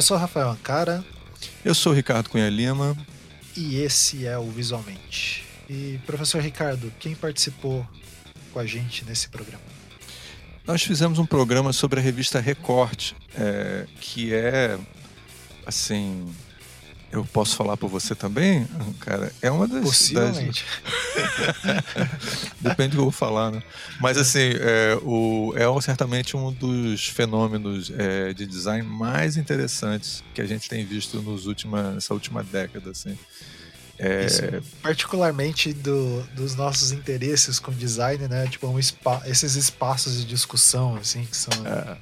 Eu sou Rafael Ancara. Eu sou Ricardo Cunha Lima. E esse é o Visualmente. E, professor Ricardo, quem participou com a gente nesse programa? Nós fizemos um programa sobre a revista Recorte, é, que é, assim, eu posso falar por você também, cara? É uma das. Possivelmente. Das... Depende do que eu vou falar, né? Mas, assim, é, o, é certamente um dos fenômenos é, de design mais interessantes que a gente tem visto nos última, nessa última década, assim. É... Isso, particularmente do, dos nossos interesses com design, né? Tipo, um spa, esses espaços de discussão, assim, que são é,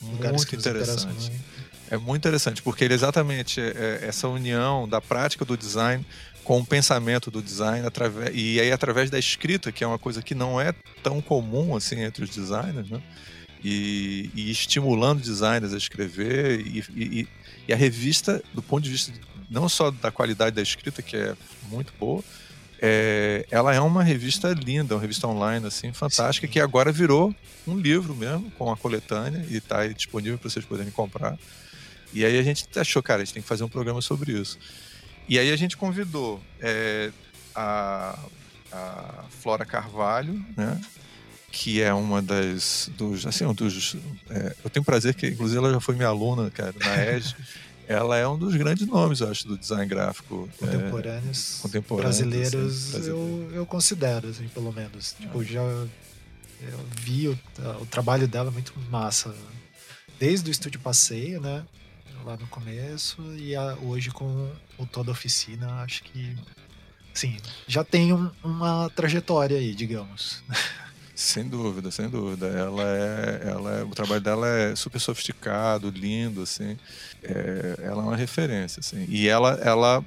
muito interessante. É muito interessante, porque ele exatamente é, é essa união da prática do design com o pensamento do design através e aí através da escrita, que é uma coisa que não é tão comum assim entre os designers, né? E, e estimulando designers a escrever e, e, e, a revista, do ponto de vista não só da qualidade da escrita, que é muito boa, é, ela é uma revista linda, uma revista online assim fantástica Sim. que agora virou um livro mesmo com a coletânea e está disponível para vocês poderem comprar. E aí a gente achou, cara, a gente tem que fazer um programa sobre isso. E aí a gente convidou é, a, a Flora Carvalho, né? que é uma das dos assim um dos é, eu tenho prazer que inclusive ela já foi minha aluna cara na EG ela é um dos grandes nomes eu acho do design gráfico contemporâneos, é, contemporâneos brasileiros assim, eu, eu considero assim pelo menos tipo ah. já eu vi o, o trabalho dela muito massa desde o estúdio passeio né lá no começo e a, hoje com o Toda Oficina, acho que sim, já tem um, uma trajetória aí, digamos. Sem dúvida, sem dúvida. Ela é, ela é, o trabalho dela é super sofisticado, lindo, assim. É, ela é uma referência, assim. E ela, ela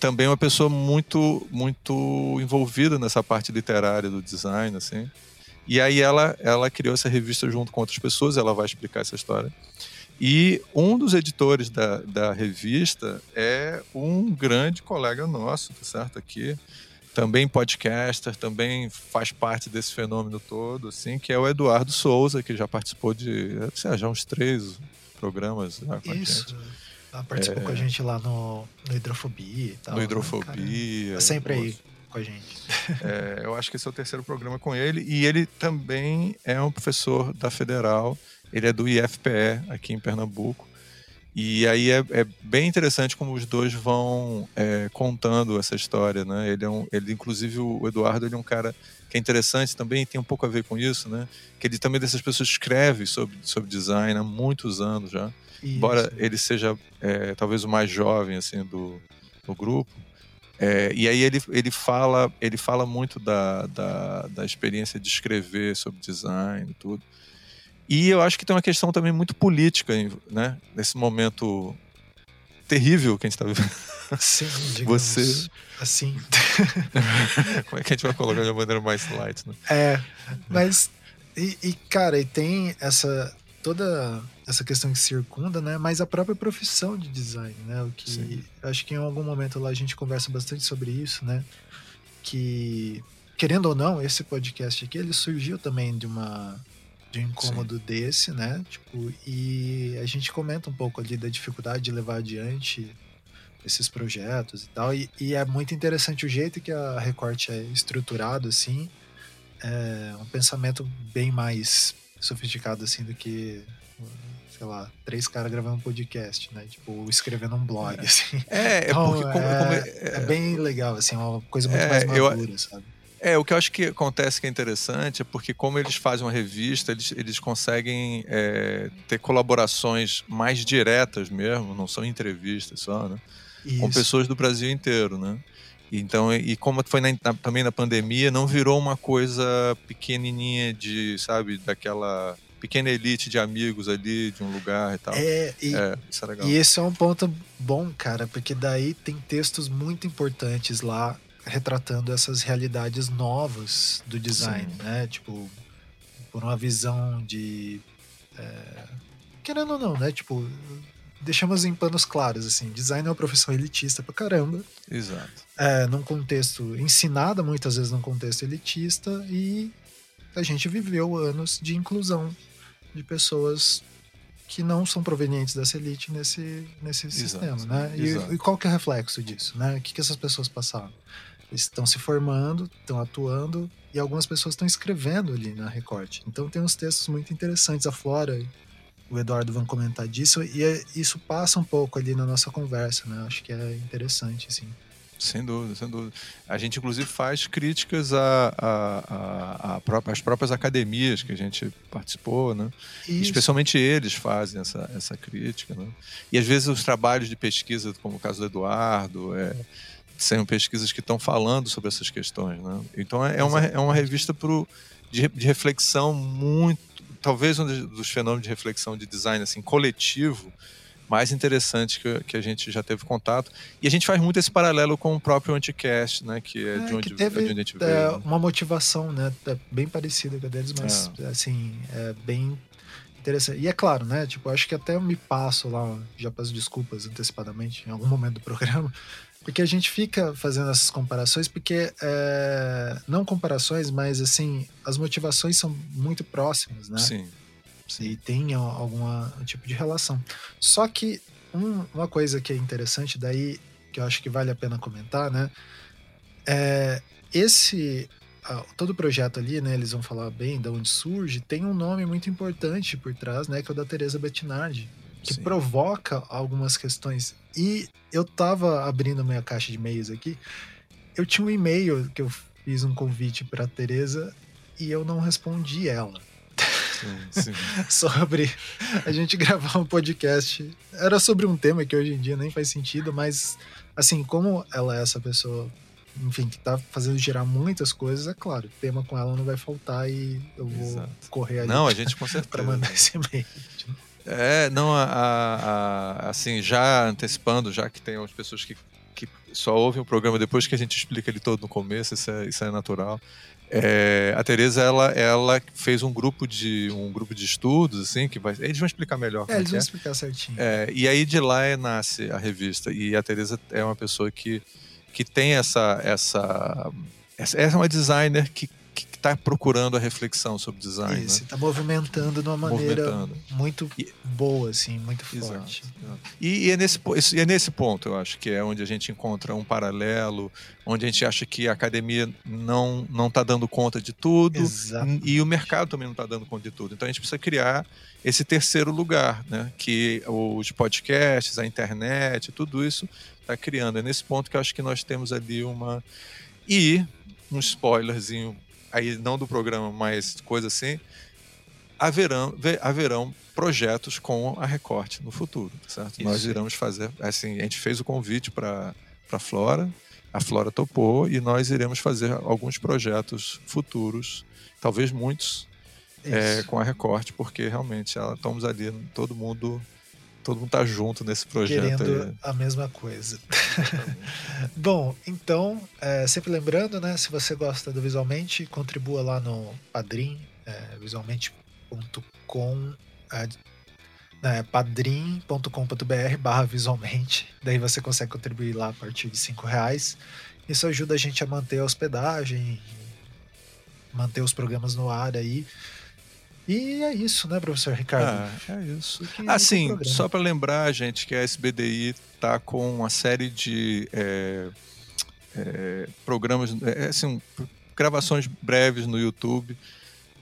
também é uma pessoa muito, muito envolvida nessa parte literária do design, assim. E aí ela, ela criou essa revista junto com outras pessoas. Ela vai explicar essa história. E um dos editores da, da revista é um grande colega nosso, tá certo? Aqui, também podcaster, também faz parte desse fenômeno todo, assim, que é o Eduardo Souza, que já participou de sei, já uns três programas com Isso. a gente. Ela participou é... com a gente lá no, no Hidrofobia e tal. No né, Hidrofobia. Né, tá sempre aí com a gente. É, eu acho que esse é o terceiro programa com ele. E ele também é um professor da Federal ele é do IFPE, aqui em Pernambuco. E aí é, é bem interessante como os dois vão é, contando essa história, né? Ele é um, ele inclusive o Eduardo ele é um cara que é interessante também tem um pouco a ver com isso, né? Que ele também dessas pessoas escreve sobre sobre design há muitos anos já, isso. embora ele seja é, talvez o mais jovem assim do, do grupo. É, e aí ele, ele fala ele fala muito da, da, da experiência de escrever sobre design e tudo. E eu acho que tem uma questão também muito política, né? Nesse momento terrível que a gente está vivendo. Sim, digamos, Você... assim. Como é que a gente vai colocar de uma maneira mais light, né? É, mas... E, e, cara, e tem essa... Toda essa questão que circunda, né? Mas a própria profissão de design, né? O que... Sim. Acho que em algum momento lá a gente conversa bastante sobre isso, né? Que... Querendo ou não, esse podcast aqui, ele surgiu também de uma de um incômodo Sim. desse, né? Tipo, e a gente comenta um pouco ali da dificuldade de levar adiante esses projetos e tal. E, e é muito interessante o jeito que a Recorte é estruturado, assim. É um pensamento bem mais sofisticado, assim, do que sei lá, três caras gravando um podcast, né? Tipo, escrevendo um blog, é. assim. É, é então, é porque como, é, como é, é, bem legal, assim, é uma coisa muito mais madura, eu, sabe? É, o que eu acho que acontece que é interessante é porque, como eles fazem uma revista, eles, eles conseguem é, ter colaborações mais diretas mesmo, não são entrevistas só, né? Isso. Com pessoas do Brasil inteiro, né? Então, e como foi na, na, também na pandemia, não virou uma coisa pequenininha de, sabe, daquela pequena elite de amigos ali de um lugar e tal. É, e, é, isso é legal. E esse é um ponto bom, cara, porque daí tem textos muito importantes lá retratando essas realidades novas do design, Sim. né? Tipo, por uma visão de. É, querendo ou não, né? Tipo, deixamos em panos claros, assim, design é uma profissão elitista pra caramba. Exato. É, num contexto ensinada muitas vezes num contexto elitista e a gente viveu anos de inclusão de pessoas que não são provenientes dessa elite nesse, nesse sistema, né? E, e, qual que é o reflexo disso, né? O que, que essas pessoas passaram? Eles estão se formando, estão atuando e algumas pessoas estão escrevendo ali na recorte. Então tem uns textos muito interessantes. A Flora, o Eduardo vão comentar disso e é, isso passa um pouco ali na nossa conversa, né? Acho que é interessante, assim. Sem dúvida, sem dúvida. A gente, inclusive, faz críticas às a, a, a, próprias academias que a gente participou, né? Especialmente eles fazem essa, essa crítica, né? E, às vezes, os trabalhos de pesquisa, como o caso do Eduardo, é, são pesquisas que estão falando sobre essas questões, né? Então, é, é uma, é uma revista pro, de, de reflexão muito... Talvez um dos fenômenos de reflexão de design, assim, coletivo, mais interessantes que, que a gente já teve contato. E a gente faz muito esse paralelo com o próprio Anticast, né? Que é, é de, onde, que teve, é de onde a gente veio. É, né? uma motivação, né? É bem parecida com a deles, mas é. assim, é bem interessante. E é claro, né? Tipo, acho que até eu me passo lá, já peço desculpas antecipadamente em algum momento do programa, porque a gente fica fazendo essas comparações, porque é, não comparações, mas assim, as motivações são muito próximas, né? Sim e tem algum tipo de relação. Só que um, uma coisa que é interessante daí, que eu acho que vale a pena comentar, né? É esse todo o projeto ali, né, eles vão falar bem de onde surge, tem um nome muito importante por trás, né, que é o da Teresa Bettinardi, que Sim. provoca algumas questões. E eu tava abrindo minha caixa de e-mails aqui, eu tinha um e-mail que eu fiz um convite para Teresa e eu não respondi ela. Sim, sobre a gente gravar um podcast. Era sobre um tema que hoje em dia nem faz sentido, mas assim, como ela é essa pessoa, enfim, que tá fazendo girar muitas coisas, é claro, tema com ela não vai faltar e eu vou Exato. correr ali. Não, a gente com certeza. para mandar esse e-mail. É, não, a, a, assim, já antecipando, já que tem umas pessoas que, que só ouvem o programa depois que a gente explica ele todo no começo, isso é, isso é natural. É, a Teresa ela, ela fez um grupo de um grupo de estudos assim que vai eles vão explicar melhor é, eles vão é. explicar certinho é, e aí de lá é, nasce a revista e a Teresa é uma pessoa que que tem essa essa essa é uma designer que está procurando a reflexão sobre design. Isso, está né? movimentando de uma maneira muito e, boa, assim, muito forte. Exato. E, e, é nesse, e é nesse ponto, eu acho, que é onde a gente encontra um paralelo, onde a gente acha que a academia não não está dando conta de tudo Exatamente. e o mercado também não está dando conta de tudo. Então a gente precisa criar esse terceiro lugar, né? Que os podcasts, a internet, tudo isso está criando. É nesse ponto que eu acho que nós temos ali uma e um spoilerzinho aí não do programa, mas coisa assim, haverão, haverão projetos com a Recorte no futuro, certo? Isso. Nós iremos fazer, assim, a gente fez o convite para a Flora, a Flora topou e nós iremos fazer alguns projetos futuros, talvez muitos, é, com a Recorte, porque realmente ela, estamos ali, todo mundo todo mundo tá junto nesse projeto. Querendo aí. a mesma coisa. Bom, então, é, sempre lembrando, né? Se você gosta do Visualmente, contribua lá no Padrim, é, visualmente.com, é, é, padrim.com.br barra visualmente. Daí você consegue contribuir lá a partir de cinco reais. Isso ajuda a gente a manter a hospedagem, manter os programas no ar aí. E é isso, né, professor Ricardo? Ah, é isso. Assim, só para lembrar, gente, que a SBDI está com uma série de é, é, programas, é, assim, gravações breves no YouTube,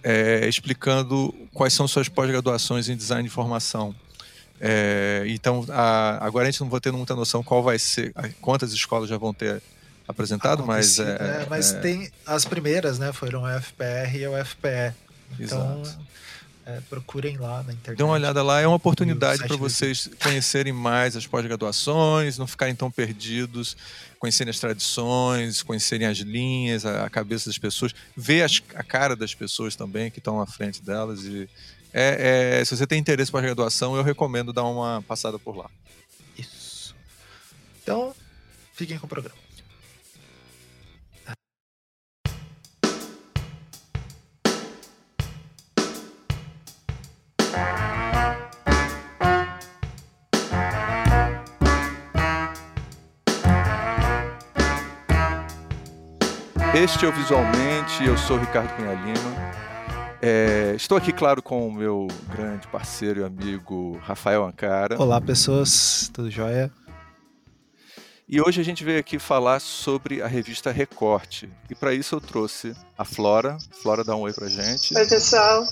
é, explicando quais são suas pós-graduações em design de informação. É, então, a, agora a gente não vai ter muita noção qual vai ser, quantas escolas já vão ter apresentado, mas é, mas tem as primeiras, né? Foram o FPR e o FPE. Então, Exato. É, procurem lá na internet. Dê uma olhada lá, é uma oportunidade para vocês conhecerem mais as pós-graduações, não ficarem tão perdidos, conhecerem as tradições, conhecerem as linhas, a, a cabeça das pessoas, ver as, a cara das pessoas também que estão à frente delas. E é, é, se você tem interesse para graduação, eu recomendo dar uma passada por lá. Isso. Então, fiquem com o programa. Este é o Visualmente, eu sou Ricardo Cunha Lima. É, estou aqui, claro, com o meu grande parceiro e amigo Rafael Ancara. Olá, pessoas, tudo jóia? E hoje a gente veio aqui falar sobre a revista Recorte. E para isso eu trouxe a Flora. Flora, dá um oi pra gente. Oi, pessoal.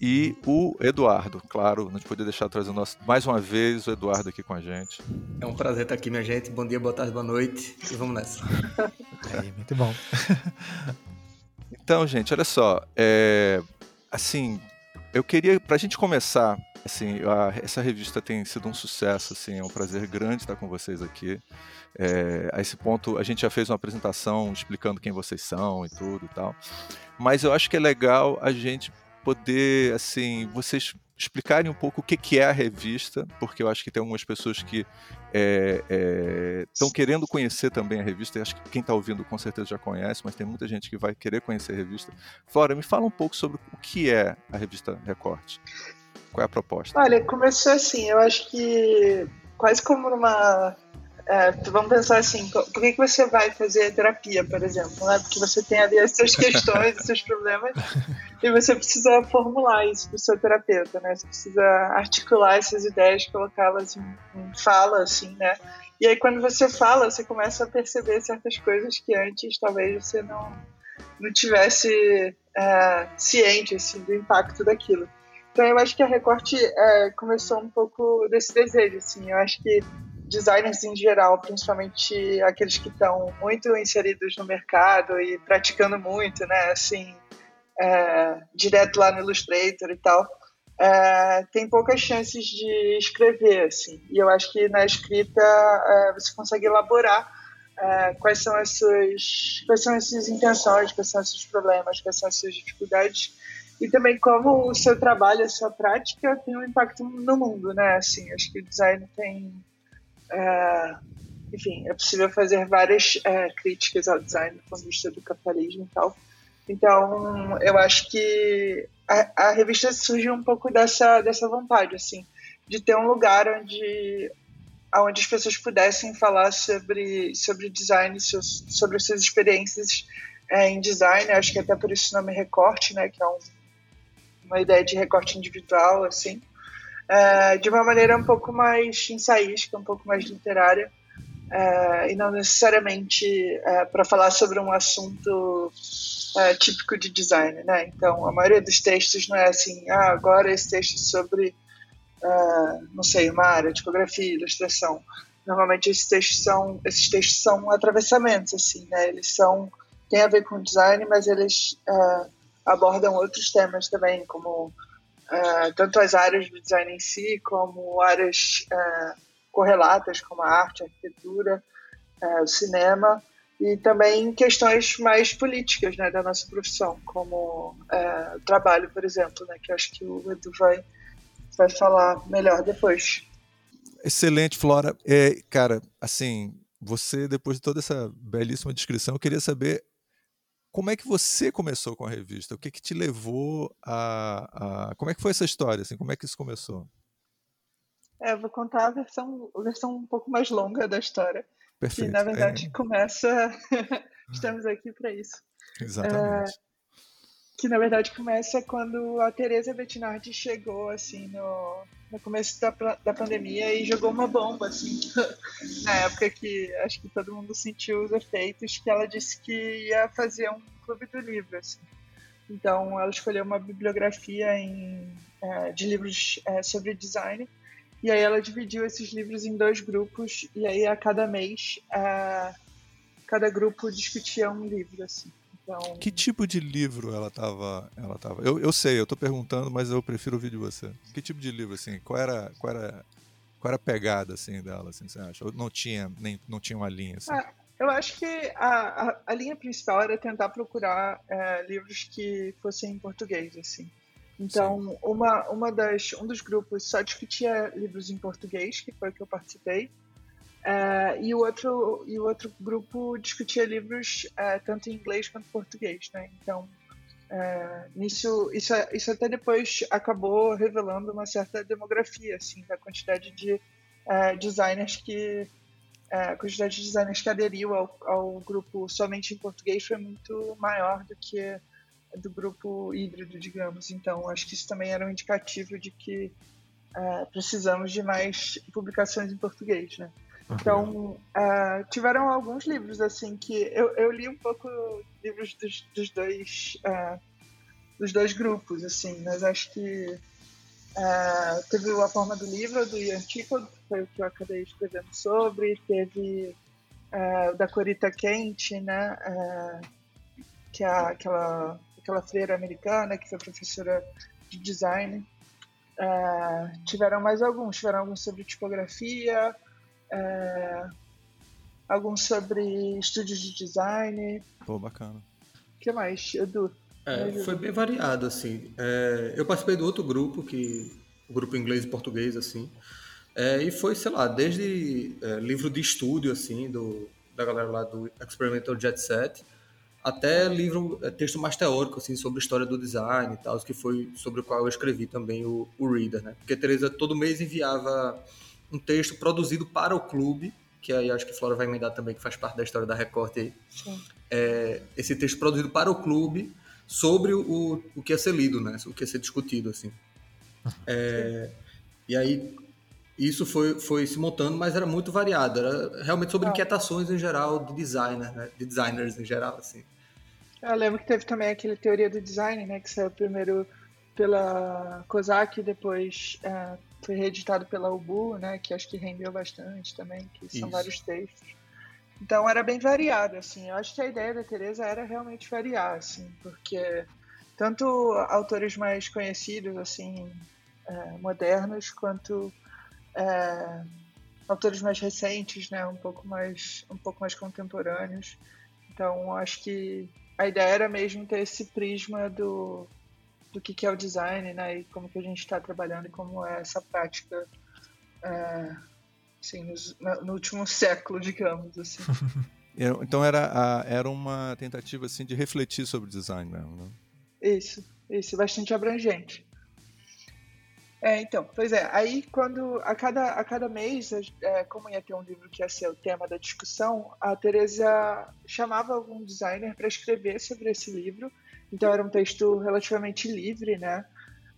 E o Eduardo, claro, não poder deixar de trazer nosso, mais uma vez o Eduardo aqui com a gente. É um prazer estar aqui, minha gente. Bom dia, boa tarde, boa noite. E vamos nessa. Aí, muito bom. Então, gente, olha só. É, assim, eu queria, para a gente começar, assim, a, essa revista tem sido um sucesso, assim, é um prazer grande estar com vocês aqui. É, a esse ponto, a gente já fez uma apresentação explicando quem vocês são e tudo e tal. Mas eu acho que é legal a gente poder, assim, vocês explicarem um pouco o que, que é a revista, porque eu acho que tem algumas pessoas que estão é, é, querendo conhecer também a revista. Acho que quem está ouvindo com certeza já conhece, mas tem muita gente que vai querer conhecer a revista. Flora, me fala um pouco sobre o que é a revista Recorte. Qual é a proposta? Olha, começou assim, eu acho que quase como numa é, vamos pensar assim, por que, que você vai fazer terapia, por exemplo? Né? Porque você tem ali as suas questões, os seus problemas, e você precisa formular isso para o seu terapeuta, né? Você precisa articular essas ideias, colocá-las em, em, fala, assim, né? E aí quando você fala, você começa a perceber certas coisas que antes talvez você não, não tivesse é, ciente, assim, do impacto daquilo. Então eu acho que a Recorte é, começou um pouco desse desejo, assim. Eu acho que designers em geral, principalmente aqueles que estão muito inseridos no mercado e praticando muito, né, assim, é, direto lá no Illustrator e tal, é, tem poucas chances de escrever, assim. E eu acho que na escrita é, você consegue elaborar é, quais são as suas, quais são as suas intenções, quais são os seus problemas, quais são as suas dificuldades e também como o seu trabalho, a sua prática tem um impacto no mundo, né? Assim, acho que o design tem é, enfim, é possível fazer várias é, críticas ao design do ponto de vista do capitalismo e tal. Então, eu acho que a, a, revista surge um pouco dessa, dessa vontade, assim, de ter um lugar onde, onde as pessoas pudessem falar sobre, sobre design, sobre as suas experiências é, em design. Eu acho que até por isso o nome Recorte, né, que é um, uma ideia de recorte individual, assim é, de uma maneira um pouco mais ensaística, um pouco mais literária, é, e não necessariamente é, para falar sobre um assunto é, típico de design, né? Então, a maioria dos textos não é assim, ah, agora esse texto é sobre, não sei, uma área, tipografia, ilustração. Normalmente esses textos são, esses textos são atravessamentos, assim, né? Eles são, têm a ver com design, mas eles é, abordam outros temas também, como uh, tanto as áreas do design em si, como áreas uh, correlatas, como a arte, a arquitetura, uh, o cinema, e também questões mais políticas né, da nossa profissão, como o trabalho, por exemplo, né, que acho que o Edu vai, vai falar melhor depois. Excelente, Flora. É, cara, assim, você, depois de toda essa belíssima descrição, eu queria saber como é que você começou com a revista? O que, que te levou a, a, Como é que foi essa história? Assim, como é que isso começou? É, vou contar a versão, a versão um pouco mais longa da história. Perfeito. Que, na verdade, é... começa... Estamos aqui para isso. Exatamente. É, que, na verdade, começa quando a Teresa Bettinardi chegou, assim, no, no começo da, da pandemia e jogou uma bomba, assim, na época que acho que todo mundo sentiu os efeitos, que ela disse que ia fazer um clube do livro, assim. Então, ela escolheu uma bibliografia em, é, de livros é, sobre design, e aí ela dividiu esses livros em dois grupos, e aí a cada mês, é, cada grupo discutia um livro, assim. Então... Que tipo de livro ela estava? Ela tava? Eu, eu sei, eu estou perguntando, mas eu prefiro ouvir de você. Que tipo de livro, assim? Qual era, qual era, qual era a pegada, assim, dela, assim, você acha? Ou não tinha, nem, não tinha uma linha, assim? Ah, eu acho que a, a, a, linha principal era tentar procurar é, livros que fossem em português, assim. Então, uma, uma das, um dos grupos só discutia livros em português, que foi o que eu participei, Uh, e, o outro, e o outro grupo discutia livros uh, tanto em inglês quanto em português, né? Então, uh, nisso, isso, isso até depois acabou revelando uma certa demografia, assim, da quantidade de designers que a quantidade de designers que aderiu ao, ao grupo somente em português foi muito maior do que do grupo híbrido, digamos. Então, acho que isso também era um indicativo de que precisamos de mais publicações em português, né? Então, uh, tiveram alguns livros, assim, que eu, eu li um pouco livros dos, dos dois uh, dos dois grupos, assim, mas acho que uh, teve A Forma do Livro, do Ian Tickle, que foi o que eu acabei escrevendo sobre, teve uh, da Corita Kent, né, que é aquela, aquela freira americana que foi professora de design. tiveram mais alguns, tiveram alguns sobre tipografia, é, alguns sobre estúdios de design. Pô, bacana. O que mais, Edu? É, foi bem variado, assim. É, eu participei do outro grupo, que o grupo inglês e português, assim. É, e foi, sei lá, desde é, livro de estúdio, assim, do, da galera lá do Experimental Jet Set, até livro, é, texto mais teórico, assim, sobre a história do design e tal, que foi sobre o qual eu escrevi também o, o Reader, né? Porque a Teresa todo mês enviava um texto produzido para o clube, que aí acho que Flora vai emendar também, que faz parte da história da Recorte aí. Sim. É, esse texto produzido para o clube sobre o, o que ia ser lido, né? O que ia ser discutido, assim. É, e aí isso foi, foi se montando, mas era muito variado. Era realmente sobre ah. inquietações em geral de designer, né? De designers em geral, assim. Eu lembro que teve também aquele teoria do design, né? Que saiu primeiro pela COSAC e depois é, foi reeditado pela Ubu, né, que acho que rendeu bastante também, que são Isso. vários textos. Então era bem variado, assim. Eu acho que a ideia da Teresa era realmente variar, assim, porque tanto autores mais conhecidos, assim, é, modernos, quanto é, autores mais recentes, né, um pouco mais, um pouco mais contemporâneos. Então acho que a ideia era mesmo ter esse prisma do do que, que é o design, né? E como que a gente está trabalhando e como é essa prática, é, assim, nos, no último século, digamos assim. então era, era uma tentativa assim de refletir sobre o design mesmo, né? Isso, isso, bastante abrangente. É, então, pois é, aí quando a cada, a cada mês, é, como ia ter um livro que ia ser o tema da discussão, a Teresa chamava algum designer para escrever sobre esse livro então era um texto relativamente livre, né?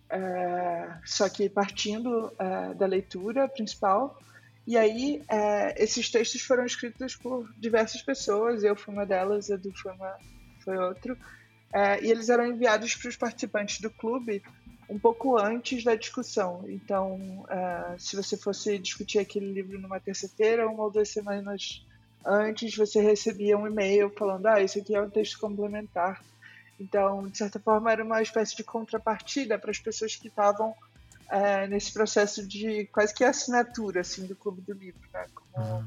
É, só que partindo é, da leitura principal. E aí é, esses textos foram escritos por diversas pessoas, eu fui uma delas, Edu foi, uma, foi outro. É, e eles eram enviados para os participantes do clube um pouco antes da discussão. Então, é, se você fosse discutir aquele livro numa terça-feira, uma ou duas semanas antes, você recebia um e-mail falando: ah, esse aqui é um texto complementar então, de certa forma, era uma espécie de contrapartida para as pessoas que estavam é, nesse processo de quase que assinatura assim, do Clube do Livro. Né? Como, uhum.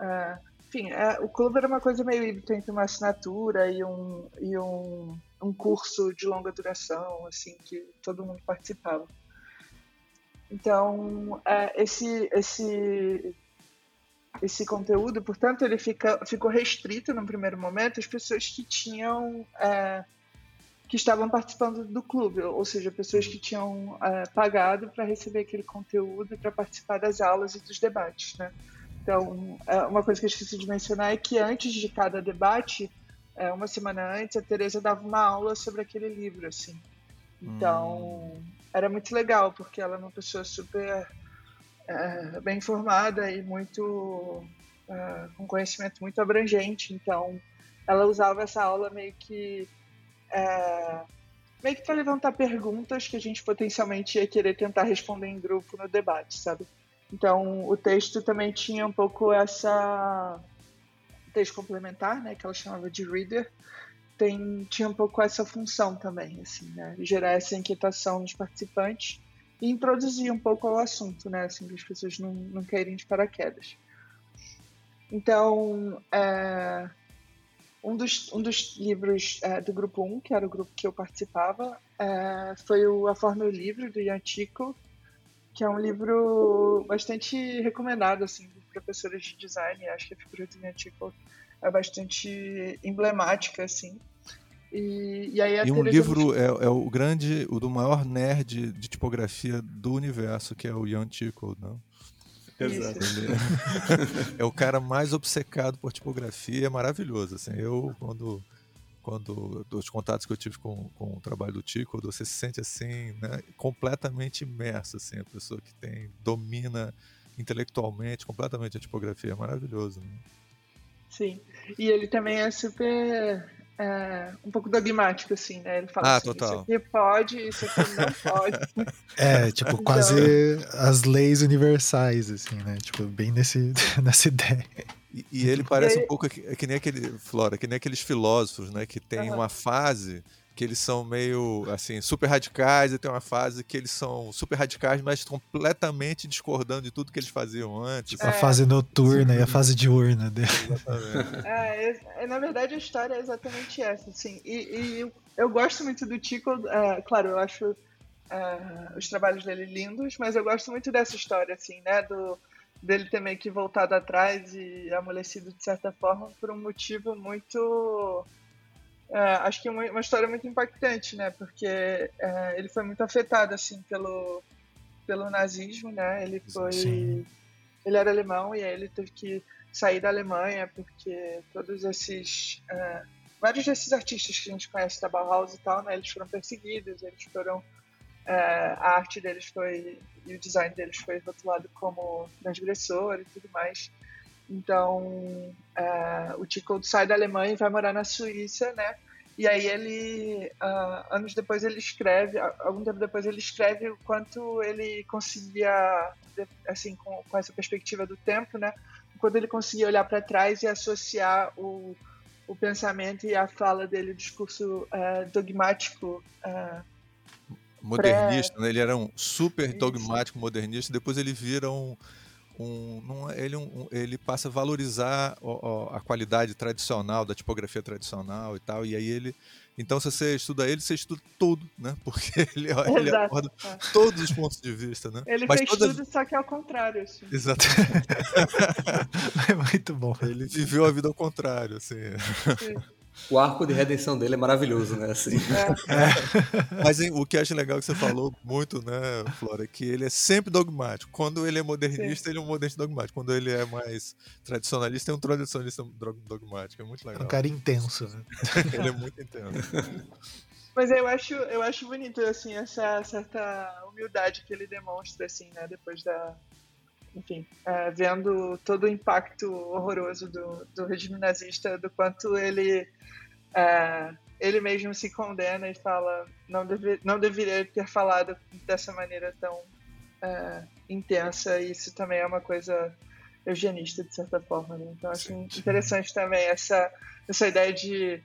é, enfim, é, o clube era uma coisa meio híbrida entre uma assinatura e um, e um, um curso de longa duração, assim, que todo mundo participava. Então, é, esse, esse esse conteúdo, portanto, ele fica, ficou restrito no primeiro momento às pessoas que tinham é, que estavam participando do clube, ou seja, pessoas que tinham é, pagado para receber aquele conteúdo para participar das aulas e dos debates, né? Então, é, uma coisa que eu esqueci de mencionar é que antes de cada debate, é, uma semana antes, a Teresa dava uma aula sobre aquele livro, assim. Então, hum. era muito legal, porque ela é uma pessoa super é, bem informada e muito é, com conhecimento muito abrangente. Então, ela usava essa aula meio que é, meio que para levantar perguntas que a gente potencialmente ia querer tentar responder em grupo no debate, sabe? Então, o texto também tinha um pouco essa texto complementar, né, que ela chamava de reader, tem, tinha um pouco essa função também, assim, né, gerar essa inquietação nos participantes e introduzir um pouco ao assunto, né? Assim, para as pessoas não, não caírem de paraquedas. Então, é, um, dos, um dos livros é, do grupo 1, que era o grupo que eu participava, é, foi o A Forma e o Livro, do Ian Chico, que é um livro bastante recomendado assim, por professores de design. Acho que a figura do Ian Chico é bastante emblemática, assim. E, e, aí e um livro é, é, o grande, o do maior nerd de tipografia do universo, que é o Ian Tickle, não? Exato. é o cara mais obcecado por tipografia, é maravilhoso. Assim, eu, quando, quando dos contatos que eu tive com, com o trabalho do Tico, você se sente assim, né, completamente imerso, assim, a pessoa que tem domina intelectualmente completamente a tipografia, é maravilhoso. Né? Sim, e ele também é super é, um pouco dogmático, assim, né? Ele fala ah, assim, total. isso aqui pode, isso aqui não pode. É, tipo, então... quase as leis universais, assim, né? Tipo, bem nesse, nessa ideia. E, e ele parece um pouco que, que, nem aquele, Flora, que nem aqueles filósofos, né? Que tem uhum. uma fase que eles são meio assim super radicais e tem uma fase que eles são super radicais, mas completamente discordando de tudo que eles faziam antes. É. a fase noturna Sim. e a fase diurna dele. Exatamente. É, é, na verdade a história é exatamente essa, assim. E, e eu gosto muito do Tico, uh, claro, eu acho uh, os trabalhos dele lindos, mas eu gosto muito dessa história, assim, né, do dele ter meio que voltado atrás e amolecido de certa forma por um motivo muito é, acho que é uma, uma, história muito impactante, né? Porque é, ele foi muito afetado assim pelo pelo nazismo, né? Ele foi Sim. ele era alemão e aí ele teve que sair da Alemanha porque todos esses é, vários desses artistas que a gente conhece da Bauhaus e tal, né? Eles foram perseguidos, eles foram é, a arte deles foi e o design deles foi rotulado como transgressor e tudo mais. Então, é, o Tico sai da Alemanha e vai morar na Suíça, né? E aí ele, uh, anos depois ele escreve, algum tempo depois ele escreve o quanto ele conseguia, assim, com, com essa perspectiva do tempo, né? Quando ele conseguia olhar para trás e associar o, o pensamento e a fala dele, o discurso uh, dogmático. Uh, modernista, né? Ele era um super dogmático modernista, depois ele vira um um, é, ele, um, ele passa a valorizar a, a qualidade tradicional da tipografia tradicional e tal. E aí ele, então, se você estuda ele, você estuda tudo, né? Porque ele, ele aborda é. todos os pontos de vista, né? Ele Mas fez todas... tudo, só que é ao contrário. Assim. Exato. é muito bom. Ele viveu a vida ao contrário, assim. Sim o arco de redenção dele é maravilhoso, né? Assim. É. Mas hein, o que acho legal que você falou muito, né, Flora, é que ele é sempre dogmático. Quando ele é modernista, Sim. ele é um modernista dogmático. Quando ele é mais tradicionalista, é um tradicionalista dogmático. É muito legal. É um cara intenso, né? ele é muito intenso. Mas eu acho, eu acho bonito, assim, essa certa humildade que ele demonstra, assim, né, depois da, enfim, é, vendo todo o impacto horroroso do, do regime nazista, do quanto ele é, ele mesmo se condena e fala não, deve, não deveria ter falado dessa maneira tão é, intensa e isso também é uma coisa eugenista de certa forma né? então acho sim, sim. interessante também essa essa ideia de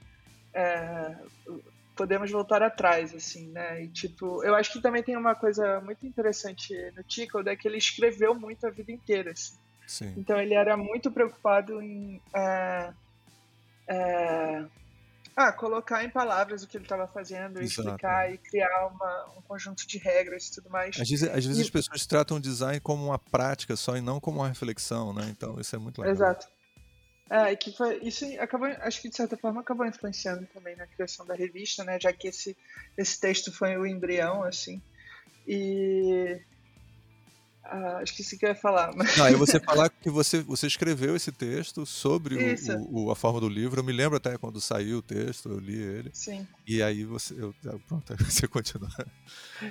é, podemos voltar atrás assim né e tipo eu acho que também tem uma coisa muito interessante no Tico é que ele escreveu muito a vida inteira assim. então ele era muito preocupado em é, é, ah, colocar em palavras o que ele estava fazendo, Exato. explicar e criar uma, um conjunto de regras e tudo mais. Às vezes, às vezes e... as pessoas tratam o design como uma prática só e não como uma reflexão, né? Então isso é muito legal. Exato. É, que foi, isso acabou, acho que de certa forma acabou influenciando também na criação da revista, né? Já que esse, esse texto foi o embrião, assim. E ah, esqueci o que eu ia falar. Mas... Não, aí você falar que você, você escreveu esse texto sobre o, o, a forma do livro. Eu me lembro até quando saiu o texto, eu li ele. Sim. E aí você. Eu, pronto, aí você continua.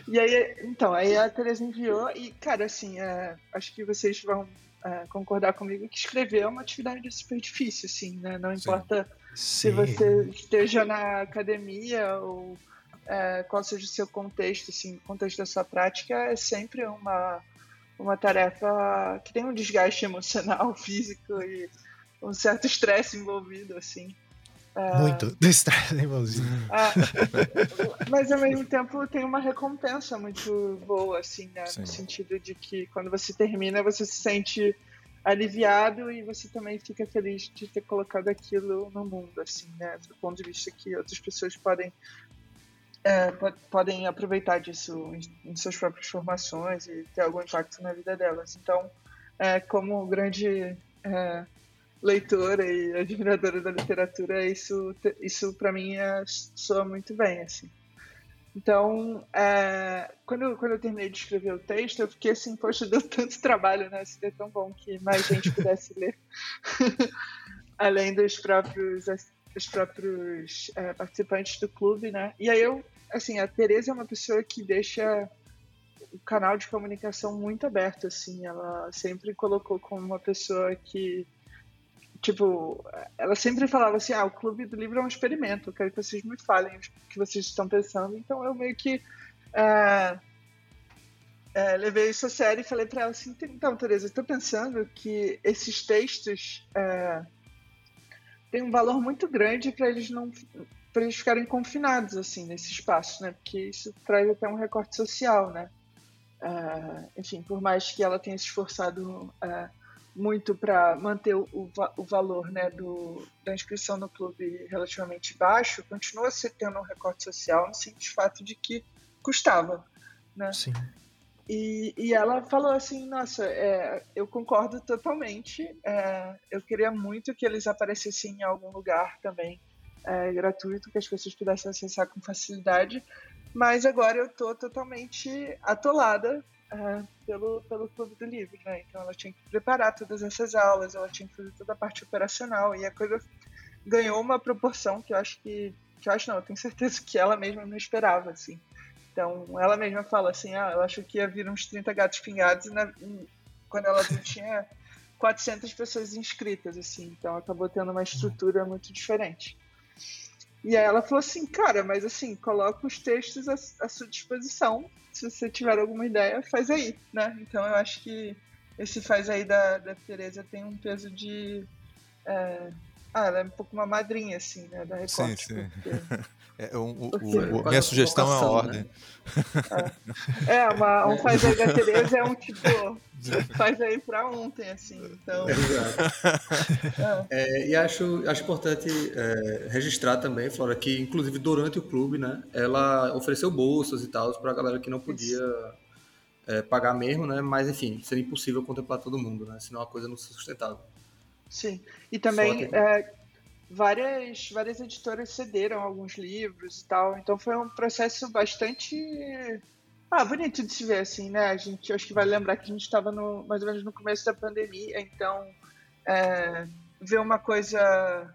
E aí, então, aí a Teresa enviou, e, cara, assim, é, acho que vocês vão é, concordar comigo que escrever é uma atividade super difícil, assim, né? Não importa Sim. se você esteja na academia ou. É, qual seja o seu contexto, assim, o contexto da sua prática, é sempre uma, uma tarefa que tem um desgaste emocional, físico e um certo estresse envolvido, assim. É, muito estresse envolvido. É, mas ao mesmo tempo tem uma recompensa muito boa, assim, né? No sentido de que quando você termina, você se sente aliviado e você também fica feliz de ter colocado aquilo no mundo, assim, né? Do ponto de vista que outras pessoas podem é, podem aproveitar disso em, em, suas próprias formações e ter algum impacto na vida delas. Então, é, como grande é, leitora e admiradora da literatura, isso, isso para mim é, soa muito bem, assim. Então, é, quando, quando eu terminei de escrever o texto, eu fiquei assim, poxa, deu tanto trabalho, né? Seria tão bom que mais gente pudesse ler. Além dos próprios os próprios é, participantes do clube, né? E aí eu, assim, a Tereza é uma pessoa que deixa o canal de comunicação muito aberto, assim. Ela sempre colocou como uma pessoa que tipo, ela sempre falava assim, ah, o clube do livro é um experimento, eu quero que vocês me falem o que vocês estão pensando. Então eu meio que é, é, levei isso a sério e falei para ela assim, então, Tereza, estou pensando que esses textos é, têm um valor muito grande para eles não para eles ficarem confinados assim nesse espaço, né? Porque isso traz até um recorte social, né? Enfim, por mais que ela tenha se esforçado é, muito para manter o, o, valor né, do, da inscrição no clube relativamente baixo, continua se tendo um recorte social no simples fato de que custava. Né? Sim. E, e ela falou assim: Nossa, é, eu concordo totalmente. É, eu queria muito que eles aparecessem em algum lugar também é, gratuito, que as pessoas pudessem acessar com facilidade. Mas agora eu estou totalmente atolada uh, pelo, pelo Clube do Livro, né? Então ela tinha que preparar todas essas aulas, ela tinha que fazer toda a parte operacional e a coisa ganhou uma proporção que eu acho que, que eu acho não, eu tenho certeza que ela mesma não esperava, assim. Então ela mesma fala assim, ah, eu acho que ia vir uns 30 gatos pingados e na, quando ela tinha 400 pessoas inscritas, assim, então acabou tendo uma estrutura muito diferente. E aí ela falou assim, cara, mas assim, coloca os textos à, à sua disposição. Se você tiver alguma ideia, faz aí, né? Então eu acho que esse faz aí da, da Tereza tem um peso de. É... Ah, ela é um pouco uma madrinha, assim, né? Da Recorte. Sim, sim. Porque... É, um, o, o, minha sugestão é a ordem. Né? É, é uma, um faz aí da Tereza é um tipo. faz aí para ontem, assim. Então. É. É, e acho, acho importante é, registrar também, Flora, que inclusive durante o clube, né, ela ofereceu bolsas e tal para a galera que não podia é, pagar mesmo, né? Mas enfim, seria impossível contemplar todo mundo, né? Senão a coisa não se sustentava. Sim. E também é, várias, várias editoras cederam alguns livros e tal. Então foi um processo bastante ah, bonito de se ver, assim, né? A gente, acho que vai lembrar que a gente estava mais ou menos no começo da pandemia, então é, ver uma coisa,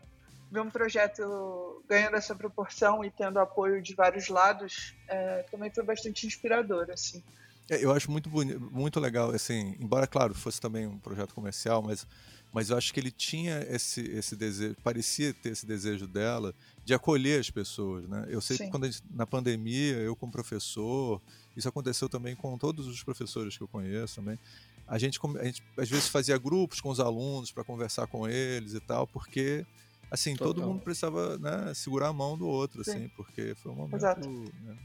ver um projeto ganhando essa proporção e tendo apoio de vários lados é, também foi bastante inspirador, assim. É, eu acho muito bonito, muito legal, assim, embora, claro, fosse também um projeto comercial, mas mas eu acho que ele tinha esse, esse desejo, parecia ter esse desejo dela de acolher as pessoas, né? Eu sei Sim. que quando gente, na pandemia, eu como professor, isso aconteceu também com todos os professores que eu conheço também, a gente, a gente às vezes fazia grupos com os alunos para conversar com eles e tal, porque assim, Total. todo mundo precisava né, segurar a mão do outro, Sim. assim, porque foi um momento... Exato. Né?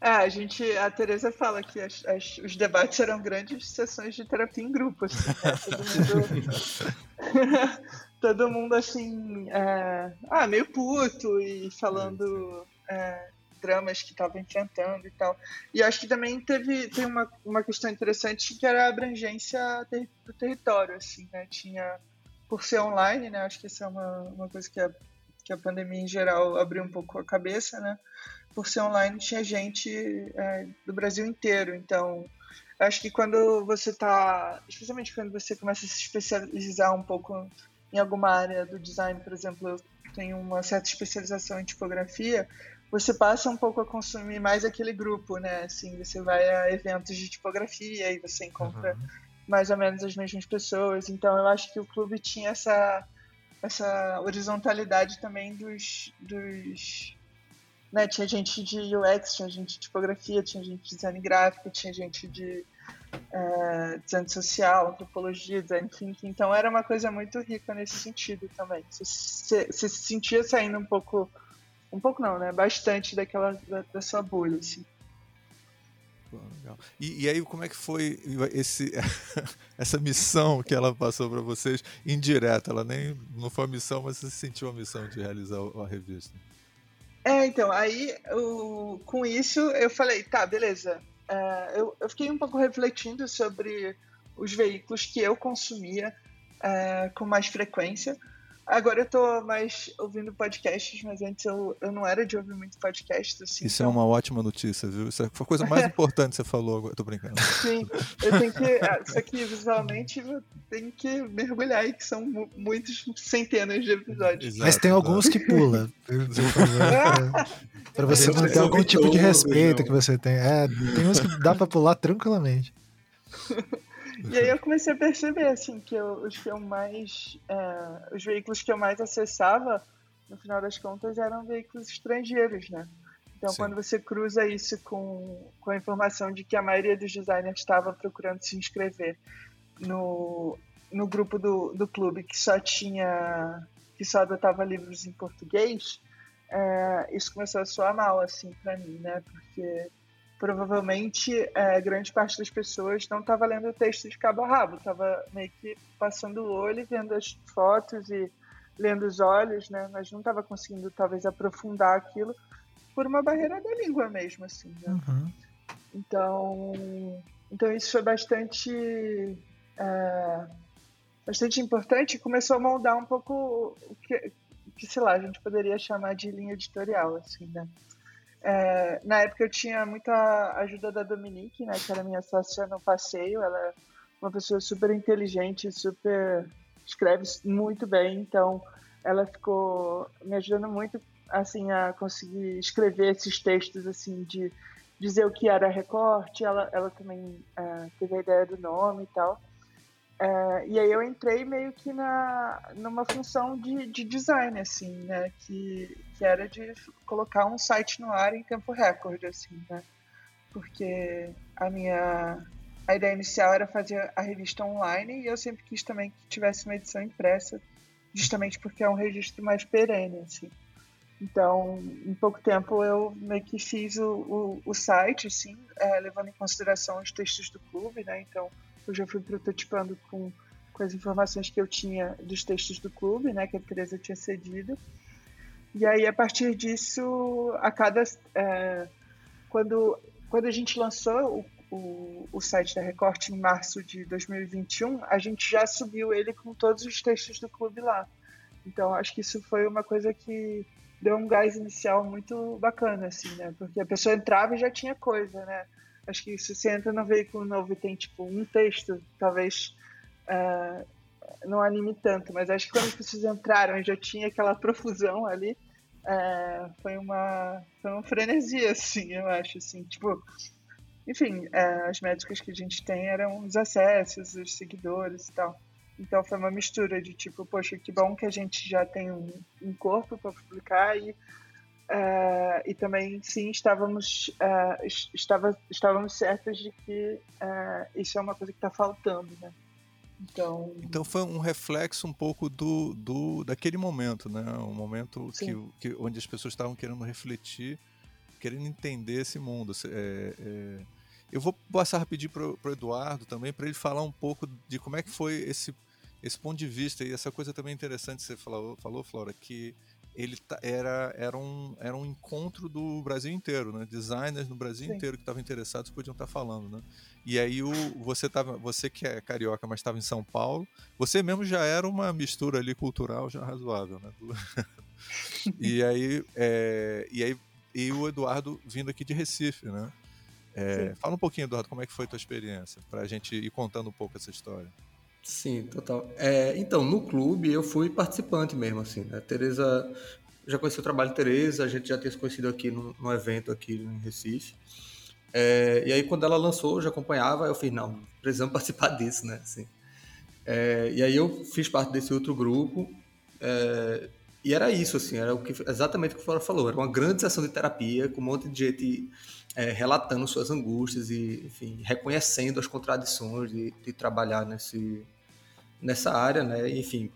É, a gente, a Teresa fala que as, as, os debates eram grandes sessões de terapia em grupo, assim, né? todo, mundo, todo mundo assim, é, ah, meio puto e falando é, dramas que estavam enfrentando e tal. E acho que também teve tem uma, uma questão interessante que era a abrangência ter, do território, assim, né? Tinha por ser online, né? Acho que isso é uma, uma coisa que a, que a pandemia em geral abriu um pouco a cabeça, né? Por ser online, tinha gente é, do Brasil inteiro. Então, acho que quando você está, especialmente quando você começa a se especializar um pouco em alguma área do design, por exemplo, eu tenho uma certa especialização em tipografia, você passa um pouco a consumir mais aquele grupo, né? Assim, você vai a eventos de tipografia e você encontra uhum. mais ou menos as mesmas pessoas. Então, eu acho que o clube tinha essa essa horizontalidade também dos, dos né, tinha gente de UX, tinha gente de tipografia, tinha gente de design gráfico, tinha gente de é, design social, antropologia, design thinking. Então era uma coisa muito rica nesse sentido também. Você, se sentia saindo um pouco, um pouco não, né? Bastante daquela da, da sua bolha, assim. E, e, aí, como é que foi esse, essa missão que ela passou para vocês? Indireta, ela nem não foi uma missão, mas você sentiu a missão de realizar a revista. É, então, aí com isso eu falei, tá, beleza. É, eu, eu, fiquei um pouco refletindo sobre os veículos que eu consumia é, com mais frequência. Agora eu tô mais ouvindo podcasts, mas antes eu, eu não era de ouvir muito podcasts. Assim, Isso é então... é uma ótima notícia, viu? Isso é a coisa mais importante que você falou agora. Tô brincando. Sim, eu tenho que. Ah, isso aqui visualmente eu tenho que mergulhar aí, que são muitos centenas de episódios. Exato, mas tem alguns que pula. para você manter algum tipo de respeito que você tem. É, tem uns que dá para pular tranquilamente. E aí eu comecei a perceber, assim, que eu, os que eu mais. É, os veículos que eu mais acessava, no final das contas, eram veículos estrangeiros, né? Então, Sim. quando você cruza isso com, com a informação de que a maioria dos designers estava procurando se inscrever no, no grupo do, do clube que só tinha. que só adotava livros em português, é, isso começou a soar mal, assim, para mim, né? Porque provavelmente é, grande parte das pessoas não estava lendo o texto de cabo a rabo, estava meio que passando o olho, vendo as fotos e lendo os olhos, né? Mas não estava conseguindo talvez aprofundar aquilo por uma barreira da língua mesmo, assim. Né? Uhum. Então, então isso foi bastante é, bastante importante. Começou a moldar um pouco o que, que sei lá a gente poderia chamar de linha editorial, assim, né? É, na época eu tinha muita ajuda da Dominique, né, que era minha sócia no passeio. Ela é uma pessoa super inteligente, super escreve muito bem, então ela ficou me ajudando muito assim a conseguir escrever esses textos assim de dizer o que era recorte. Ela, ela também é, teve a ideia do nome e tal. É, e aí eu entrei meio que na, numa função de, de design, assim, né? Que, que era de colocar um site no ar em tempo recorde, assim, né? Porque a minha a ideia inicial era fazer a revista online e eu sempre quis também que tivesse uma edição impressa, justamente porque é um registro mais perene, assim. Então, em pouco tempo eu meio que fiz o, o, o site, assim, é, levando em consideração os textos do clube, né? Então, eu já fui prototipando com, com as informações que eu tinha dos textos do clube, né, que a Teresa tinha cedido. E aí, a partir disso, a cada. É, quando, quando a gente lançou o, o, o site da Recorte em março de 2021, a gente já subiu ele com todos os textos do clube lá. Então, acho que isso foi uma coisa que deu um gás inicial muito bacana, assim, né? Porque a pessoa entrava e já tinha coisa, né? Acho que se você entra no veículo novo e tem tipo um texto, talvez uh, não anime tanto, mas acho que quando pessoas entraram e já tinha aquela profusão ali, uh, foi uma foi uma frenesia, assim, eu acho, assim, tipo, enfim, uh, as métricas que a gente tem eram os acessos, os seguidores e tal. Então foi uma mistura de tipo, poxa, que bom que a gente já tem um, um corpo para publicar e Uh, e também, sim, estávamos, uh, estava, estávamos certos de que uh, isso é uma coisa que está faltando, né? Então... então foi um reflexo um pouco do, do daquele momento, né? Um momento que, que, onde as pessoas estavam querendo refletir, querendo entender esse mundo. É, é... Eu vou passar rapidinho para o Eduardo também, para ele falar um pouco de como é que foi esse, esse ponto de vista e essa coisa também interessante que você falou, falou Flora, que ele era, era, um, era um encontro do Brasil inteiro, né? Designers no Brasil Sim. inteiro que estavam interessados podiam estar falando, né? E aí o, você, tava, você que é carioca, mas estava em São Paulo, você mesmo já era uma mistura ali cultural já razoável, né? e aí, é, e aí e o Eduardo vindo aqui de Recife, né? É, fala um pouquinho, Eduardo, como é que foi a tua experiência, para a gente ir contando um pouco essa história. Sim, total. É, então, no clube eu fui participante mesmo, assim, né? Tereza, já conheci o trabalho de Tereza, a gente já tinha se conhecido aqui no, no evento aqui em Recife. É, e aí quando ela lançou, eu já acompanhava, eu fiz, não, precisamos participar disso, né? Assim, é, e aí eu fiz parte desse outro grupo, é, e era isso, assim, era o que, exatamente o que o Flora falou, era uma grande sessão de terapia, com um monte de gente é, relatando suas angústias e, enfim, reconhecendo as contradições de, de trabalhar nesse, nessa área, né? enfim,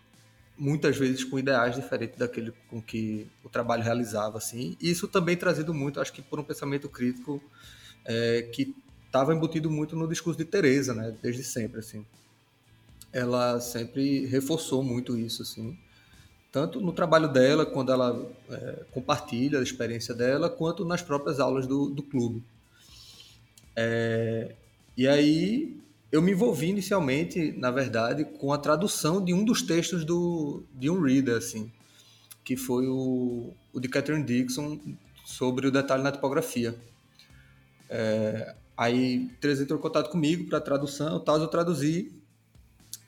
muitas vezes com ideais diferentes daquele com que o trabalho realizava, assim. Isso também trazido muito, acho que por um pensamento crítico é, que estava embutido muito no discurso de Teresa, né? Desde sempre, assim. Ela sempre reforçou muito isso, assim tanto no trabalho dela, quando ela é, compartilha a experiência dela, quanto nas próprias aulas do, do clube. É, e aí eu me envolvi inicialmente, na verdade, com a tradução de um dos textos do, de um reader, assim, que foi o, o de Catherine Dixon sobre o detalhe na tipografia. É, aí Teresa entrou em contato comigo para tradução, tal, eu traduzi.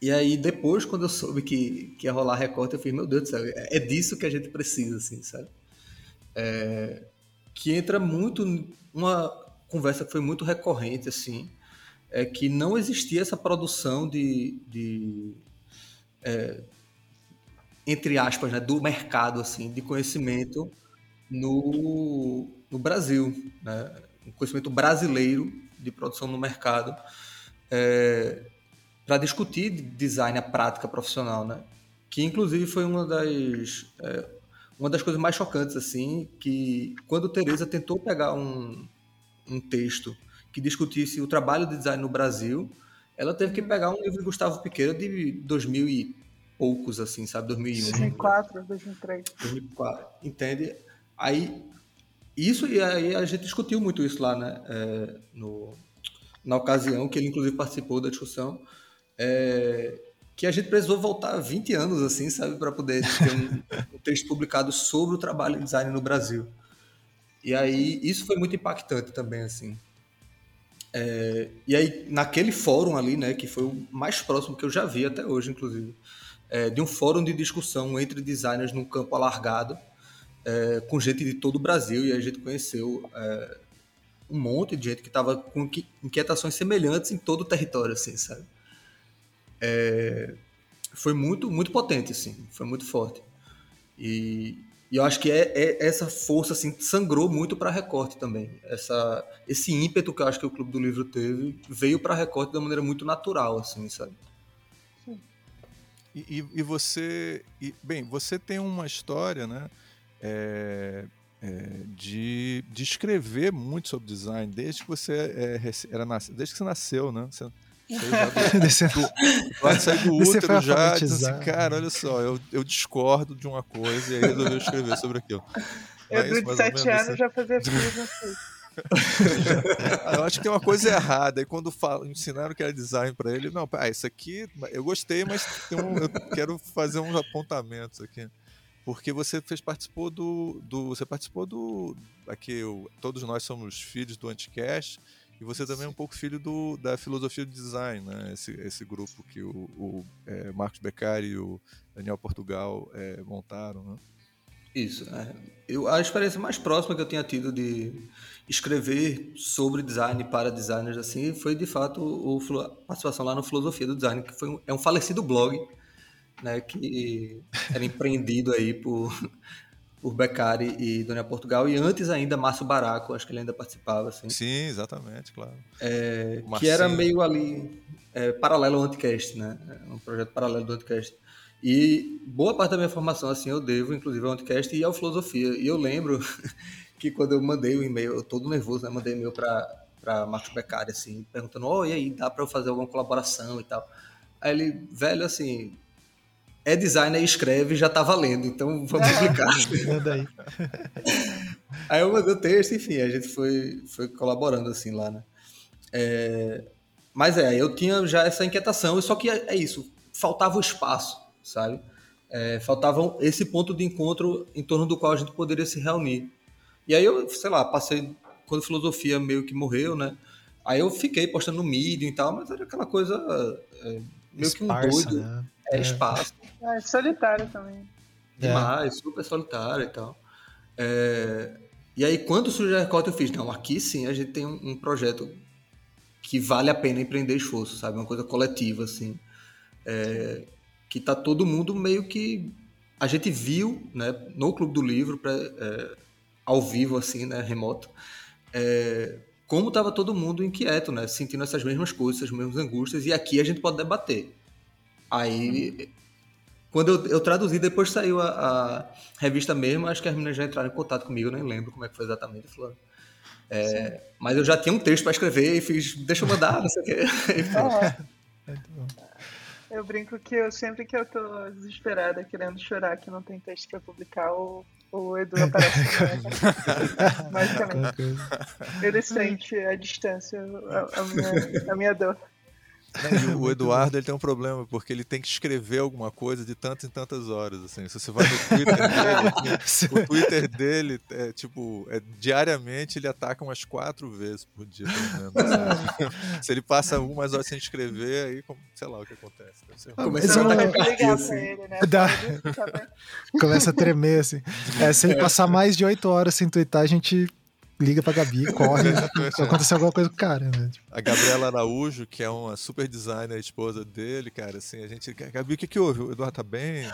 E aí depois, quando eu soube que, que ia rolar recorte, eu fiz, meu Deus do céu, é, é disso que a gente precisa, assim, sabe? É, que entra muito uma conversa que foi muito recorrente, assim, é que não existia essa produção de, de é, entre aspas, né, do mercado assim, de conhecimento no, no Brasil, né? um conhecimento brasileiro de produção no mercado é, para discutir design, a prática profissional, né? que inclusive foi uma das é, uma das coisas mais chocantes assim, que quando Teresa tentou pegar um, um texto que discutisse o trabalho de design no Brasil, ela teve que pegar um livro de Gustavo Piqueira de 2000 e poucos, assim, sabe? 2001. 2004, 2003. 2004, entende? Aí, isso, e aí a gente discutiu muito isso lá, né? É, no, na ocasião, que ele inclusive participou da discussão, é, que a gente precisou voltar 20 anos, assim, sabe? Para poder ter um, um texto publicado sobre o trabalho de design no Brasil. E aí, isso foi muito impactante também, assim. É, e aí, naquele fórum ali, né, que foi o mais próximo que eu já vi até hoje, inclusive, é, de um fórum de discussão entre designers num campo alargado, é, com gente de todo o Brasil, e a gente conheceu é, um monte de gente que estava com inquietações semelhantes em todo o território, assim, sabe? É, foi muito, muito potente, assim, foi muito forte. E, e eu acho que é, é essa força assim sangrou muito para recorte também. Essa esse ímpeto que eu acho que o Clube do Livro teve veio para recorte de uma maneira muito natural, assim, sabe? E, e, você, e, bem, você tem uma história, né? É, é, de, de escrever muito sobre design desde que você é, era desde que você nasceu, né? Você, Vai sair do útero já, assim, cara, olha só, eu, eu discordo de uma coisa e aí resolveu escrever sobre aquilo. Eu, Mas, de sete anos, assim. já fazia tudo assim. eu acho que tem uma coisa errada. E quando falo, ensinaram que era design para ele, não, ah, isso aqui eu gostei, mas um, eu quero fazer uns apontamentos aqui. Porque você fez, participou do, do. Você participou do. Aqui, o, todos nós somos filhos do Anticast. E você também é um pouco filho do, da filosofia do design, né? Esse, esse grupo que o, o é, Marcos Beccari e o Daniel Portugal é, montaram, né? Isso. É. Eu, a experiência mais próxima que eu tinha tido de escrever sobre design para designers assim foi de fato o, a participação lá no Filosofia do Design, que foi um, é um falecido blog né, que era empreendido aí por por Beccari e Dona Portugal, e antes ainda Márcio Baraco, acho que ele ainda participava. Assim. Sim, exatamente, claro. É, que era meio ali é, paralelo ao Anticast, né? É um projeto paralelo do Anticast. E boa parte da minha formação, assim, eu devo, inclusive, ao Anticast e à Filosofia. E eu lembro que quando eu mandei o e-mail, eu todo nervoso, né? Mandei e-mail para Marcos Beccari, assim, perguntando, oh, e aí, dá para eu fazer alguma colaboração e tal? Aí ele, velho, assim, é designer e escreve, já tá valendo, então vamos publicar. Manda aí. aí eu mandei o texto, enfim, a gente foi, foi colaborando assim lá, né? É, mas é, eu tinha já essa inquietação, só que é, é isso, faltava o espaço, sabe? É, faltava esse ponto de encontro em torno do qual a gente poderia se reunir. E aí eu, sei lá, passei, quando a filosofia meio que morreu, né? Aí eu fiquei postando no Medium e tal, mas era aquela coisa é, meio Esparsa, que um doido. Né? É, é, espaço. É, solitário também. Demais, é. super solitário e tal. É, e aí, quando surgiu a recorte, eu fiz, não, aqui sim a gente tem um, um, projeto que vale a pena empreender esforço, sabe? Uma coisa coletiva, assim. É, que tá todo mundo meio que... A gente viu, né, no Clube do Livro, pra, é, ao vivo, assim, né, remoto, é, como estava todo mundo inquieto, né? Sentindo essas mesmas coisas, essas mesmas angústias, e aqui a gente pode debater. Aí, quando eu, eu traduzi, depois saiu a, a, revista mesmo, acho que as meninas já entraram em contato comigo, nem lembro como é que foi exatamente. Falou, é, mas eu já tinha um texto para escrever e fiz, deixa eu mandar, não sei o quê. Eu brinco que eu, sempre que eu tô desesperada, querendo chorar, que não tem texto para publicar, o, o Edu aparece. Basicamente. Ele sente a distância, a, a, minha, a minha dor. Não, o Eduardo ele tem um problema, porque ele tem que escrever alguma coisa de tantas em tantas horas. Assim. Se você vai no Twitter dele, assim, o Twitter dele é tipo, é, diariamente ele ataca umas quatro vezes por dia, pelo menos. Assim. Se ele passa algumas horas sem escrever, aí sei lá o que acontece. Começa a ligar assim. ele, né? Dá... Começa a tremer, assim. É, se ele passar mais de oito horas sem twittar, a gente liga pra Gabi, corre, se acontecer alguma coisa com o cara, né? Tipo. A Gabriela Araújo, que é uma super designer, esposa dele, cara, assim, a gente. Gabi, o que que houve? O Eduardo tá bem?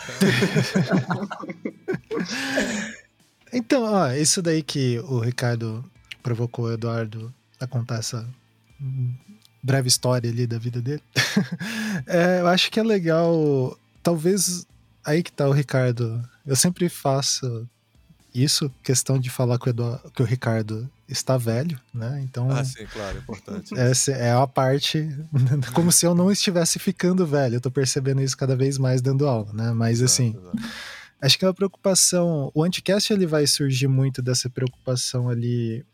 então, ó, isso daí que o Ricardo provocou o Eduardo a contar essa breve história ali da vida dele. é, eu acho que é legal. Talvez aí que tá o Ricardo. Eu sempre faço isso, questão de falar que o, Eduardo, que o Ricardo está velho, né? Então. Ah, sim, claro, é importante. Essa é a parte. Como se eu não estivesse ficando velho. Eu tô percebendo isso cada vez mais dando aula, né? Mas exato, assim. Exato. Acho que é uma preocupação. O Anticast ele vai surgir muito dessa preocupação ali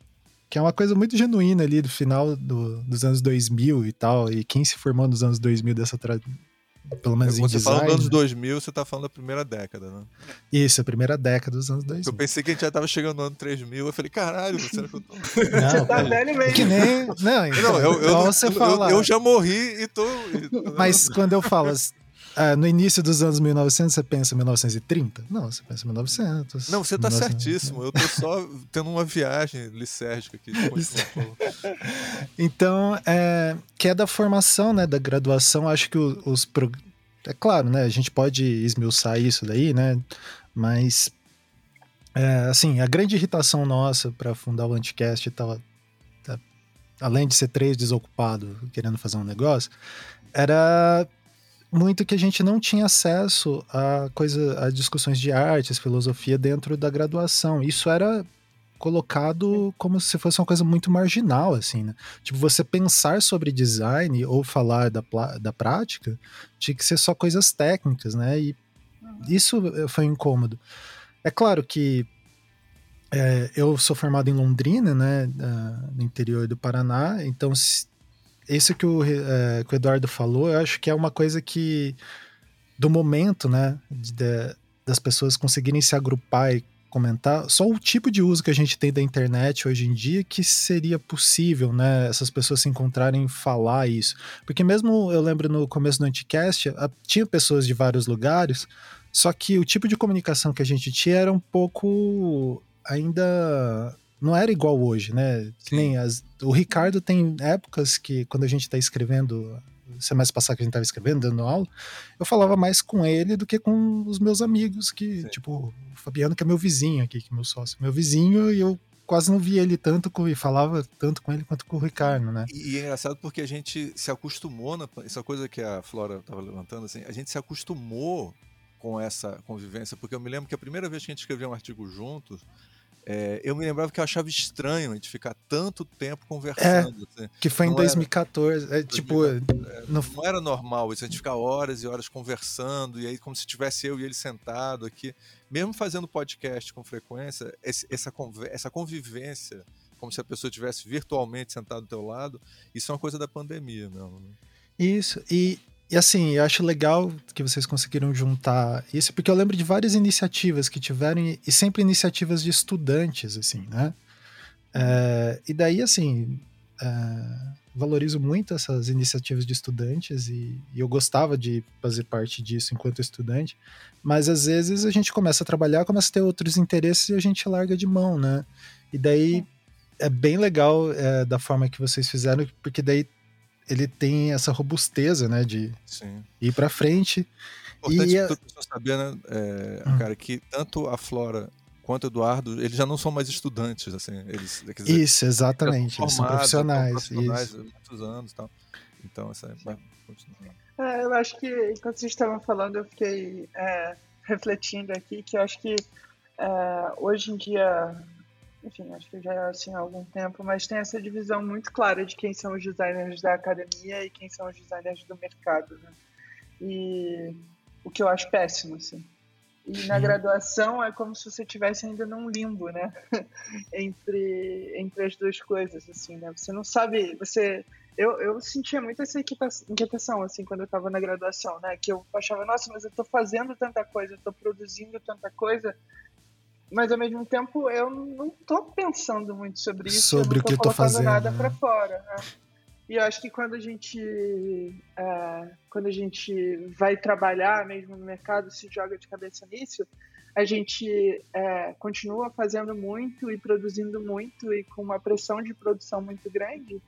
que é uma coisa muito genuína ali do final do, dos anos 2000 e tal, e quem se formou nos anos 2000 dessa tra... pelo menos Quando em você design. fala dos anos 2000, você tá falando da primeira década, né? Isso, a primeira década dos anos 2000. Eu pensei que a gente já tava chegando no ano 3000, eu falei, caralho, será que eu tô... Não, você tá velho mesmo. Que nem... Não, então, não eu, eu, você fala... eu, eu já morri e tô... Mas quando eu falo ah, no início dos anos 1900, você pensa 1930? Não, você pensa 1900. Não, você está certíssimo. Eu tô só tendo uma viagem licérgica aqui. então, é, que é da formação, né, da graduação, acho que os... Pro... É claro, né, a gente pode esmiuçar isso daí, né, mas... É, assim, a grande irritação nossa para fundar o Anticast e tal, tá, além de ser três desocupados querendo fazer um negócio, era muito que a gente não tinha acesso a coisa a discussões de artes, filosofia dentro da graduação. Isso era colocado como se fosse uma coisa muito marginal, assim, né? Tipo, você pensar sobre design ou falar da, da prática tinha que ser só coisas técnicas, né? E isso foi incômodo. É claro que é, eu sou formado em Londrina, né, no interior do Paraná, então isso que o, é, que o Eduardo falou, eu acho que é uma coisa que, do momento, né, de, de, das pessoas conseguirem se agrupar e comentar, só o tipo de uso que a gente tem da internet hoje em dia que seria possível, né, essas pessoas se encontrarem e falar isso. Porque mesmo eu lembro no começo do Anticast, tinha pessoas de vários lugares, só que o tipo de comunicação que a gente tinha era um pouco ainda não era igual hoje, né? Nem as, o Ricardo tem épocas que, quando a gente está escrevendo, semestre passado que a gente estava escrevendo, dando aula, eu falava mais com ele do que com os meus amigos, que, Sim. tipo, o Fabiano, que é meu vizinho aqui, que é meu sócio, meu vizinho, e eu quase não via ele tanto com, e falava tanto com ele quanto com o Ricardo, né? E, e é engraçado porque a gente se acostumou, na, essa coisa que a Flora estava levantando, assim, a gente se acostumou com essa convivência, porque eu me lembro que a primeira vez que a gente escreveu um artigo juntos, é, eu me lembrava que eu achava estranho a gente ficar tanto tempo conversando. É, assim. Que foi em 2014. Era, é, tipo, é, não... não... era normal isso, a gente ficar horas e horas conversando, e aí, como se tivesse eu e ele sentado aqui. Mesmo fazendo podcast com frequência, esse, essa, essa convivência, como se a pessoa estivesse virtualmente sentado do teu lado, isso é uma coisa da pandemia mesmo. Né? Isso, e e assim, eu acho legal que vocês conseguiram juntar isso, porque eu lembro de várias iniciativas que tiveram, e sempre iniciativas de estudantes, assim, né? É, e daí, assim, é, valorizo muito essas iniciativas de estudantes e, e, eu gostava de fazer parte disso enquanto estudante, mas às vezes a gente começa a trabalhar, começa a ter outros interesses e a gente larga de mão, né? E daí é bem legal é, da forma que vocês fizeram, porque daí ele tem essa robusteza, né, de Sim. ir para frente. Importante e a... saber, né, é, hum. cara, que tanto a Flora quanto o Eduardo, eles já não são mais estudantes, assim, eles... Dizer, isso, exatamente, eles são profissionais. profissionais isso. há muitos anos tal. Então, essa é... É, eu acho que, enquanto vocês estavam falando, eu fiquei é, refletindo aqui que eu acho que é, hoje em dia enfim, acho que já é assim há algum tempo, mas tem essa divisão muito clara de quem são os designers da academia e quem são os designers do mercado, né? E o que eu acho péssimo, assim. E na graduação é como se você estivesse ainda num limbo, né? entre, entre as duas coisas, assim, né? Você não sabe, você... eu, eu sentia muito essa inquietação, assim, quando eu estava na graduação, né? Que eu achava, nossa, mas eu estou fazendo tanta coisa, estou produzindo tanta coisa, mas ao mesmo tempo eu não estou pensando muito sobre isso, sobre eu não estou colocando nada né? para fora, né? E eu acho que quando a gente é, quando a gente vai trabalhar mesmo no mercado, se joga de cabeça nisso, a gente é, continua fazendo muito e produzindo muito e com uma pressão de produção muito grande,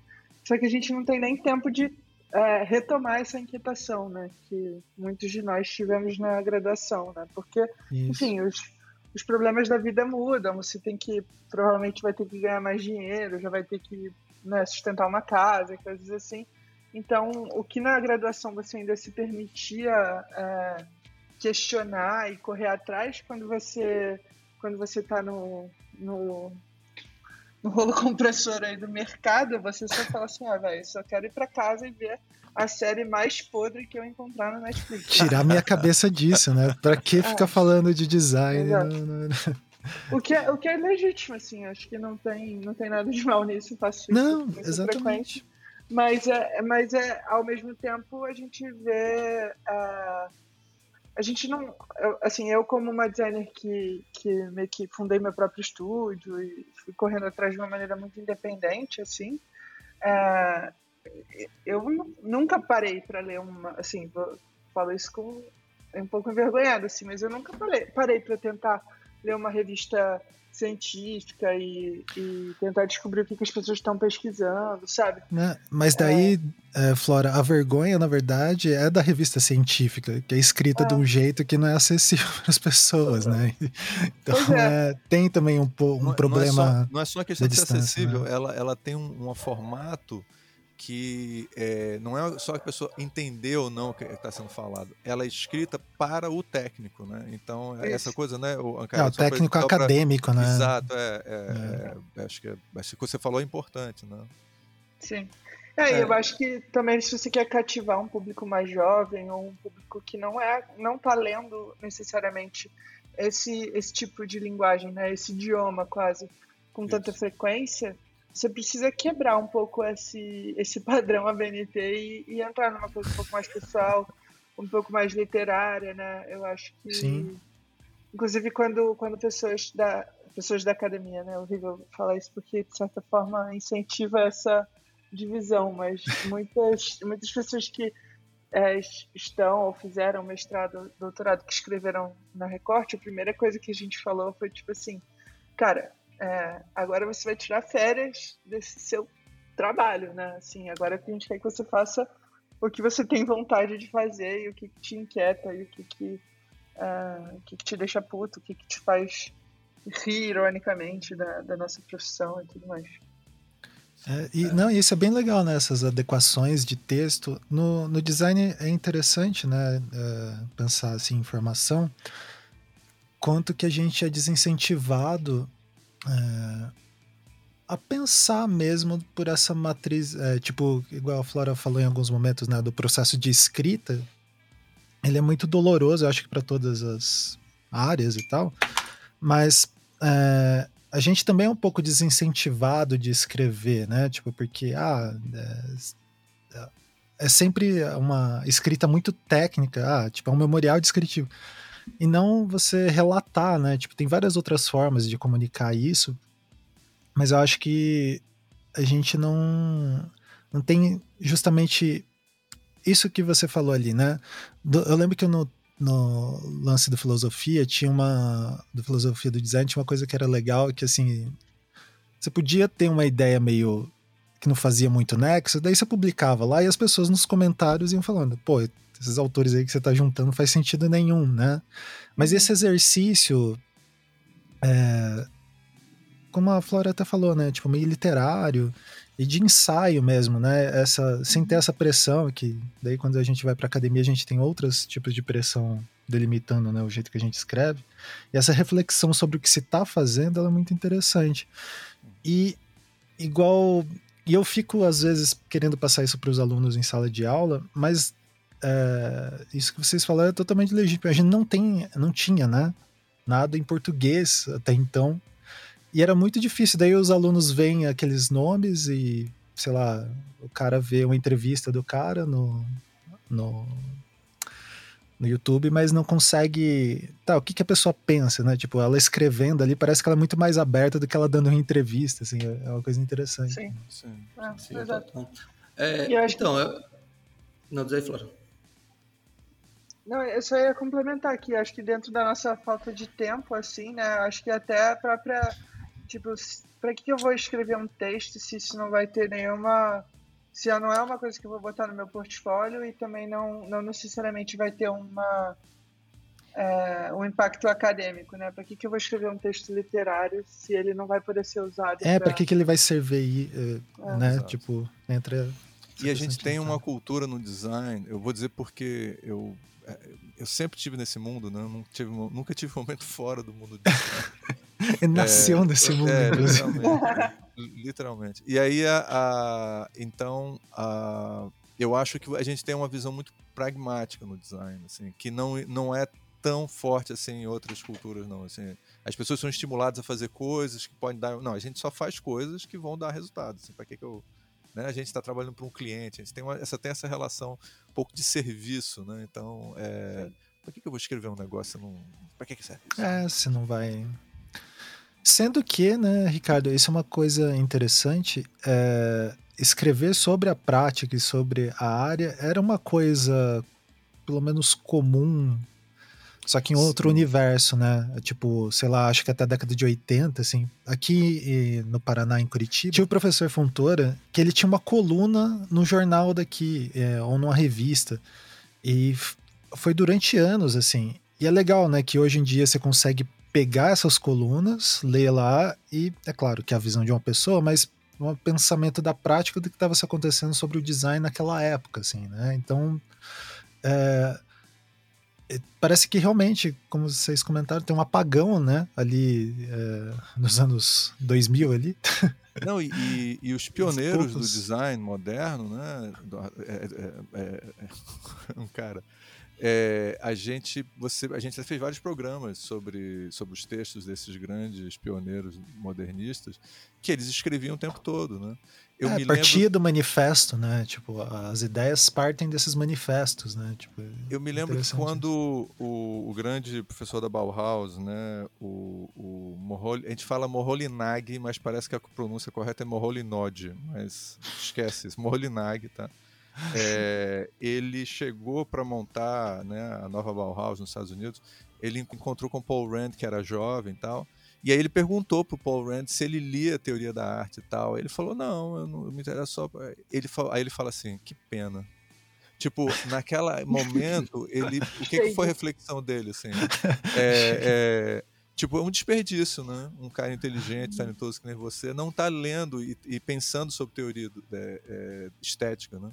só que a gente não tem nem tempo de é, retomar essa inquietação, né? Que muitos de nós tivemos na graduação, né? Porque, Isso. enfim, os, os problemas da vida mudam. Você tem que, provavelmente, vai ter que ganhar mais dinheiro, já vai ter que né, sustentar uma casa, coisas assim. Então, o que na graduação você ainda se permitia é, questionar e correr atrás, quando você quando você está no, no, no rolo compressor aí do mercado, você só fala assim, ah, velho, só quero ir para casa e ver a série mais podre que eu encontrar no Netflix. Tirar minha cabeça disso, né? Pra que é. ficar falando de design? O que, é, o que é legítimo, assim, acho que não tem, não tem nada de mal nisso, faço isso. Não, exatamente. Mas é, mas é, ao mesmo tempo, a gente vê. Uh, a gente não. Eu, assim, eu, como uma designer que, que meio que fundei meu próprio estúdio e fui correndo atrás de uma maneira muito independente, assim. Uh, eu nunca parei para ler uma. Assim, falo isso com um pouco envergonhado, assim, mas eu nunca parei, parei para tentar ler uma revista científica e, e, tentar descobrir o que, que as pessoas estão pesquisando, sabe? Né? Mas daí, é... É, Flora, a vergonha, na verdade, é da revista científica, que é escrita é. de um jeito que não é acessível para as pessoas, né? Então, é. é. tem também um, um não, problema. Não é, só, não é só uma questão de ser acessível, né? ela, ela tem um, um formato que é, não é só a pessoa entendeu ou não o que está sendo falado, ela é escrita para o técnico, né? Então, é essa coisa, né? O, é, o técnico pra, acadêmico, pra... né? Exato, é, é, é, acho, que, acho que você falou é importante, né? Sim. É, eu acho que também se você quer cativar um público mais jovem ou um público que não é, não está lendo necessariamente esse, esse tipo de linguagem, né? Esse idioma quase com Isso. tanta frequência, você precisa quebrar um pouco esse, esse padrão ABNT e, e entrar numa coisa um pouco mais pessoal, um pouco mais literária, né? Eu acho que. Sim. Inclusive, quando, quando pessoas da, pessoas da academia, né? É horrível falar isso porque, de certa forma, incentiva essa divisão, mas muitas, muitas pessoas que é, estão ou fizeram mestrado, doutorado, que escreveram na Recorte, a primeira coisa que a gente falou foi tipo assim, cara, é, agora você vai tirar férias desse seu trabalho, né? Assim, agora que a gente quer que você faça o que você tem vontade de fazer e o que, te inquieta e o que, que, uh, que, que te deixa puto, o que, que te faz rir ironicamente da, da nossa profissão e tudo mais. É, e. Não, isso é bem legal, né? Essas adequações de texto. No, no design é interessante, né? É, pensar assim, informação. Quanto que a gente é desincentivado é, a pensar mesmo por essa matriz, é, tipo, igual a Flora falou em alguns momentos, né, do processo de escrita, ele é muito doloroso, eu acho que para todas as áreas e tal, mas é, a gente também é um pouco desincentivado de escrever, né, tipo, porque, ah, é, é sempre uma escrita muito técnica, ah, tipo, é um memorial descritivo e não você relatar, né? Tipo, tem várias outras formas de comunicar isso, mas eu acho que a gente não não tem justamente isso que você falou ali, né? eu lembro que no, no lance da filosofia tinha uma da filosofia do design tinha uma coisa que era legal que assim você podia ter uma ideia meio que não fazia muito nexo, daí você publicava lá e as pessoas nos comentários iam falando, pô, esses autores aí que você está juntando não faz sentido nenhum, né? Mas uhum. esse exercício, é, como a Flora até falou, né? Tipo, meio literário e de ensaio mesmo, né? Essa, sem ter uhum. essa pressão, que daí quando a gente vai para academia a gente tem outros tipos de pressão delimitando né, o jeito que a gente escreve. E essa reflexão sobre o que se está fazendo é muito interessante. E igual. E eu fico, às vezes, querendo passar isso para os alunos em sala de aula, mas é, isso que vocês falaram é totalmente legítimo. A gente não tem, não tinha, né? Nada em português até então. E era muito difícil. Daí os alunos veem aqueles nomes e sei lá, o cara vê uma entrevista do cara no, no, no YouTube, mas não consegue. Tá, o que, que a pessoa pensa, né? Tipo, ela escrevendo ali, parece que ela é muito mais aberta do que ela dando uma entrevista, assim, é uma coisa interessante. Sim. Sim, ah, sim exato. É, então, eu... não, diz aí, Flora. Não, eu só ia complementar aqui, acho que dentro da nossa falta de tempo, assim, né? Acho que até a própria. Tipo, para que eu vou escrever um texto se isso não vai ter nenhuma. Se não é uma coisa que eu vou botar no meu portfólio e também não, não necessariamente vai ter uma. É, um impacto acadêmico, né? Para que, que eu vou escrever um texto literário se ele não vai poder ser usado? É, para que, que ele vai servir, uh, é. né? Exato. Tipo, entre. E a gente tem uma cultura no design, eu vou dizer porque eu eu sempre tive nesse mundo, né? Nunca tive, nunca tive um momento fora do mundo Ele nasceu é, nesse mundo, é, literalmente, literalmente. E aí, a, a, então, a, eu acho que a gente tem uma visão muito pragmática no design, assim, que não, não é tão forte assim em outras culturas, não. Assim, as pessoas são estimuladas a fazer coisas que podem dar. Não, a gente só faz coisas que vão dar resultado. Assim, para que, que eu né? A gente está trabalhando para um cliente, a gente tem, uma, essa, tem essa relação um pouco de serviço, né? Então, é, para que, que eu vou escrever um negócio? Para que, que serve isso? É, você não vai. Sendo que, né, Ricardo, isso é uma coisa interessante. É, escrever sobre a prática e sobre a área era uma coisa, pelo menos comum só que em outro Sim. universo, né? Tipo, sei lá, acho que até a década de 80, assim. Aqui no Paraná, em Curitiba, tinha o professor Fontoura, que ele tinha uma coluna no jornal daqui, é, ou numa revista. E foi durante anos, assim. E é legal, né, que hoje em dia você consegue pegar essas colunas, ler lá, e é claro que é a visão de uma pessoa, mas um pensamento da prática do que estava se acontecendo sobre o design naquela época, assim, né? Então. É, é, parece que realmente, como vocês comentaram, tem um apagão, né? Ali é, nos anos 2000 ali. Não, e, e, e os pioneiros do design moderno, né? É, é, é, é um cara. a gente, você, a gente fez vários programas sobre, sobre os textos desses grandes pioneiros modernistas que eles escreviam o tempo todo, né? Eu é, partia lembro... do manifesto, né? Tipo, as ideias partem desses manifestos, né? Tipo, eu me lembro que quando o, o, grande professor da Bauhaus, né? O, o Mohol... a gente fala Moholy-Nagy, mas parece que a pronúncia correta é Moholy-Nod, mas esquece isso, Moholy-Nagy, tá? É, ele chegou para montar né, a nova Bauhaus nos Estados Unidos. Ele encontrou com Paul Rand, que era jovem e tal. E aí ele perguntou pro Paul Rand se ele lia a teoria da arte e tal. Ele falou, não, eu não eu me interesso só. Ele aí ele fala assim, que pena. Tipo, naquele momento, ele. O que, que foi a reflexão dele, assim? É, é, tipo, é um desperdício, né? Um cara inteligente, talentoso que nem você, não tá lendo e, e pensando sobre teoria é, é estética, né?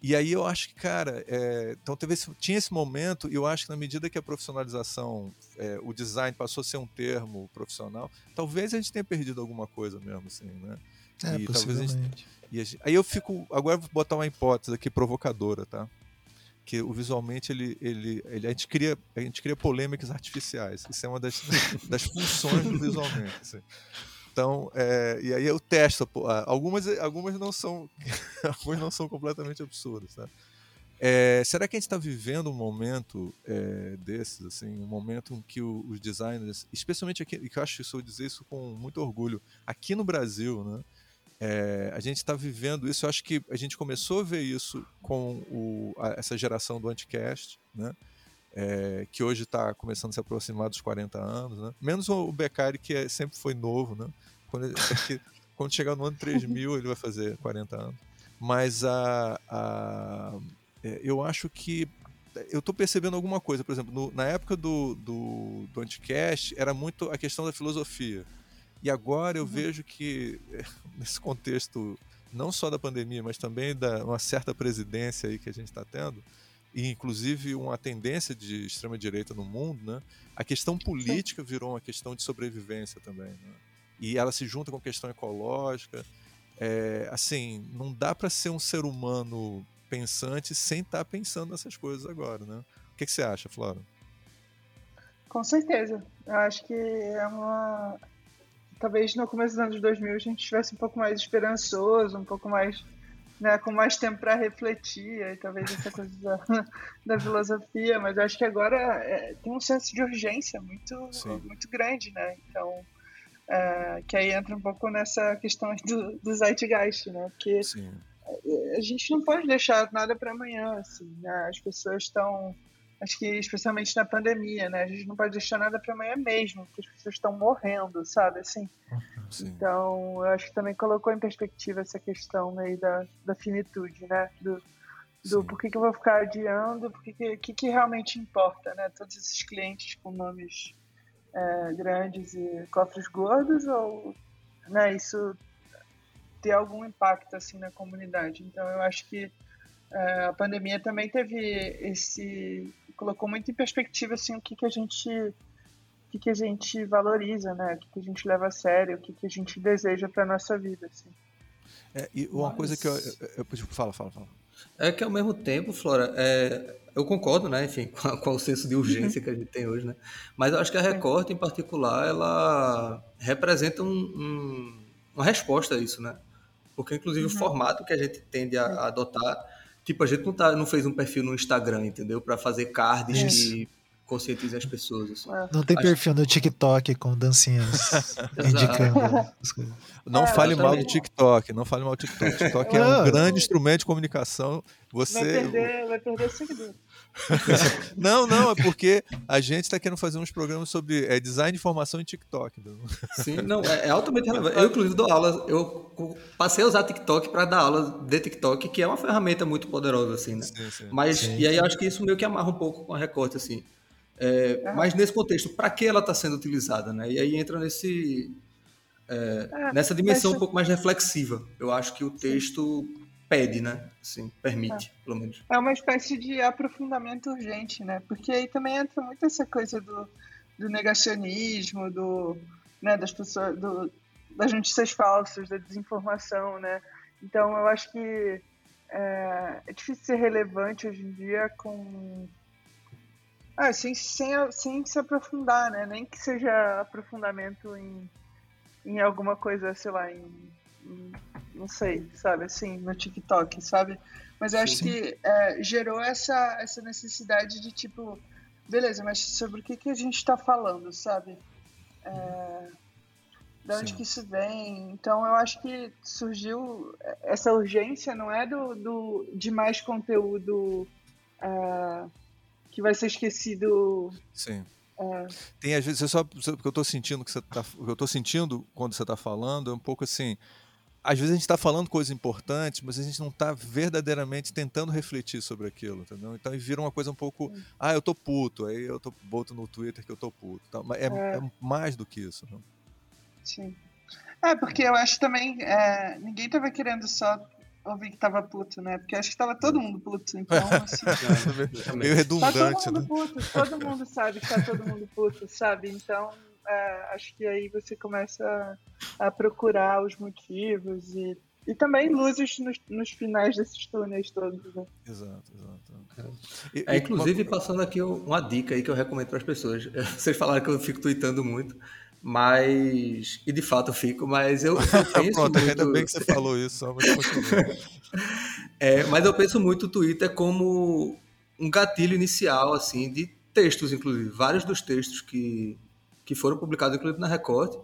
E aí eu acho que, cara, é, então teve esse, tinha esse momento, e eu acho que na medida que a profissionalização, é, o design passou a ser um termo profissional, talvez a gente tenha perdido alguma coisa mesmo, assim, né? É, e possivelmente. Gente, e gente, aí eu fico, agora vou botar uma hipótese aqui provocadora, tá? Que o visualmente ele, ele, ele a gente cria, a gente cria polêmicas artificiais. Isso é uma das, das funções do visualmente. Assim. Então, é, e aí eu testo. Algumas, algumas não são, algumas não são completamente absurdas, tá? É, será que a gente está vivendo um momento é, desses, assim, um momento em que o, os designers, especialmente aqui, e que eu acho isso eu dizer isso com muito orgulho, aqui no Brasil, né? É, a gente está vivendo isso. Eu acho que a gente começou a ver isso com o, a, essa geração do Anticast, né? É, que hoje está começando a se aproximar dos 40 anos, né? Menos o Beccari, que é, sempre foi novo, né? Quando, ele, quando chegar no ano 3000, ele vai fazer 40 anos. Mas a, a é, eu acho que eu estou percebendo alguma coisa. Por exemplo, no, na época do, do, do Anticast, era muito a questão da filosofia. E agora eu uhum. vejo que, nesse contexto, não só da pandemia, mas também da uma certa presidência aí que a gente está tendo, e inclusive uma tendência de extrema direita no mundo, né? A questão política virou uma questão de sobrevivência também, né? E ela se junta com a questão ecológica. É, assim, não dá para ser um ser humano pensante sem estar tá pensando nessas coisas agora, né? O que, que você acha, Flora? Com certeza. Eu acho que é uma talvez no começo dos anos 2000 a gente estivesse um pouco mais esperançoso, um pouco mais né, com mais tempo para refletir, e talvez essa coisa da, da filosofia, mas eu acho que agora é, tem um senso de urgência muito, muito grande, né? Então, é, que aí entra um pouco nessa questão do, do zeitgeist, né? Porque Sim. a gente não pode deixar nada para amanhã, assim, né? As pessoas estão acho que especialmente na pandemia, né? A gente não pode deixar nada para amanhã mesmo, porque as pessoas estão morrendo, sabe? Assim. Sim. Então, eu acho que também colocou em perspectiva essa questão aí da, da finitude, né? Do, do por que, que eu vou ficar adiando, por que, que, que, realmente importa, né? Todos esses clientes com nomes é, grandes e cofres gordos, ou né, isso ter algum impacto assim na comunidade. Então, eu acho que a pandemia também teve esse colocou muito em perspectiva assim o que, que a gente o que, que a gente valoriza, né? O que, que a gente leva a sério, o que, que a gente deseja para nossa vida, assim. É, e uma Mas... coisa que eu, eu, eu, fala, fala, fala. É que ao mesmo tempo, Flora, é, eu concordo, né? Enfim, com, a, com, o senso de urgência que a gente tem hoje, né? Mas eu acho que a Record, em particular, ela representa um, um, uma resposta a isso, né? Porque, inclusive, uhum. o formato que a gente tende a, a adotar Tipo, a gente não, tá, não fez um perfil no Instagram, entendeu? Para fazer cards Isso. que conscientizem as pessoas. Assim. É. Não tem Acho... perfil no TikTok com dancinhas indicando as coisas. Não é, fale mal do TikTok, não fale mal do TikTok. O TikTok é um grande instrumento de comunicação. Você... Vai perder, vai perder seguidor. Não, não, é porque a gente está querendo fazer uns programas sobre é, design de informação em TikTok. Sim, não, é, é altamente relevante. Eu, inclusive, dou aulas, eu passei a usar TikTok para dar aula de TikTok, que é uma ferramenta muito poderosa, assim, né? Sim, sim. Mas, sim, e aí eu acho que isso meio que amarra um pouco com a recorte, assim. É, ah. Mas nesse contexto, para que ela está sendo utilizada, né? E aí entra nesse, é, ah, nessa dimensão um pouco mais reflexiva. Eu acho que o texto pede, né? Assim, permite, é. pelo menos. É uma espécie de aprofundamento urgente, né? Porque aí também entra muito essa coisa do, do negacionismo, do, né, das pessoas, do, das notícias falsas, da desinformação, né? Então eu acho que é, é difícil ser relevante hoje em dia com ah, sem, sem, sem se aprofundar, né? Nem que seja aprofundamento em, em alguma coisa, sei lá, em não sei, sabe, assim, no TikTok, sabe? Mas eu acho Sim. que é, gerou essa, essa necessidade de, tipo, beleza, mas sobre o que, que a gente está falando, sabe? É, de onde Sim. que isso vem? Então eu acho que surgiu essa urgência, não é do, do de mais conteúdo é, que vai ser esquecido. Sim. É. Tem às vezes, só porque eu estou sentindo que você tá, eu tô sentindo quando você está falando, é um pouco assim, às vezes a gente está falando coisas importantes, mas a gente não está verdadeiramente tentando refletir sobre aquilo, entendeu? Então vira uma coisa um pouco, ah, eu tô puto, aí eu tô boto no Twitter que eu tô puto, mas é, é. é mais do que isso. Não? Sim. É, porque eu acho também, é, ninguém tava querendo só ouvir que tava puto, né? Porque acho que tava todo mundo puto, então, assim... é meio redundante, tá todo mundo né? puto, todo mundo sabe que tá todo mundo puto, sabe? Então é, acho que aí você começa a, a, procurar os motivos e, e também luzes nos, nos finais desses túneis todos. Né? Exato, exato. É, é inclusive, uma... passando aqui uma dica aí que eu recomendo para as pessoas. Vocês falaram que eu fico tweetando muito, mas. E de fato eu fico, mas eu, eu penso. Pronto, muito... ainda bem que você falou isso, só é, Mas eu penso muito o Twitter como um gatilho inicial, assim, de textos, inclusive. Vários dos textos que, que foram publicadas inclusive na Record,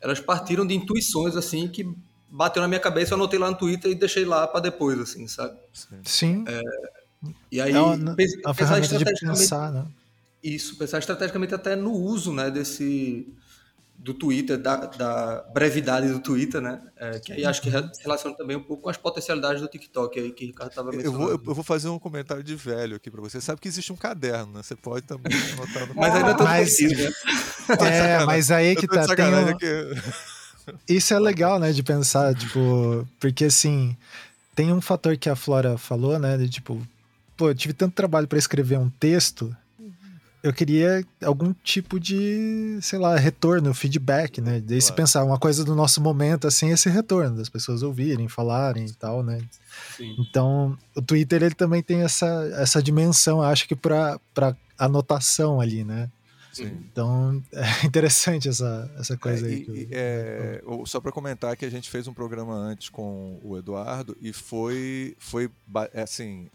elas partiram de intuições assim que bateu na minha cabeça, eu anotei lá no Twitter e deixei lá para depois, assim, sabe? Sim. É, e aí, é uma, pensar de pensar, né? Isso, pensar estrategicamente até no uso, né, desse do Twitter, da, da brevidade do Twitter, né? É, que aí acho que se relaciona também um pouco com as potencialidades do TikTok aí que o Ricardo estava mencionando. Eu vou, eu vou fazer um comentário de velho aqui para você. Você sabe que existe um caderno, né? Você pode também anotar no Mas ainda tô mas, né? É, mas aí que tá. Tem um... que... Isso é legal, né, de pensar, tipo, porque assim, tem um fator que a Flora falou, né, de tipo, pô, eu tive tanto trabalho para escrever um texto eu queria algum tipo de, sei lá, retorno, feedback, né? Daí claro. se pensar uma coisa do nosso momento, assim, esse retorno, das pessoas ouvirem, falarem e tal, né? Sim. Então, o Twitter, ele também tem essa, essa dimensão, acho que para anotação ali, né? Sim. Então, é interessante essa, essa coisa é, aí. E, é, só para comentar que a gente fez um programa antes com o Eduardo e foi, foi assim,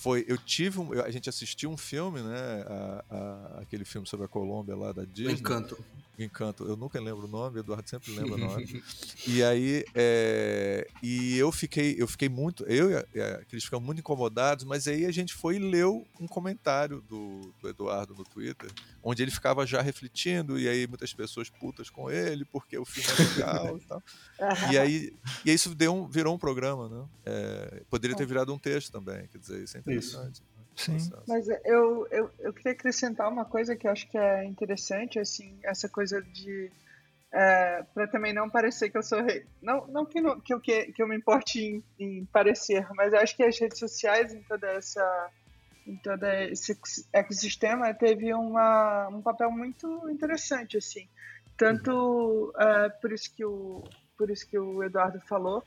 foi eu tive um, a gente assistiu um filme né a, a, aquele filme sobre a Colômbia lá da Disney. Encanto Encanto, eu nunca lembro o nome, o Eduardo sempre lembra o nome. e aí, é, e eu fiquei, eu fiquei muito, eu e a, e a Cris ficamos muito incomodados, mas aí a gente foi e leu um comentário do, do, Eduardo no Twitter, onde ele ficava já refletindo, e aí muitas pessoas putas com ele, porque o filme é legal e tal. E aí, e isso deu um, virou um programa, né? É, poderia ter virado um texto também, quer dizer, isso é interessante. Isso. Sim. Mas eu, eu, eu queria acrescentar uma coisa que eu acho que é interessante, assim, essa coisa de. É, para também não parecer que eu sou rei. Não, não, que, não que, eu, que, que eu me importe em, em, parecer, mas eu acho que as redes sociais, em toda essa. Em todo esse ecossistema, teve uma, um papel muito interessante, assim. Tanto é, por, isso que o, por isso que o Eduardo falou,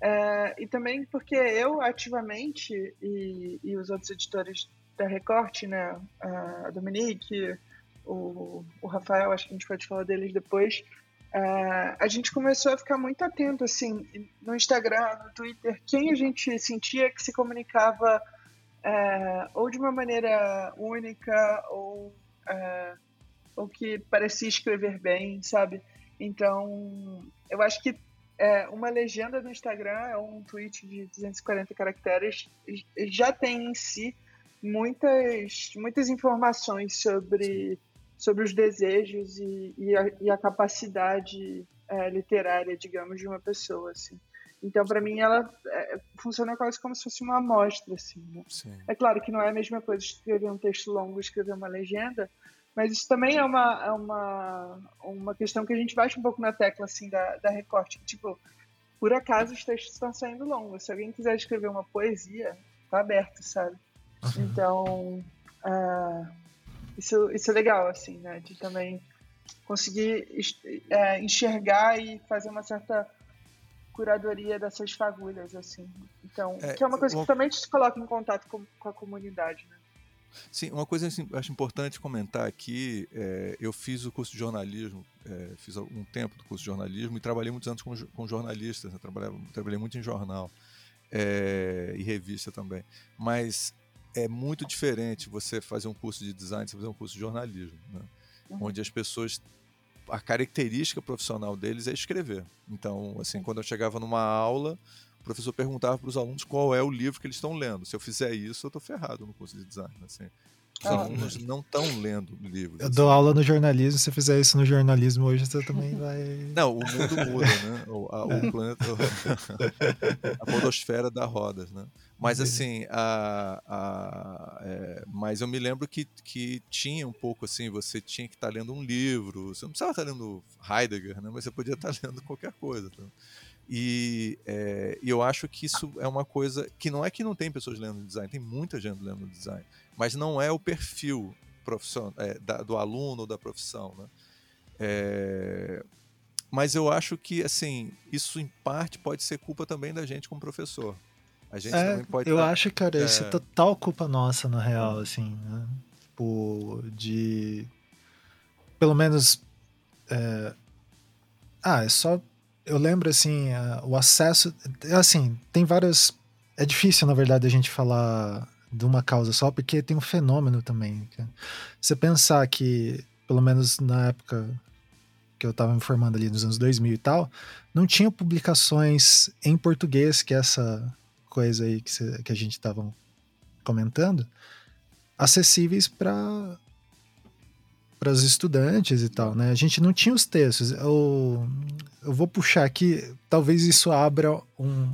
é, e também porque eu ativamente e, e os outros editores da Recorte, né, a Dominique, o, o Rafael, acho que a gente pode falar deles depois, é, a gente começou a ficar muito atento, assim, no Instagram, no Twitter, quem a gente sentia que se comunicava é, ou de uma maneira única ou, é, ou que parecia escrever bem, sabe? Então, eu acho que é, uma legenda no Instagram é um tweet de 240 caracteres, já tem em si muitas, muitas informações sobre, sobre os desejos e, e, a, e a, capacidade é, literária, digamos, de uma pessoa. Assim. Então, para mim, ela é, funciona quase como se fosse uma amostra. Assim, né? É claro que não é a mesma coisa escrever um texto longo escrever uma legenda, mas isso também é uma, é uma, uma questão que a gente bate um pouco na tecla assim, da, da recorte. Tipo, por acaso os textos estão saindo longos. Se alguém quiser escrever uma poesia, tá aberto, sabe? Então, uh, isso, isso é legal, assim, né? De também conseguir é, enxergar e fazer uma certa curadoria dessas fagulhas, assim. Então, é, que é uma coisa que também te coloca em contato com, com a comunidade, né? Sim, uma coisa que acho importante comentar aqui, é, eu fiz o curso de jornalismo, é, fiz um tempo do curso de jornalismo e trabalhei muitos anos com, com jornalistas, né? trabalhei, trabalhei muito em jornal é, e revista também. Mas é muito diferente você fazer um curso de design, você fazer um curso de jornalismo, né? uhum. onde as pessoas a característica profissional deles é escrever. Então, assim, quando eu chegava numa aula, o professor perguntava para os alunos qual é o livro que eles estão lendo. Se eu fizer isso, eu estou ferrado no curso de design. Assim. Os ah, alunos não estão lendo livros. Eu assim. dou aula no jornalismo, se fizer isso no jornalismo hoje, você também vai. Não, o mundo muda, né? O, a, é. o planeta. a podosfera dá rodas, né? Mas assim, a, a, é, mas eu me lembro que, que tinha um pouco assim, você tinha que estar tá lendo um livro, você não precisava estar tá lendo Heidegger, né? Mas você podia estar tá lendo qualquer coisa. Tá? E, é, eu acho que isso é uma coisa que não é que não tem pessoas lendo design, tem muita gente lendo design, mas não é o perfil é, da, do aluno ou da profissão. Né? É, mas eu acho que assim isso em parte pode ser culpa também da gente como professor. A gente é, também pode. Eu tá, acho, cara, é... isso é total culpa nossa, na real, assim, né? Tipo, de. Pelo menos. É... Ah, é só eu lembro assim, o acesso. Assim, tem várias. É difícil, na verdade, a gente falar de uma causa só, porque tem um fenômeno também. Você pensar que, pelo menos na época que eu estava me formando ali nos anos 2000 e tal, não tinha publicações em português, que é essa coisa aí que, cê, que a gente estava comentando, acessíveis para para os estudantes e tal, né? A gente não tinha os textos. Eu, eu vou puxar aqui, talvez isso abra um,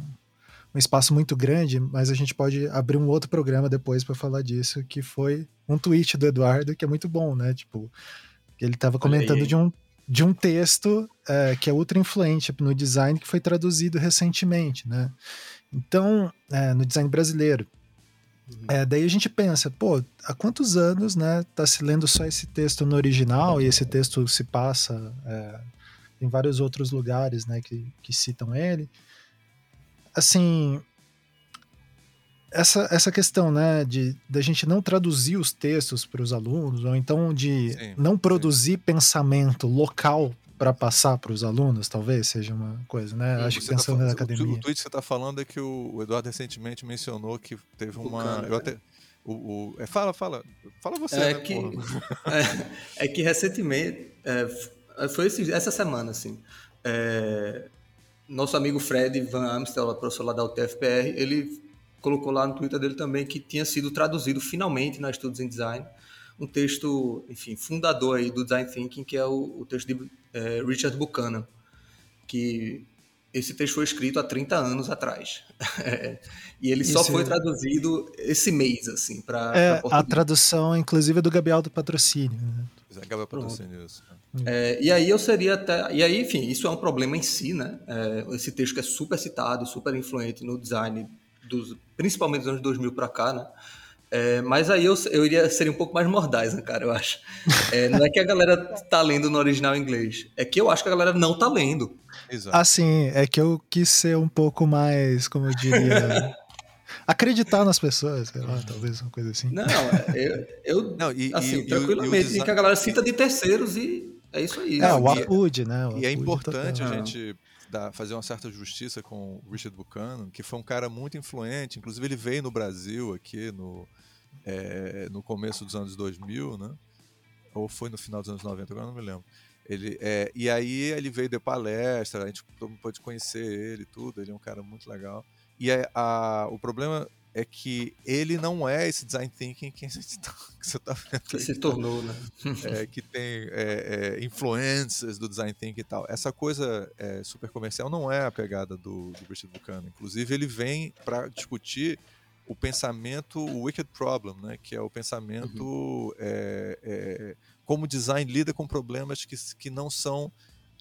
um espaço muito grande, mas a gente pode abrir um outro programa depois para falar disso, que foi um tweet do Eduardo, que é muito bom, né? Tipo, ele estava comentando de um, de um texto é, que é ultra influente no design, que foi traduzido recentemente, né? Então, é, no design brasileiro. É, daí a gente pensa, pô, há quantos anos, né, tá se lendo só esse texto no original e esse texto se passa é, em vários outros lugares, né, que, que citam ele. Assim, essa, essa questão, né, de da gente não traduzir os textos para os alunos, ou então de sim, não produzir sim. pensamento local para passar para os alunos, talvez seja uma coisa, né? Sim, Acho que tá pensando tá na academia. O, o tweet que você está falando é que o, o, Eduardo recentemente mencionou que teve uma. eu até, o, o, é, fala, fala. Fala você, é né, que, é, é, que recentemente, é, foi esse, essa semana, assim, é, nosso amigo Fred Van Amstel, professor lá da UTFPR, ele colocou lá no Twitter dele também que tinha sido traduzido finalmente na Estudos em Design um texto, enfim, fundador aí do Design Thinking, que é o, o texto de é, Richard Buchanan, que esse texto foi escrito há 30 anos atrás. e ele Isso só foi é... traduzido esse mês, assim, para é, A tradução, inclusive, é do Gabriel do Patrocínio. Né? É, Gabriel Patrocínio. É, e aí eu seria até. E aí, enfim, isso é um problema em si, né? É, esse texto que é super citado, super influente no design, dos, principalmente dos anos 2000 para cá, né? É, mas aí eu, eu iria ser um pouco mais mordaz, né, cara, eu acho. É, não é que a galera tá lendo no original inglês, é que eu acho que a galera não tá lendo. Exato. Assim, é que eu quis ser um pouco mais, como eu diria. acreditar nas pessoas, sei lá, talvez uma coisa assim. Não, é, eu, eu não, e, assim, e, tranquilamente, e design... que a galera cita de terceiros e é isso aí. É, o Apud, né? O e é importante total. a gente dar, fazer uma certa justiça com o Richard Buchanan, que foi um cara muito influente, inclusive ele veio no Brasil aqui no, é, no começo dos anos 2000, né? Ou foi no final dos anos 90, agora não me lembro. Ele, é, e aí ele veio de palestra, a gente pode conhecer ele tudo, ele é um cara muito legal. E a, a, o problema é que ele não é esse design thinking que, tá, que você está vendo. Que se tornou, né? É, que tem é, é, influências do design thinking e tal. Essa coisa é, super comercial não é a pegada do, do Richard Buchanan. Inclusive, ele vem para discutir o pensamento, o wicked problem, né? que é o pensamento uhum. É, é, como o design lida com problemas que, que não são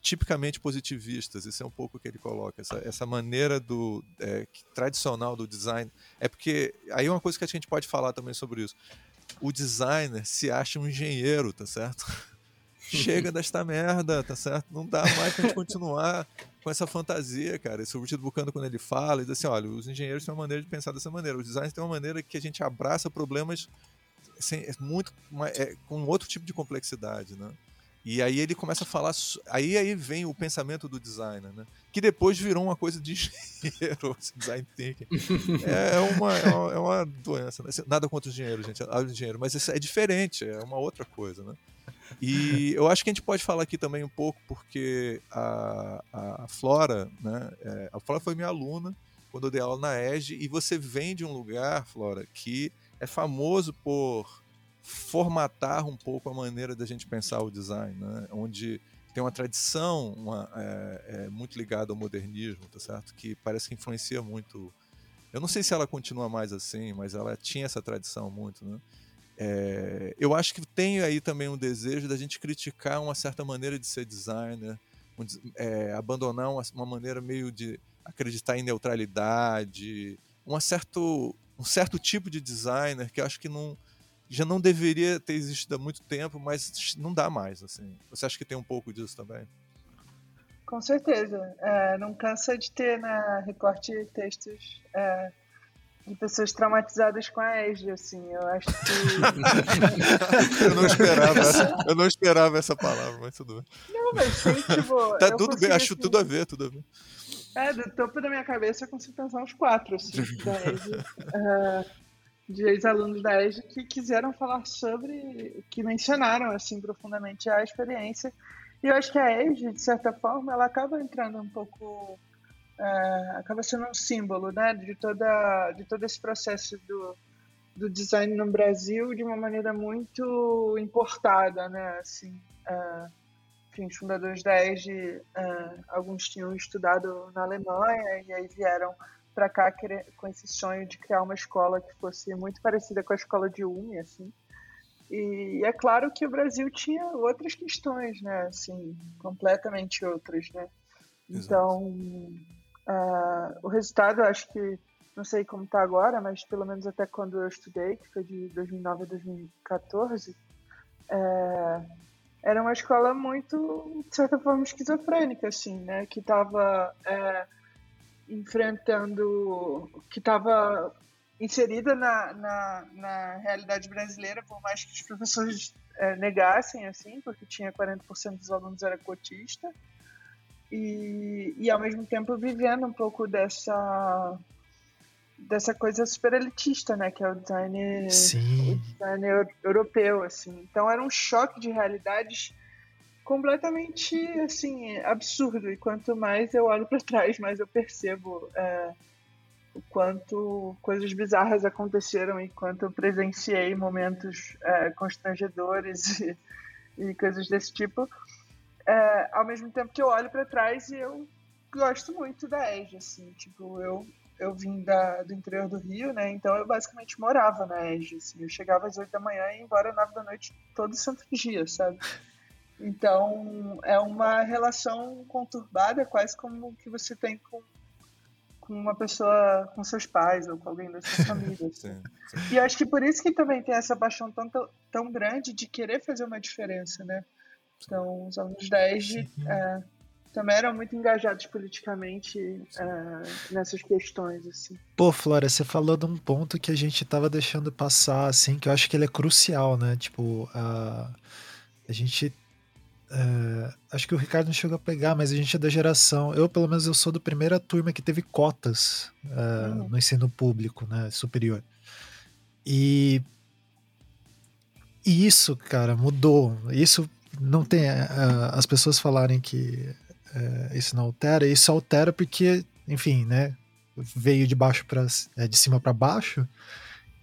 tipicamente positivistas. Isso é um pouco o que ele coloca, essa, essa maneira do é, tradicional do design. É porque aí é uma coisa que a gente pode falar também sobre isso. O designer se acha um engenheiro, tá certo? Chega desta merda, tá certo? Não dá mais pra gente continuar com essa fantasia, cara. Esse Richard Buchanan, quando ele fala, ele diz assim: olha, os engenheiros têm uma maneira de pensar dessa maneira, os designers têm uma maneira que a gente abraça problemas sem, é muito, é, com outro tipo de complexidade, né? E aí ele começa a falar. Aí, aí vem o pensamento do designer, né? Que depois virou uma coisa de engenheiro, design thinking. É, uma, é uma, é uma doença. Né? Nada contra o engenheiro, gente. O engenheiro, mas é diferente, é uma outra coisa, né? E eu acho que a gente pode falar aqui também um pouco, porque a, a Flora, né? É, a Flora foi minha aluna quando eu dei aula na EGE, e você vem de um lugar, Flora, que é famoso por formatar um pouco a maneira da gente pensar o design, né? onde tem uma tradição uma, é, é, muito ligada ao modernismo, tá certo? Que parece que influencia muito. Eu não sei se ela continua mais assim, mas ela tinha essa tradição muito, né? É, eu acho que tem aí também um desejo da gente criticar uma certa maneira de ser designer, um, é, abandonar uma, uma, maneira meio de acreditar em neutralidade, um certo, um certo tipo de designer que eu acho que não, já não deveria ter existido há muito tempo, mas não dá mais. Assim. Você acha que tem um pouco disso também? Com certeza. É, não cansa de ter na recorte textos é, de pessoas traumatizadas com a ESG, assim. Eu acho que. eu, não esperava essa, eu não esperava essa palavra, mas tudo bem. Não, mas sim, tipo. Tá tudo bem, acho assim, tudo a ver, tudo a ver. É, do topo da minha cabeça eu consigo pensar uns quatro, assim, da ESG. Uh, de ex-alunos da EJA que quiseram falar sobre, que mencionaram assim profundamente a experiência. E eu acho que a EJA, de certa forma, ela acaba entrando um pouco, é, acaba sendo um símbolo, né, de toda, de todo esse processo do, do design no Brasil de uma maneira muito importada, né, assim. É, enfim, os fundadores da EJA, é, alguns tinham estudado na Alemanha e aí vieram para cá com esse sonho de criar uma escola que fosse muito parecida com a escola de UME, assim. E é claro que o Brasil tinha outras questões, né? Assim, completamente outras, né? Então, uh, o resultado, eu acho que, não sei como está agora, mas pelo menos até quando eu estudei, que foi de 2009 a 2014, é, era uma escola muito, de certa forma, esquizofrênica, assim, né? Que estava... É, enfrentando, que estava inserida na, na, na, realidade brasileira, por mais que os professores é, negassem, assim, porque tinha 40% dos alunos era cotista, e, e ao mesmo tempo vivendo um pouco dessa dessa coisa super elitista, né, que é o design, o design europeu, assim. Então era um choque de realidades completamente assim absurdo. E quanto mais eu olho para trás, mais eu percebo é, o quanto coisas bizarras aconteceram e quanto eu presenciei momentos é, constrangedores e, e, coisas desse tipo. É, ao mesmo tempo que eu olho para trás e eu gosto muito da Edge, assim, tipo, eu eu vim da, do interior do Rio, né? Então eu basicamente morava na Edge, assim. Eu chegava às 8 da manhã e ia embora às 9 da noite todo santo dia, sabe? Então é uma relação conturbada, quase como que você tem com com uma pessoa, com seus pais ou com alguém da sua família. Assim. sim, sim. E acho que por isso que também tem essa paixão tão, tão grande de querer fazer uma diferença, né? Então, os alunos da ESG é, também eram muito engajados politicamente é, nessas questões, assim. Pô, Flora, você falou de um ponto que a gente tava deixando passar, assim, que eu acho que ele é crucial, né? Tipo, a, a gente é, acho que o Ricardo não chegou a pegar, mas a gente é da geração. Eu, pelo menos, eu sou da primeira turma que teve cotas é, uhum. no ensino público, né, superior. E, e isso, cara, mudou. Isso não tem. É, as pessoas falarem que é, isso não altera, isso altera porque, enfim, né, veio de baixo para é, de cima para baixo.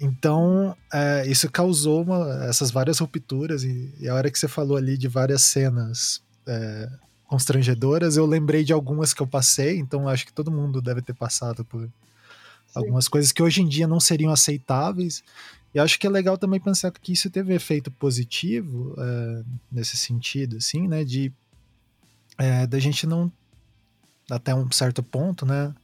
Então, é, isso causou uma, essas várias rupturas, e, e, a hora que você falou ali de várias cenas é, constrangedoras, eu lembrei de algumas que eu passei, então acho que todo mundo deve ter passado por Sim. algumas coisas que hoje em dia não seriam aceitáveis. E acho que é legal também pensar que isso teve efeito positivo é, nesse sentido, assim, né? De é, da gente não, até um certo ponto, né?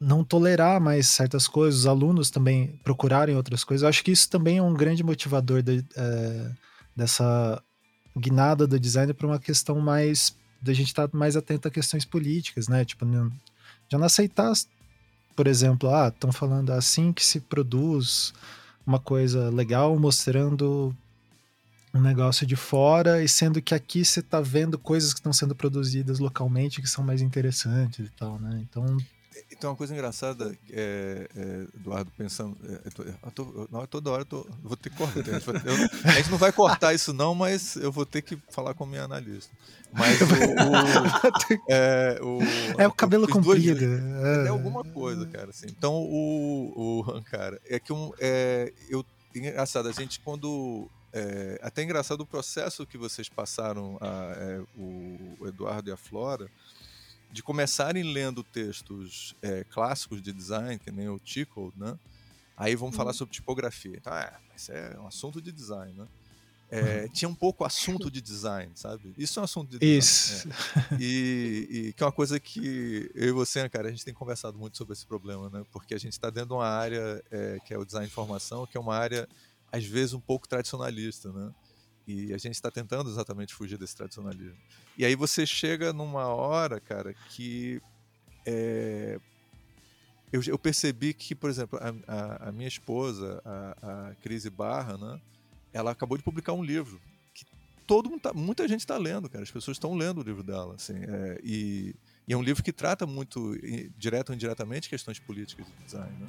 não tolerar mais certas coisas, os alunos também procurarem outras coisas. Eu acho que isso também é um grande motivador de, é, dessa guinada do design para uma questão mais da gente estar tá mais atento a questões políticas, né? Tipo, já não aceitar, por exemplo, ah, estão falando assim que se produz uma coisa legal mostrando um negócio de fora e sendo que aqui você está vendo coisas que estão sendo produzidas localmente que são mais interessantes e tal, né? Então então, uma coisa engraçada, é, é, Eduardo, pensando. É, eu tô, não, toda hora eu, tô, eu vou ter que cortar. Eu, a gente não vai cortar isso, não, mas eu vou ter que falar com a minha analista. Mas o. o, é, o, é o cabelo comprido. É. é. alguma coisa, cara. Assim. Então, o, o. Cara, é que um, é, eu. Engraçado, a gente quando. É, até engraçado o processo que vocês passaram, a, é, o Eduardo e a Flora de começarem lendo textos é, clássicos de design, que nem o Tickle, né? Aí vamos uhum. falar sobre tipografia. Então, é, isso é um assunto de design, né? É, uhum. Tinha um pouco assunto de design, sabe? Isso é um assunto de design. Isso. É. E, e, que é uma coisa que eu e você, cara, a gente tem conversado muito sobre esse problema, né? Porque a gente está dentro de uma área é, que é o design de informação, que é uma área, às vezes, um pouco tradicionalista, né? E a gente está tentando exatamente fugir desse tradicionalismo. E aí você chega numa hora, cara, que é, eu, eu, percebi que, por exemplo, a, a, a minha esposa, a, a Crise Barra, né, ela acabou de publicar um livro que todo mundo tá, muita gente está lendo, cara. As pessoas estão lendo o livro dela, assim, é, e, e, é um livro que trata muito, direto ou indiretamente, questões políticas de design. Né?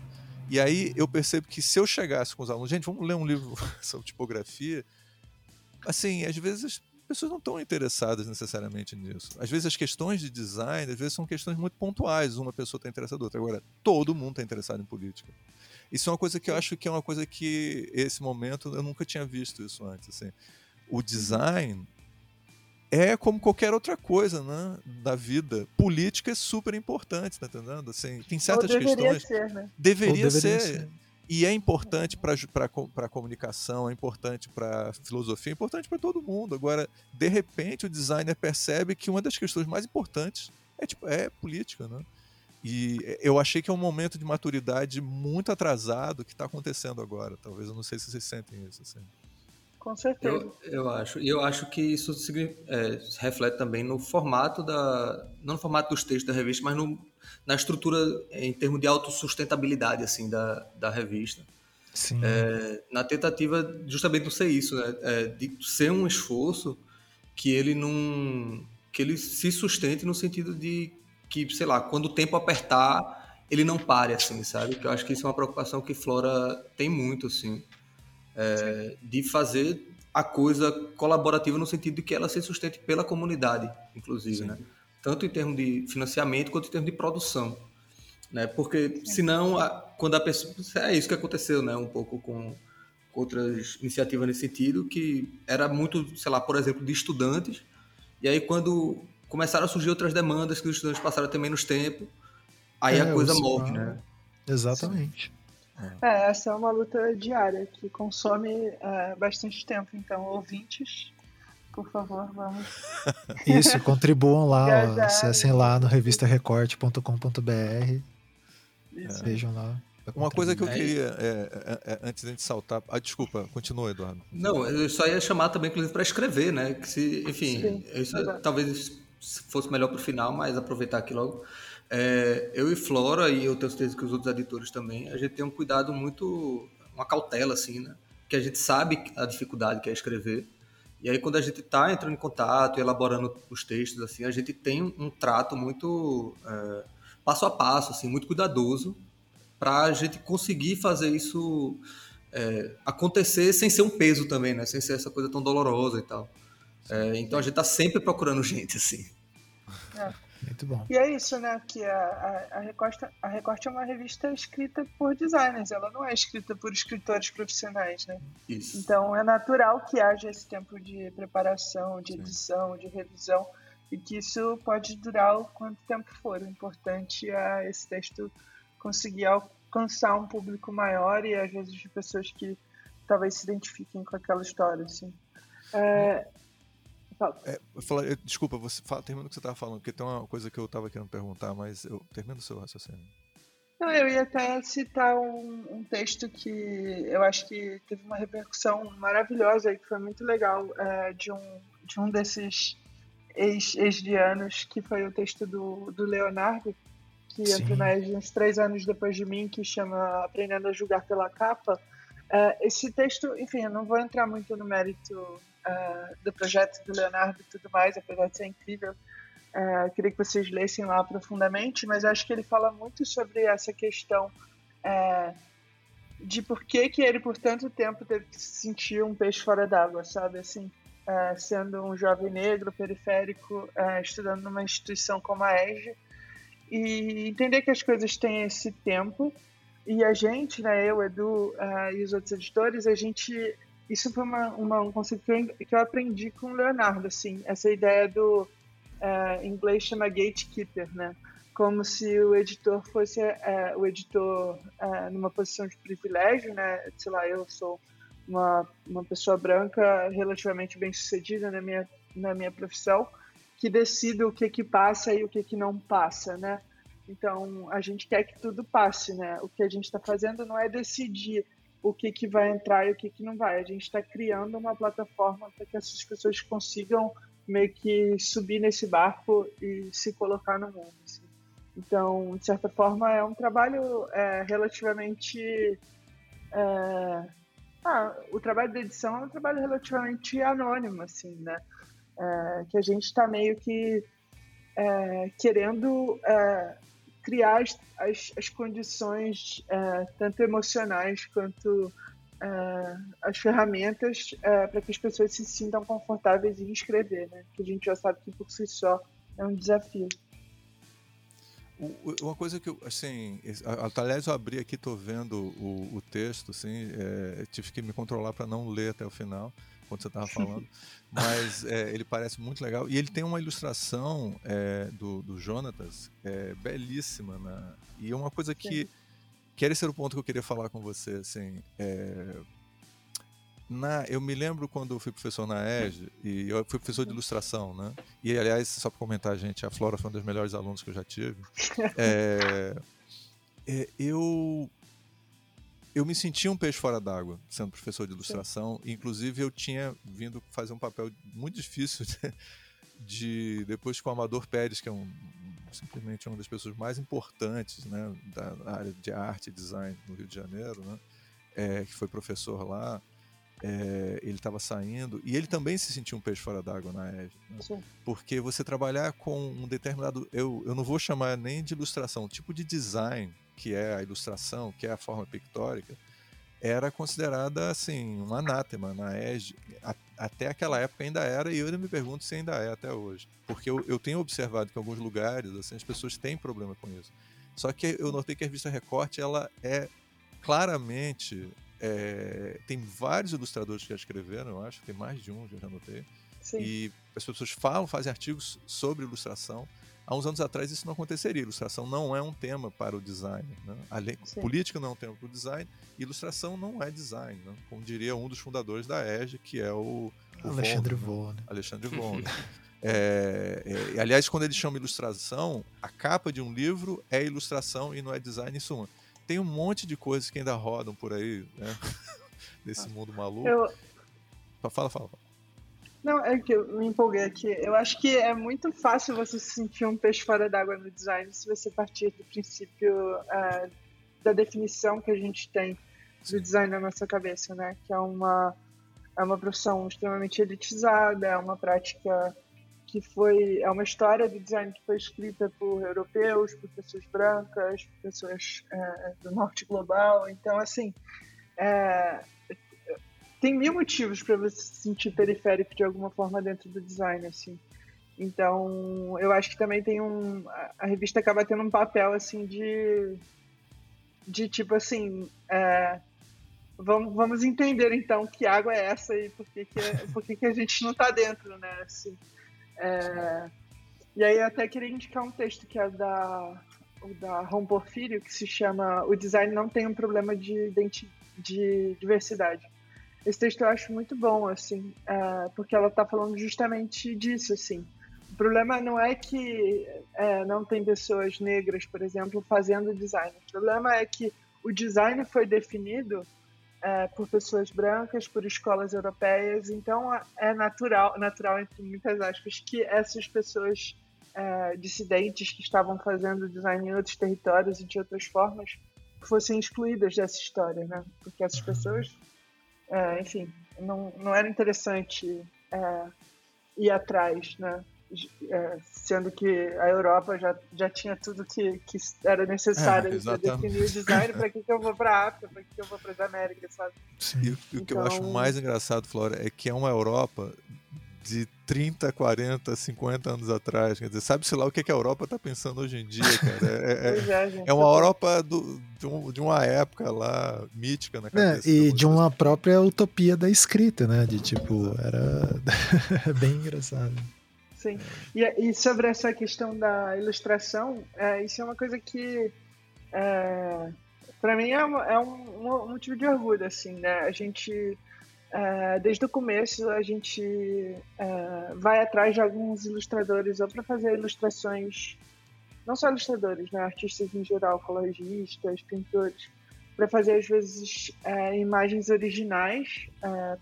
E aí eu percebo que se eu chegasse com os alunos, gente, vamos ler um livro sobre tipografia, assim, às vezes as pessoas não estão interessadas necessariamente nisso. Às vezes as questões de design, às vezes são questões muito pontuais, uma pessoa está interessada em outra. Agora, todo mundo está interessado em política. Isso é uma coisa que eu acho que é uma coisa que esse momento eu nunca tinha visto isso antes, assim. O design é como qualquer outra coisa, né, da vida. Política é super importante, tá entendendo? Assim, tem certas Ou deveria questões. Ser, né? Deveria, deveria ser. ser. E é importante para a comunicação, é importante para filosofia, é importante para todo mundo. Agora, de repente, o designer percebe que uma das questões mais importantes é, tipo, é política, né? E eu achei que é um momento de maturidade muito atrasado que está acontecendo agora. Talvez eu não sei se vocês sentem isso. Assim. Com certeza. Eu, eu acho. E eu acho que isso é, reflete também no formato da. Não no formato dos textos da revista, mas no, na estrutura em termos de autossustentabilidade assim, da, da revista. Sim. É, na tentativa justamente de ser isso, né? É, de ser um esforço que ele não. que ele se sustente no sentido de que, sei lá, quando o tempo apertar, ele não pare, assim, sabe? Que eu acho que isso é uma preocupação que Flora tem muito, assim é, de fazer a coisa colaborativa no sentido de que ela se sustente pela comunidade, inclusive, Sim. né? Tanto em termos de financiamento quanto em termos de produção, né? Porque senão, a, quando a pessoa é isso que aconteceu, né? Um pouco com outras iniciativas nesse sentido, que era muito, sei lá, por exemplo, de estudantes. E aí quando começaram a surgir outras demandas que os estudantes passaram a ter menos tempo, aí é, a coisa morre, né? Exatamente. É, essa é uma luta diária que consome é, bastante tempo. Então, ouvintes, por favor, vamos. Isso, contribuam lá, ó, acessem lá no revistarecorte.com.br. Vejam lá. Uma coisa que eu queria, é, é, é, antes de a gente saltar. Ah, desculpa, continua, Eduardo. Não, eu só ia chamar também, inclusive, para escrever, né? Que se, enfim, isso, talvez fosse melhor para o final, mas aproveitar aqui logo. É, eu e Flora, e eu tenho certeza que os outros editores também, a gente tem um cuidado muito, uma cautela, assim, né? Que a gente sabe a dificuldade que é escrever. E aí, quando a gente está entrando em contato, elaborando os textos, assim, a gente tem um trato muito é, passo a passo, assim, muito cuidadoso, para a gente conseguir fazer isso é, acontecer sem ser um peso também, né? Sem ser essa coisa tão dolorosa e tal. É, então a gente está sempre procurando gente, assim. É. Muito bom. E é isso, né? Que a, a, a, Recorte, a Recorte é uma revista escrita por designers, ela não é escrita por escritores profissionais, né? Isso. Então é natural que haja esse tempo de preparação, de edição, de revisão, e que isso pode durar o quanto tempo for. O importante é esse texto conseguir alcançar um público maior e às vezes de pessoas que talvez se identifiquem com aquela história, assim. É, é, eu desculpa, você fala, termina o que você estava falando, porque tem uma coisa que eu estava querendo perguntar, mas eu termino o seu raciocínio. Não, eu ia até citar um, um, texto que eu acho que teve uma repercussão maravilhosa e que foi muito legal é, de, um, de um desses ex-dianos, ex que foi o texto do, do Leonardo, que Sim. entrou na uns três anos depois de mim, que chama Aprendendo a Julgar pela Capa. É, esse texto, enfim, eu não vou entrar muito no mérito uh, do projeto do Leonardo e tudo mais, apesar de ser incrível. Uh, queria que vocês lessem lá profundamente, mas acho que ele fala muito sobre essa questão uh, de por que, que ele, por tanto tempo, teve que se sentir um peixe fora d'água, sabe? Assim, uh, sendo um jovem negro, periférico, estudando numa instituição como a EGE, e entender que as coisas têm esse tempo. E a gente, né, eu, Edu e os outros editores, a gente isso foi uma, uma, um conceito que eu, que eu aprendi com o Leonardo, assim, essa ideia do uh, em inglês chama gatekeeper, né? Como se o editor fosse uh, o editor uh, numa posição de privilégio, né? Sei lá, eu sou uma, uma pessoa branca relativamente bem sucedida na minha, na minha profissão, que decide o que que passa e o que que não passa, né? Então, a gente quer que tudo passe, né? O que a gente está fazendo não é decidir o que, que vai entrar e o que, que não vai. A gente está criando uma plataforma para que essas pessoas consigam meio que subir nesse barco e se colocar no mundo. Assim. Então, de certa forma, é um trabalho é, relativamente. É... Ah, o trabalho de edição é um trabalho relativamente anônimo, assim, né? É, que a gente está meio que é, querendo é, criar as, as, as condições, é, tanto emocionais quanto é, as ferramentas, é, para que as pessoas se sintam confortáveis em escrever, né? Que a gente já sabe que por si só é um desafio. Uma coisa que eu, assim, aliás, eu abri aqui, tô vendo o, o texto, assim, é, tive que me controlar para não ler até o final quando você estava falando, mas é, ele parece muito legal. E ele tem uma ilustração é, do, do Jonatas é, belíssima. Né? E uma coisa que. Que esse era o ponto que eu queria falar com você. Assim, é, na, eu me lembro quando eu fui professor na EG, e eu fui professor de ilustração, né? E aliás, só para comentar, gente, a Flora foi um dos melhores alunos que eu já tive. É, é, eu eu me sentia um peixe fora d'água sendo professor de ilustração. Sim. Inclusive, eu tinha vindo fazer um papel muito difícil de, de depois que o Amador Pérez, que é um, simplesmente uma das pessoas mais importantes né, da área de arte e design no Rio de Janeiro, né, é, que foi professor lá, é, ele estava saindo e ele também se sentia um peixe fora d'água na EG. Né? Porque você trabalhar com um determinado. Eu, eu não vou chamar nem de ilustração, tipo de design, que é a ilustração, que é a forma pictórica, era considerada assim um anátema na EG. A, até aquela época ainda era, e eu ainda me pergunto se ainda é até hoje. Porque eu, eu tenho observado que em alguns lugares assim, as pessoas têm problema com isso. Só que eu notei que a revista Recorte ela é claramente é, tem vários ilustradores que já escreveram, eu acho, tem mais de um, já anotei. Sim. E as pessoas falam, fazem artigos sobre ilustração. Há uns anos atrás isso não aconteceria. Ilustração não é um tema para o design. Né? Além, política não é um tema para o design. Ilustração não é design. Né? Como diria um dos fundadores da EGE, que é o, o Alexandre Von. Né? Alexandre Von. é, é, aliás, quando ele chama ilustração, a capa de um livro é ilustração e não é design em suma tem um monte de coisas que ainda rodam por aí, né? Desse mundo maluco. Eu... Fala, fala, fala. Não, é que eu me empolguei aqui. Eu acho que é muito fácil você se sentir um peixe fora d'água no design se você partir do princípio uh, da definição que a gente tem do design na nossa cabeça, né? Que é uma, é uma profissão extremamente elitizada, é uma prática que foi é uma história do design que foi escrita por europeus, por pessoas brancas, por pessoas é, do norte global. Então, assim, é, tem mil motivos para você se sentir periférico de alguma forma dentro do design, assim. Então, eu acho que também tem um a revista acaba tendo um papel assim de de tipo assim, é, vamos, vamos entender então que água é essa e por que, que, por que, que a gente não está dentro, né? Assim, é, e aí eu até queria indicar um texto que é da, da Ron Porfírio, que se chama O Design Não Tem um Problema de, de Diversidade. Esse texto eu acho muito bom, assim, é, porque ela está falando justamente disso, assim. O problema não é que é, não tem pessoas negras, por exemplo, fazendo design. O problema é que o design foi definido é, por pessoas brancas, por escolas europeias. Então é natural, natural entre muitas aspas, que essas pessoas dissidentes que estavam fazendo design em outros territórios e de outras formas fossem excluídas dessa história, né? Porque essas uhum. pessoas, é, enfim, não, não era interessante é, ir atrás, né? é, sendo que a Europa já, já tinha tudo que, que era necessário é, para definir o design, para que, que eu vou para a África, para que, que eu vou para as Américas, sabe? Sim. E o então... que eu acho então mais engraçado, Flora, é que é uma Europa de 30, 40, 50 anos atrás. Quer dizer, sabe-se lá o que, que a Europa está pensando hoje em dia, cara. É, é, é, é uma Europa do, de, um, de, uma época lá mítica na é, cabeça. e de uma própria utopia da escrita, né? De tipo, era bem engraçado. Sim. E, e, sobre essa questão da ilustração, é, isso é uma coisa que, é, para mim, é, é um, um, motivo de orgulho, assim, né? A gente, é, desde o começo, a gente é, vai atrás de alguns ilustradores ou para fazer ilustrações, não só ilustradores, né? Artistas em geral, coloristas, pintores, para fazer, às vezes, é, imagens originais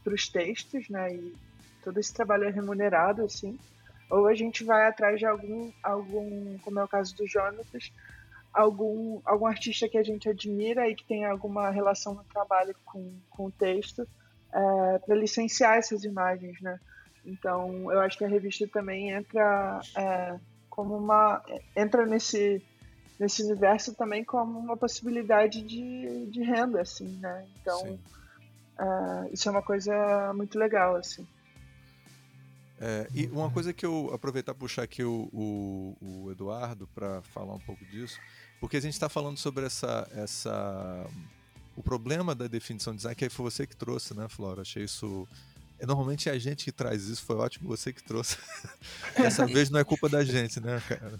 para os textos, né? E todo esse trabalho é remunerado, assim ou a gente vai atrás de algum, algum como é o caso do Jonatas, algum, algum artista que a gente admira e que tem alguma relação no trabalho com, com o texto, é, para licenciar essas imagens, né? Então, eu acho que a revista também entra é, como uma entra nesse nesse universo também como uma possibilidade de, de renda, assim, né? Então, é, isso é uma coisa muito legal, assim. É, e uma coisa que eu aproveitar puxar aqui o, o, o Eduardo para falar um pouco disso, porque a gente está falando sobre essa, essa o problema da definição de design que foi você que trouxe, né, Flora? Achei isso é, normalmente é a gente que traz isso, foi ótimo você que trouxe. Dessa vez não é culpa da gente, né, cara?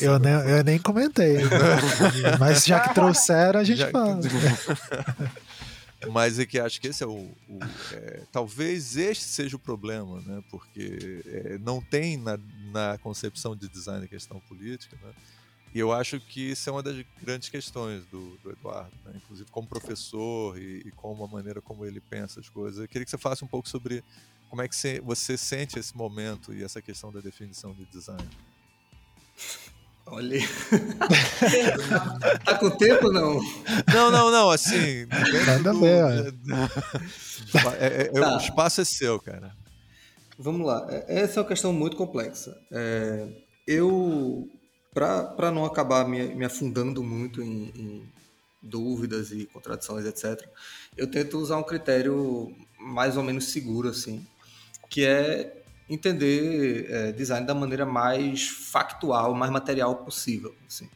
Eu nem, eu nem comentei. Mas já que trouxeram, a gente já, fala. Mas é que acho que esse é o. o é, talvez este seja o problema, né? Porque é, não tem na, na concepção de design a questão política, né? E eu acho que isso é uma das grandes questões do, do Eduardo, né? inclusive como professor e, e como a maneira como ele pensa as coisas. Eu queria que você falasse um pouco sobre como é que você, você sente esse momento e essa questão da definição de design. Olha. tá com tempo não? Não, não, não. Assim. Nada do... bem. É, é, é, tá. O espaço é seu, cara. Vamos lá. É, essa é uma questão muito complexa. É, eu, para não acabar me, me afundando muito em, em, dúvidas e contradições, etc., eu tento usar um critério mais ou menos seguro, assim, que é entender é, design da maneira mais factual, mais material possível. Assim.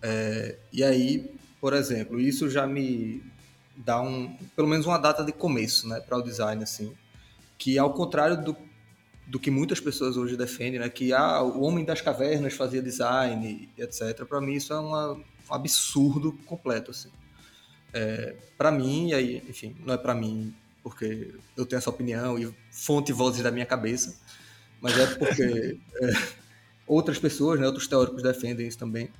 É, e aí, por exemplo, isso já me dá um, pelo menos uma data de começo, né, para o design, assim, que ao contrário do, do que muitas pessoas hoje defendem, né, que ah, o homem das cavernas fazia design, etc. Para mim isso é uma, um absurdo completo, assim. É, para mim, e aí, enfim, não é para mim porque eu tenho essa opinião e fonte vozes da minha cabeça, mas é porque é, outras pessoas, né, outros teóricos defendem isso também.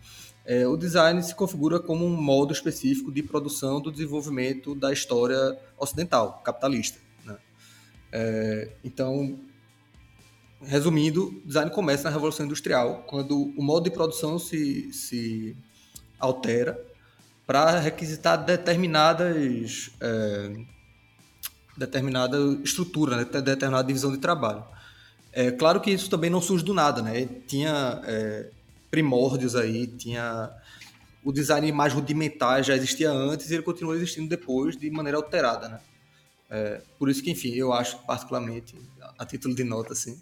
É, o design se configura como um modo específico de produção do desenvolvimento da história ocidental, capitalista. Né? É, então, resumindo, design começa na Revolução Industrial, quando o modo de produção se, se altera para requisitar determinadas é, determinada estrutura, né? determinada divisão de trabalho. É claro que isso também não surge do nada, né? Tinha é, primórdios aí, tinha o design mais rudimentar já existia antes e ele continua existindo depois de maneira alterada, né? É, por isso que, enfim, eu acho particularmente, a título de nota, assim,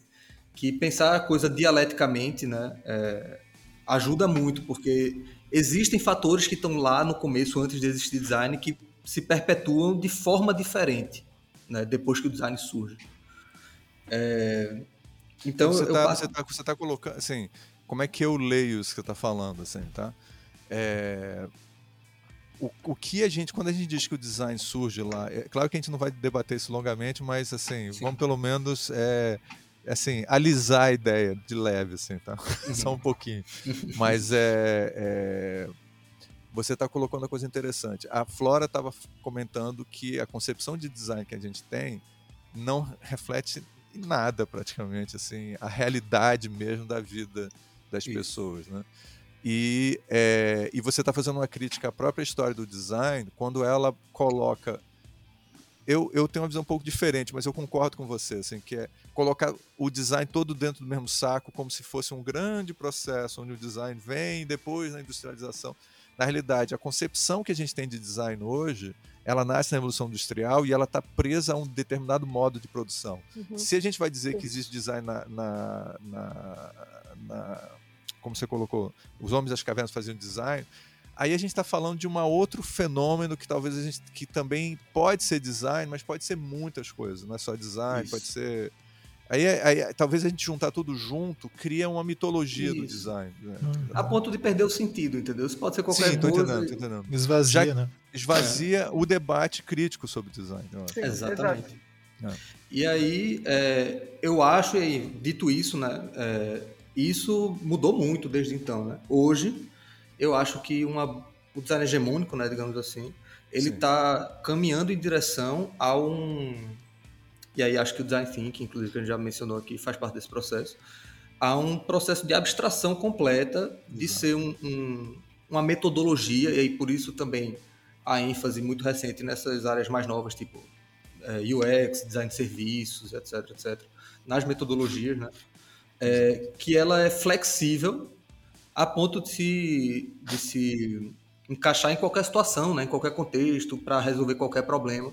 que pensar a coisa dialeticamente, né, é, ajuda muito, porque existem fatores que estão lá no começo, antes de existir design, que se perpetuam de forma diferente né, depois que o design surge. É, então, você está você tá, você tá colocando, assim, como é que eu leio isso que você está falando, assim, tá? É, o, o que a gente, quando a gente diz que o design surge lá, é claro que a gente não vai debater isso longamente, mas assim, Sim. vamos pelo menos é, assim, alisar a ideia de leve, assim, tá? Uhum. Só um pouquinho. Mas é, é você está colocando uma coisa interessante. A Flora estava comentando que a concepção de design que a gente tem não reflete em nada praticamente assim a realidade mesmo da vida das Isso. pessoas, né? E, é, e você está fazendo uma crítica à própria história do design quando ela coloca eu, eu tenho uma visão um pouco diferente, mas eu concordo com você, assim, que é colocar o design todo dentro do mesmo saco, como se fosse um grande processo onde o design vem depois da industrialização na realidade, a concepção que a gente tem de design hoje, ela nasce na Revolução Industrial e ela está presa a um determinado modo de produção. Uhum. Se a gente vai dizer que existe design na, na, na, na, Como você colocou, os homens das cavernas faziam design, aí a gente está falando de um outro fenômeno que talvez a gente. que também pode ser design, mas pode ser muitas coisas. Não é só design, Isso. pode ser Aí, aí, talvez a gente juntar tudo junto cria uma mitologia Isso. do design. Né? Hum. A ponto de perder o sentido, entendeu? Isso pode ser qualquer Sim, coisa. Entendendo, tô entendendo. Esvazia, Já né? Esvazia é. o debate crítico sobre design. Sim, Exatamente. É. E aí, é, eu acho, e dito isso, né, é, isso mudou muito desde então. Né? Hoje, eu acho que uma, o design hegemônico, né, digamos assim, ele está caminhando em direção a um e aí acho que o design thinking, inclusive que a gente já mencionou aqui, faz parte desse processo, há um processo de abstração completa de Exato. ser um, um, uma metodologia, e aí por isso também a ênfase muito recente nessas áreas mais novas, tipo é, UX, design de serviços, etc, etc, nas metodologias, né? É, que ela é flexível a ponto de se, de se encaixar em qualquer situação, né, em qualquer contexto, para resolver qualquer problema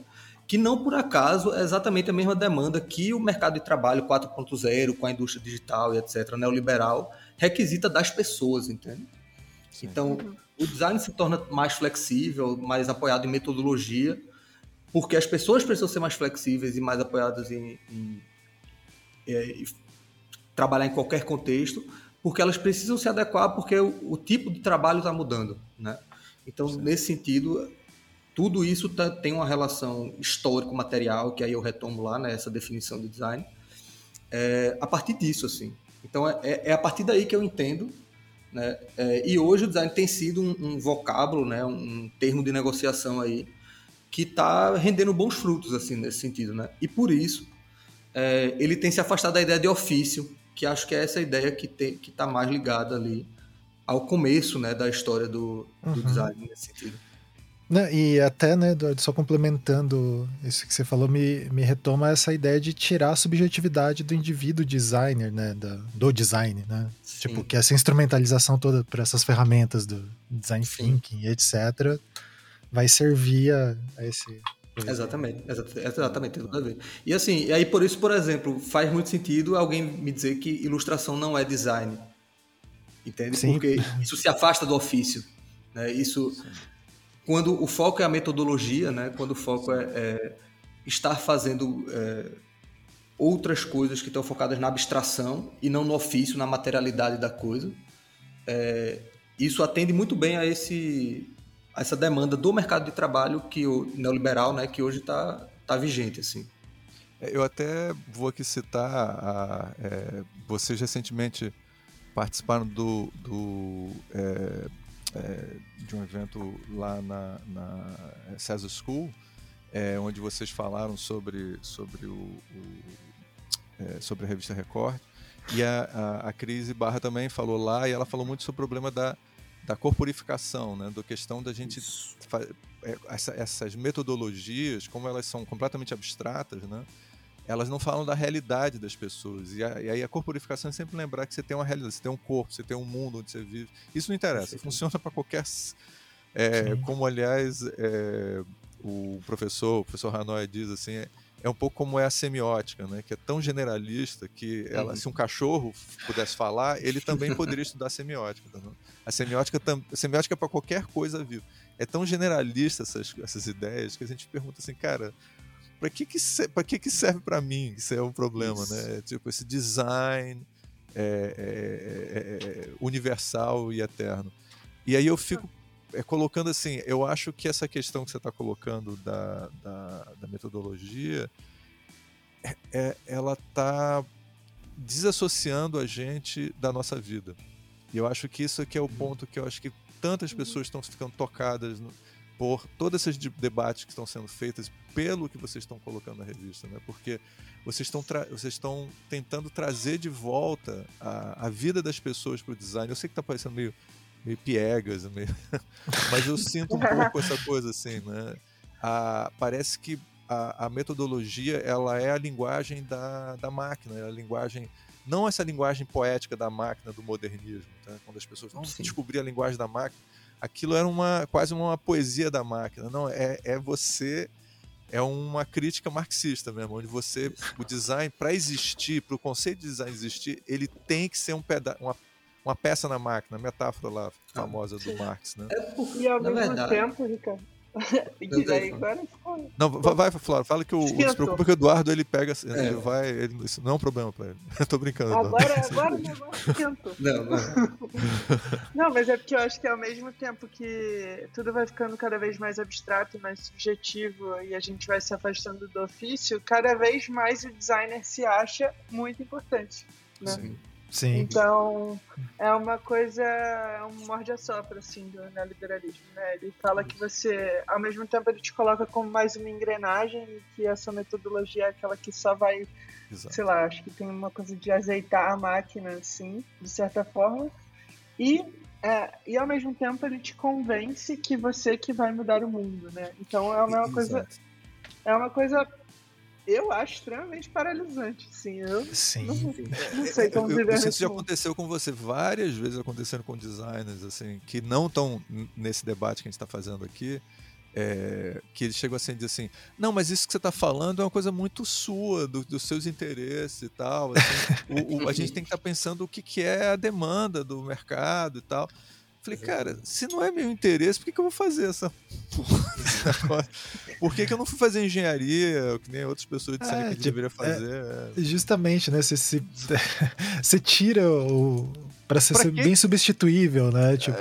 que não por acaso é exatamente a mesma demanda que o mercado de trabalho 4.0, com a indústria digital e etc., neoliberal, requisita das pessoas, entende? Sim. Então, o design se torna mais flexível, mais apoiado em metodologia, porque as pessoas precisam ser mais flexíveis e mais apoiadas em, em, é, em trabalhar em qualquer contexto, porque elas precisam se adequar porque o, o tipo de trabalho está mudando, né? Então, Sim. nesse sentido, tudo isso tá, tem uma relação histórico-material, que aí eu retomo lá nessa né, definição de design, é, a partir disso, assim. Então, é, é, é, a partir daí que eu entendo Né? É, e hoje o design tem sido um, um vocábulo, né? um termo de negociação aí, que está rendendo bons frutos assim nesse sentido. Né? E por isso é, ele tem se afastado da ideia de ofício, que acho que é essa ideia que está mais ligada ali ao começo né, da história do, do uhum. design nesse sentido. Né, e até, né, Eduardo, só complementando isso que você falou, me, me retoma essa ideia de tirar a subjetividade do indivíduo designer, né, da, do design, né? Sim. Tipo, que essa instrumentalização toda por essas ferramentas do design Sim. thinking, etc., vai servir a, a esse... Exatamente, exatamente, tem tudo a ver. E assim, e aí por isso, por exemplo, faz muito sentido alguém me dizer que ilustração não é design. Entende? Sim. Porque isso se afasta do ofício. Né? Isso, Sim quando o foco é a metodologia, né? quando o foco é, é estar fazendo é, outras coisas que estão focadas na abstração e não no ofício, na materialidade da coisa, é, isso atende muito bem a, esse, essa demanda do mercado de trabalho que o neoliberal, né, que hoje está tá vigente. Assim. É, eu até vou aqui citar, a, é, vocês recentemente participaram do, do é, é, de um evento lá na, na César School, é, onde vocês falaram sobre, sobre, o, o é, sobre a revista Record. E a, a, a Crise Barra também falou lá, e ela falou muito sobre o problema da, da corporificação, né? da questão da gente. É, essa, essas metodologias, como elas são completamente abstratas, né? elas não falam da realidade das pessoas. E, a, e, aí a corporificação é sempre lembrar que você tem uma realidade, você tem um corpo, você tem um mundo onde você vive. Isso não interessa, funciona para qualquer. É, como, aliás, é, o professor, o professor Hanoi diz assim. É, é um pouco como é a semiótica, né? que é tão generalista que ela, se um cachorro pudesse falar, ele também poderia estudar semiótica. Tá a semiótica, a semiótica é para qualquer coisa viva. É tão generalista essas, essas ideias que a gente pergunta assim, cara, para que que, pra que que serve para mim? Isso é um problema, Isso. né? Tipo, esse design é, é, é, é, universal e eterno. E aí eu fico é, colocando assim, eu acho que essa questão que você está colocando da, da, da metodologia, é, é ela está desassociando a gente da nossa vida. E eu acho que isso aqui é o uhum. ponto que eu acho que tantas pessoas estão ficando tocadas no, por todos esses debates que estão sendo feitos pelo que vocês estão colocando na revista, né? Porque vocês estão, vocês estão tentando trazer de volta a, a vida das pessoas para o design. Eu sei que está parecendo meio, meio piegas, meio... mas eu sinto um pouco essa coisa assim, né? A, parece que a, a, metodologia ela é a linguagem da, da máquina, é a linguagem não essa linguagem poética da máquina do modernismo, tá? quando as pessoas vão descobrir a linguagem da máquina, aquilo era uma quase uma poesia da máquina. Não, é, é você é uma crítica marxista mesmo, onde você o design para existir, para o conceito de design existir, ele tem que ser um peda uma, uma peça na máquina, a metáfora lá famosa do Marx, né? É porque, e ao mesmo verdade, tempo, Ricardo, não, vai, Flora, fala que o, não se preocupa que o Eduardo ele pega. É. Ele vai. Ele, isso não é um problema pra ele. Eu tô brincando. Agora, agora o negócio esquentou. Não, não. não, mas é porque eu acho que ao mesmo tempo que tudo vai ficando cada vez mais abstrato, mais subjetivo e a gente vai se afastando do ofício, cada vez mais o designer se acha muito importante. Né? Sim. Sim. Então, é uma coisa, é um morde-a-sopra, assim, do neoliberalismo, né? Ele fala que você, ao mesmo tempo, ele te coloca como mais uma engrenagem e que essa metodologia é aquela que só vai, Exato. sei lá, acho que tem uma coisa de azeitar a máquina, assim, de certa forma. E, é, e ao mesmo tempo, ele te convence que você que vai mudar o mundo, né? Então, é uma Exato. coisa... É uma coisa eu acho extremamente paralisante, sim. Eu sim. Não, não sei como eu, viver. Isso já aconteceu com você várias vezes, acontecendo com designers, assim, que não estão nesse debate que a gente está fazendo aqui. É, que ele chegou assim e disse assim: Não, mas isso que você está falando é uma coisa muito sua, do, dos seus interesses e tal. Assim, o, o, a gente tem que estar tá pensando o que, que é a demanda do mercado e tal. Falei, cara, se não é meu interesse, por que, que eu vou fazer essa Por que, que eu não fui fazer engenharia, que nem outras pessoas disseram é, que tipo, deveria é, fazer? É, justamente, né? Você, se, você tira o. Pra ser pra bem substituível, né? É, tipo,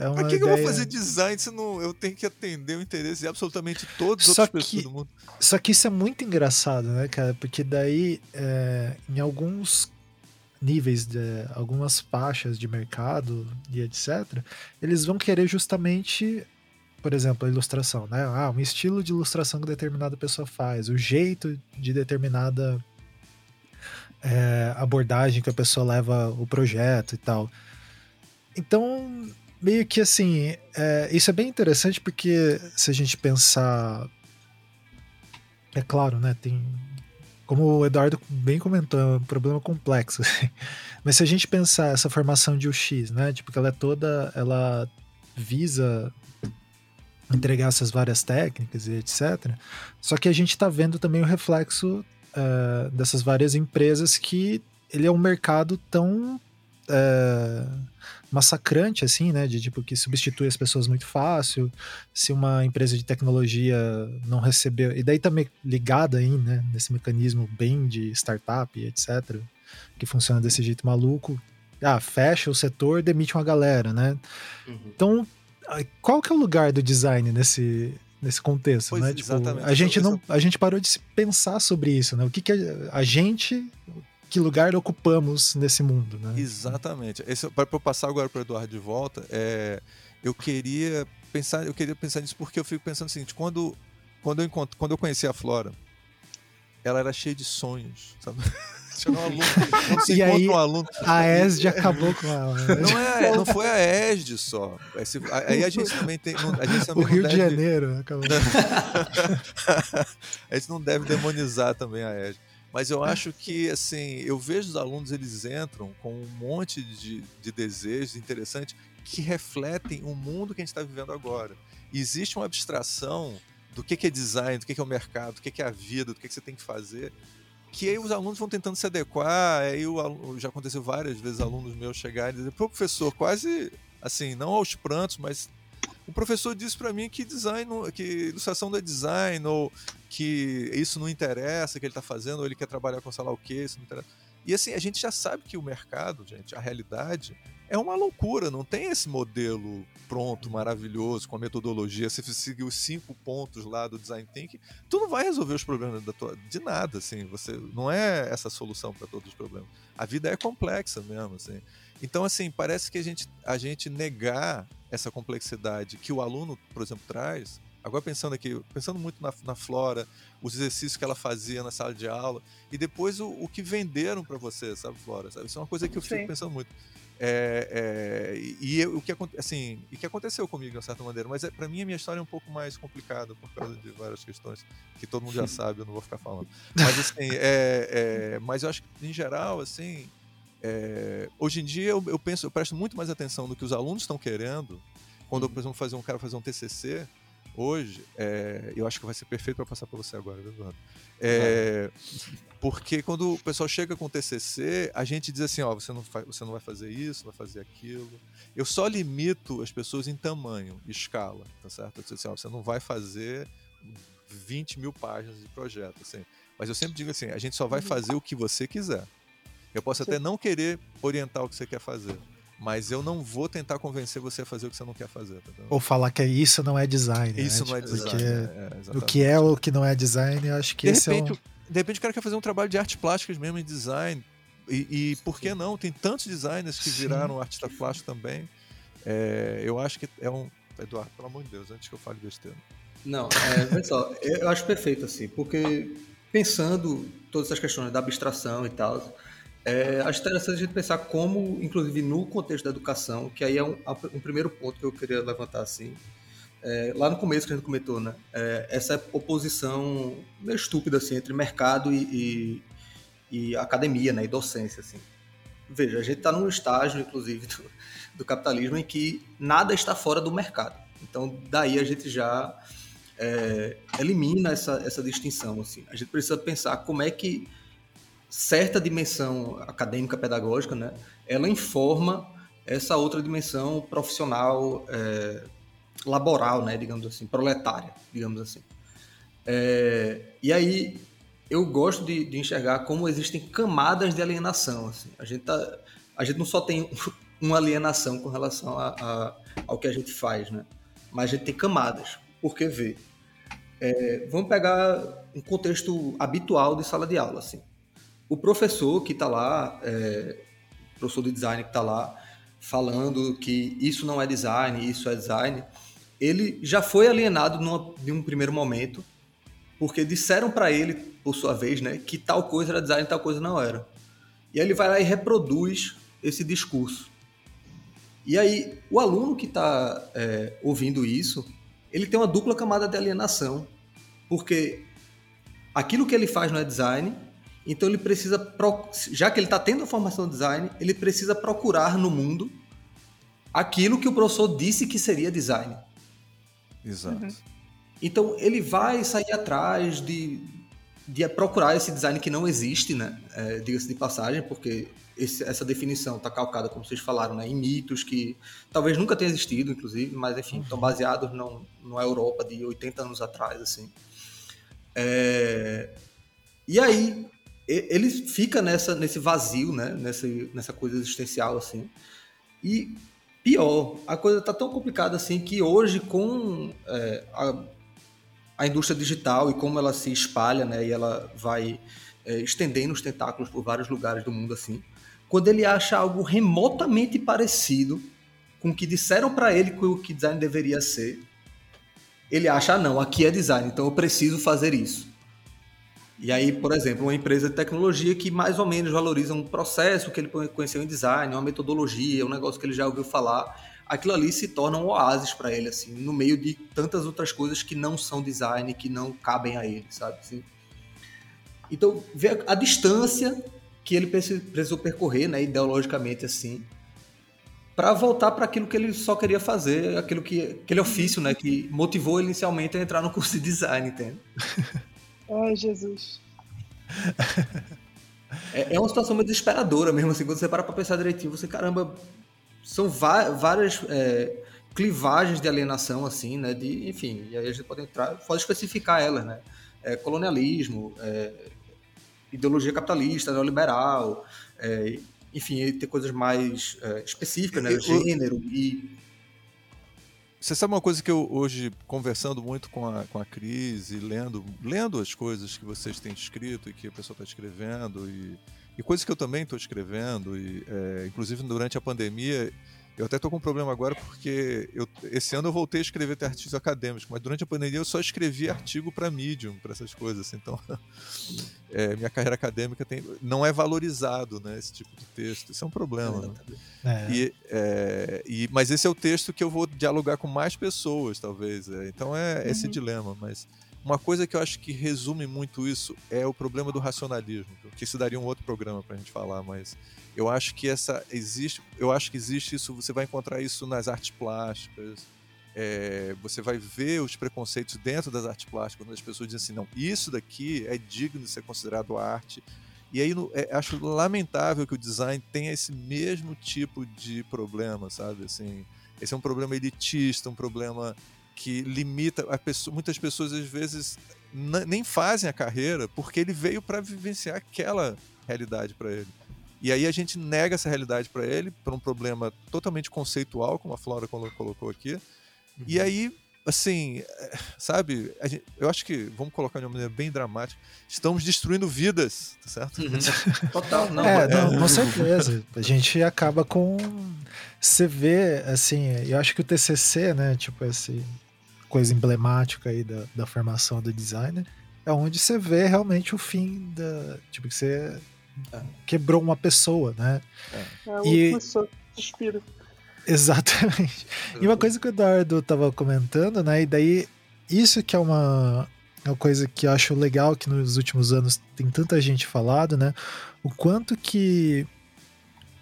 é, uma. Pra que, ideia... que eu vou fazer design se não, eu tenho que atender o interesse de absolutamente todas as outras que, pessoas do mundo? Só que isso é muito engraçado, né, cara? Porque daí, é, em alguns níveis, de, algumas faixas de mercado e etc., eles vão querer justamente, por exemplo, a ilustração, né? Ah, um estilo de ilustração que determinada pessoa faz, o jeito de determinada é, abordagem que a pessoa leva o projeto e tal. Então, meio que assim, é, isso é bem interessante porque se a gente pensar. É claro, né? Tem. Como o Eduardo bem comentou, é um problema complexo. Assim. Mas se a gente pensar essa formação de UX, né? Tipo, que ela é toda. Ela visa entregar essas várias técnicas e etc. Só que a gente está vendo também o reflexo uh, dessas várias empresas que ele é um mercado tão uh, massacrante, assim, né? De tipo, que substitui as pessoas muito fácil. Se uma empresa de tecnologia não receber. E daí também ligada aí, né? Nesse mecanismo bem de startup, etc. Que funciona desse jeito maluco. Ah, fecha o setor, demite uma galera, né? Uhum. Então, qual que é o lugar do design nesse, nesse contexto, pois, né? Tipo, a gente não, a gente parou de pensar sobre isso, né? O que, que a, a gente que lugar ocupamos nesse mundo, né? Exatamente. Para eu passar agora para o Eduardo de volta, é, eu queria pensar, eu queria pensar nisso porque eu fico pensando o seguinte, quando quando eu encontro, quando eu conheci a Flora, ela era cheia de sonhos, sabe? Um aluno, e aí, um aluno, a ESD acabou com ela. Né? Não, é, não foi a ESD só. Esse, aí a gente também tem. A gente também o Rio deve, de Janeiro acabou. a gente não deve demonizar também a ESD. Mas eu acho que, assim, eu vejo os alunos, eles entram com um monte de, de desejos interessantes que refletem o mundo que a gente está vivendo agora. E existe uma abstração do que, é design, do que, é o mercado, do que, é a vida, do que, que você tem que fazer, que aí os alunos vão tentando se adequar. Aí o, já aconteceu várias vezes alunos meus chegarem e dizer, pô, professor, quase assim, não aos prantos, mas o professor disse para mim que design, que ilustração não é design, ou que isso não interessa, que ele está fazendo, ou ele quer trabalhar com sei lá o que, isso não interessa. E assim, a gente já sabe que o mercado, gente, a realidade é uma loucura, não tem esse modelo pronto, maravilhoso, com a metodologia, se você seguir os cinco pontos lá do design thinking, tu não vai resolver os problemas tua, de nada, assim, você não é essa solução para todos os problemas. A vida é complexa mesmo, assim. Então, assim, parece que a gente, a gente negar essa complexidade que o aluno, por exemplo, traz. Agora pensando aqui, pensando muito na, na Flora, os exercícios que ela fazia na sala de aula, e depois o, o que venderam para você, sabe, Flora? Sabe? Isso é uma coisa que eu fico Sim. pensando muito. É, é, e, e o que assim e que aconteceu comigo de uma certa maneira mas é, para mim a minha história é um pouco mais complicada por causa de várias questões que todo mundo já sabe eu não vou ficar falando mas assim é, é, mas eu acho que em geral assim é, hoje em dia eu, eu, penso, eu presto muito mais atenção no que os alunos estão querendo. Quando eu, por exemplo, fazer um cara fazer um TCC hoje, é, eu acho que vai ser perfeito para passar para você agora, Eduardo. É, porque quando o pessoal chega com o TCC, a gente diz assim, ó, você não, você não vai fazer isso, vai fazer aquilo. Eu só limito as pessoas em tamanho, escala, tá certo? Eu digo assim, ó, você não vai fazer 20 mil páginas de projeto, assim. Mas eu sempre digo assim, a gente só vai uhum. fazer o que você quiser. Eu posso até não querer orientar o que você quer fazer, mas eu não vou tentar convencer você a fazer o que você não quer fazer. Tá Ou falar que isso não é design. Né? Isso né? não é tipo, design. É, o que é o que não é design, eu acho que de esse repente, é um... De repente o cara quer fazer um trabalho de artes plásticas mesmo em design. E, e por que não? Tem tantos designers que viraram artista plástico também. É, eu acho que é um. Eduardo, pelo amor de Deus, antes que eu fale besteira. Não, é, pessoal, eu acho perfeito assim, porque pensando todas essas questões da abstração e tal, é, acho interessante a gente pensar como, inclusive no contexto da educação, que aí é um, um primeiro ponto que eu queria levantar assim. É, lá no começo que a gente comentou, né? É, essa oposição meio estúpida assim, entre mercado e, e, e academia, né? E docência, assim. Veja, a gente está num estágio, inclusive, do, do, capitalismo em que nada está fora do mercado. Então, daí a gente já é, elimina essa, essa distinção, assim. A gente precisa pensar como é que certa dimensão acadêmica pedagógica, né, ela informa essa outra dimensão profissional é, laboral, né, digamos assim, proletária, digamos assim. É, e aí eu gosto de, de, enxergar como existem camadas de alienação. Assim. A, gente tá, a gente não só tem uma alienação com relação a, a, ao que a gente faz, né? mas a gente tem camadas. Porque vê, é, vamos pegar um contexto habitual de sala de aula. Assim o professor que está lá é, professor de design que está lá, falando que isso não é design, isso é design, ele já foi alienado numa, em um primeiro momento, porque disseram para ele, por sua vez, né, que tal coisa era design tal coisa não era. E aí ele vai lá e reproduz esse discurso. E aí, o aluno que está é, ouvindo isso, ele tem uma dupla camada de alienação, porque aquilo que ele faz não é design, então ele precisa, já que ele está tendo a formação de design, ele precisa procurar no mundo aquilo que o professor disse que seria design. Exato. Uhum. Então ele vai sair atrás de, de procurar esse design que não existe, né? É, Diga-se de passagem, porque esse, essa definição está calcada, como vocês falaram, né, em mitos que talvez nunca tenham existido, inclusive, mas enfim, estão uhum. baseados não, na Europa de 80 anos atrás, assim. É... E aí ele fica nessa, nesse vazio, né? nessa, nessa coisa existencial assim. E pior, a coisa está tão complicada assim que hoje com é, a, a indústria digital e como ela se espalha, né? E ela vai é, estendendo os tentáculos por vários lugares do mundo assim. Quando ele acha algo remotamente parecido com o que disseram para ele que o design deveria ser, ele acha, ah, não, aqui é design, então eu preciso fazer isso. E aí, por exemplo, uma empresa de tecnologia que mais ou menos valoriza um processo que ele conheceu em design, uma metodologia, um negócio que ele já ouviu falar, aquilo ali se torna um oásis para ele, assim, no meio de tantas outras coisas que não são design, que não cabem a ele, sabe? Assim. Então, ver a distância que ele precisou percorrer, né, ideologicamente, assim, para voltar para aquilo que ele só queria fazer, aquilo que aquele ofício, né, que motivou ele inicialmente a entrar no curso de design, entende? Ai, Jesus. É, é uma situação meio desesperadora mesmo, assim, quando você para para pensar direitinho, você, caramba, são várias é, clivagens de alienação, assim, né, de, enfim, e aí a gente pode entrar, pode especificar elas, né, é, colonialismo, é, ideologia capitalista, neoliberal, é, enfim, ter coisas mais é, específicas, né? Gênero e. Você sabe uma coisa que eu hoje, conversando muito com a, com a Cris e lendo, lendo as coisas que vocês têm escrito e que a pessoa está escrevendo, e, e coisas que eu também estou escrevendo, e, é, inclusive durante a pandemia, eu até tô com um problema agora porque eu, esse ano eu voltei a escrever artigos acadêmicos, mas durante a pandemia eu só escrevi artigo para Medium, para essas coisas. Assim, então, é, minha carreira acadêmica tem, não é valorizado, né, esse tipo de texto. Isso é um problema. Né? É. E, é, e, mas esse é o texto que eu vou dialogar com mais pessoas, talvez. É. Então é esse uhum. dilema. Mas uma coisa que eu acho que resume muito isso é o problema do racionalismo, que isso daria um outro programa para a gente falar, mas eu acho que essa existe, eu acho que existe isso. Você vai encontrar isso nas artes plásticas. É, você vai ver os preconceitos dentro das artes plásticas, quando as pessoas dizem assim, não, isso daqui é digno de ser considerado arte. E aí é, acho lamentável que o design tenha esse mesmo tipo de problema, sabe? Assim, esse é um problema elitista, um problema que limita a pessoa, muitas pessoas às vezes nem fazem a carreira porque ele veio para vivenciar aquela realidade para ele. E aí a gente nega essa realidade para ele por um problema totalmente conceitual, como a Flora colocou aqui. Uhum. E aí, assim, sabe, gente, eu acho que, vamos colocar de uma maneira bem dramática, estamos destruindo vidas, tá certo? Uhum. Total, não. É, não, com certeza. A gente acaba com. Você vê, assim, eu acho que o TCC, né, tipo, essa coisa emblemática aí da, da formação do designer, é onde você vê realmente o fim da. Tipo, que você quebrou uma pessoa, né? É, é e... suspiro. Exatamente. E uma coisa que o Eduardo tava comentando, né? E daí, isso que é uma, é uma coisa que eu acho legal que nos últimos anos tem tanta gente falado, né? O quanto que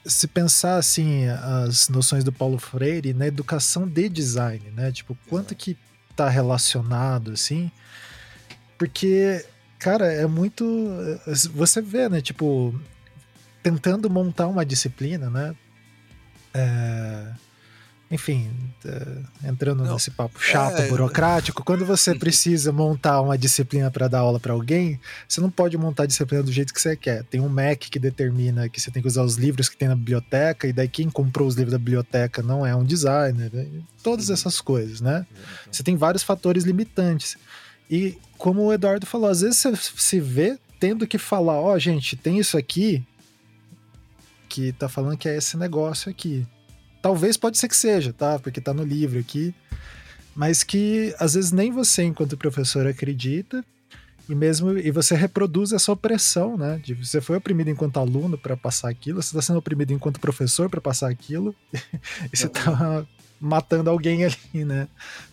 se pensar assim as noções do Paulo Freire na educação de design, né? Tipo, quanto que tá relacionado assim? Porque Cara, é muito. Você vê, né? Tipo, tentando montar uma disciplina, né? É... Enfim, é... entrando Não, nesse papo chato, é... burocrático, quando você precisa montar uma disciplina para dar aula para alguém, você não pode montar a disciplina do jeito que você quer. Tem um MEC que determina que você tem que usar os livros que tem na biblioteca, e daí quem comprou os livros da biblioteca não é um designer, né? todas essas coisas, né? Você tem vários fatores limitantes. E como o Eduardo falou, às vezes você se vê tendo que falar, ó, oh, gente, tem isso aqui que tá falando que é esse negócio aqui. Talvez pode ser que seja, tá? Porque tá no livro aqui. Mas que às vezes nem você, enquanto professor, acredita. E mesmo e você reproduz essa opressão, né? De você foi oprimido enquanto aluno para passar aquilo, você está sendo oprimido enquanto professor para passar aquilo, e você tá matando alguém ali, né?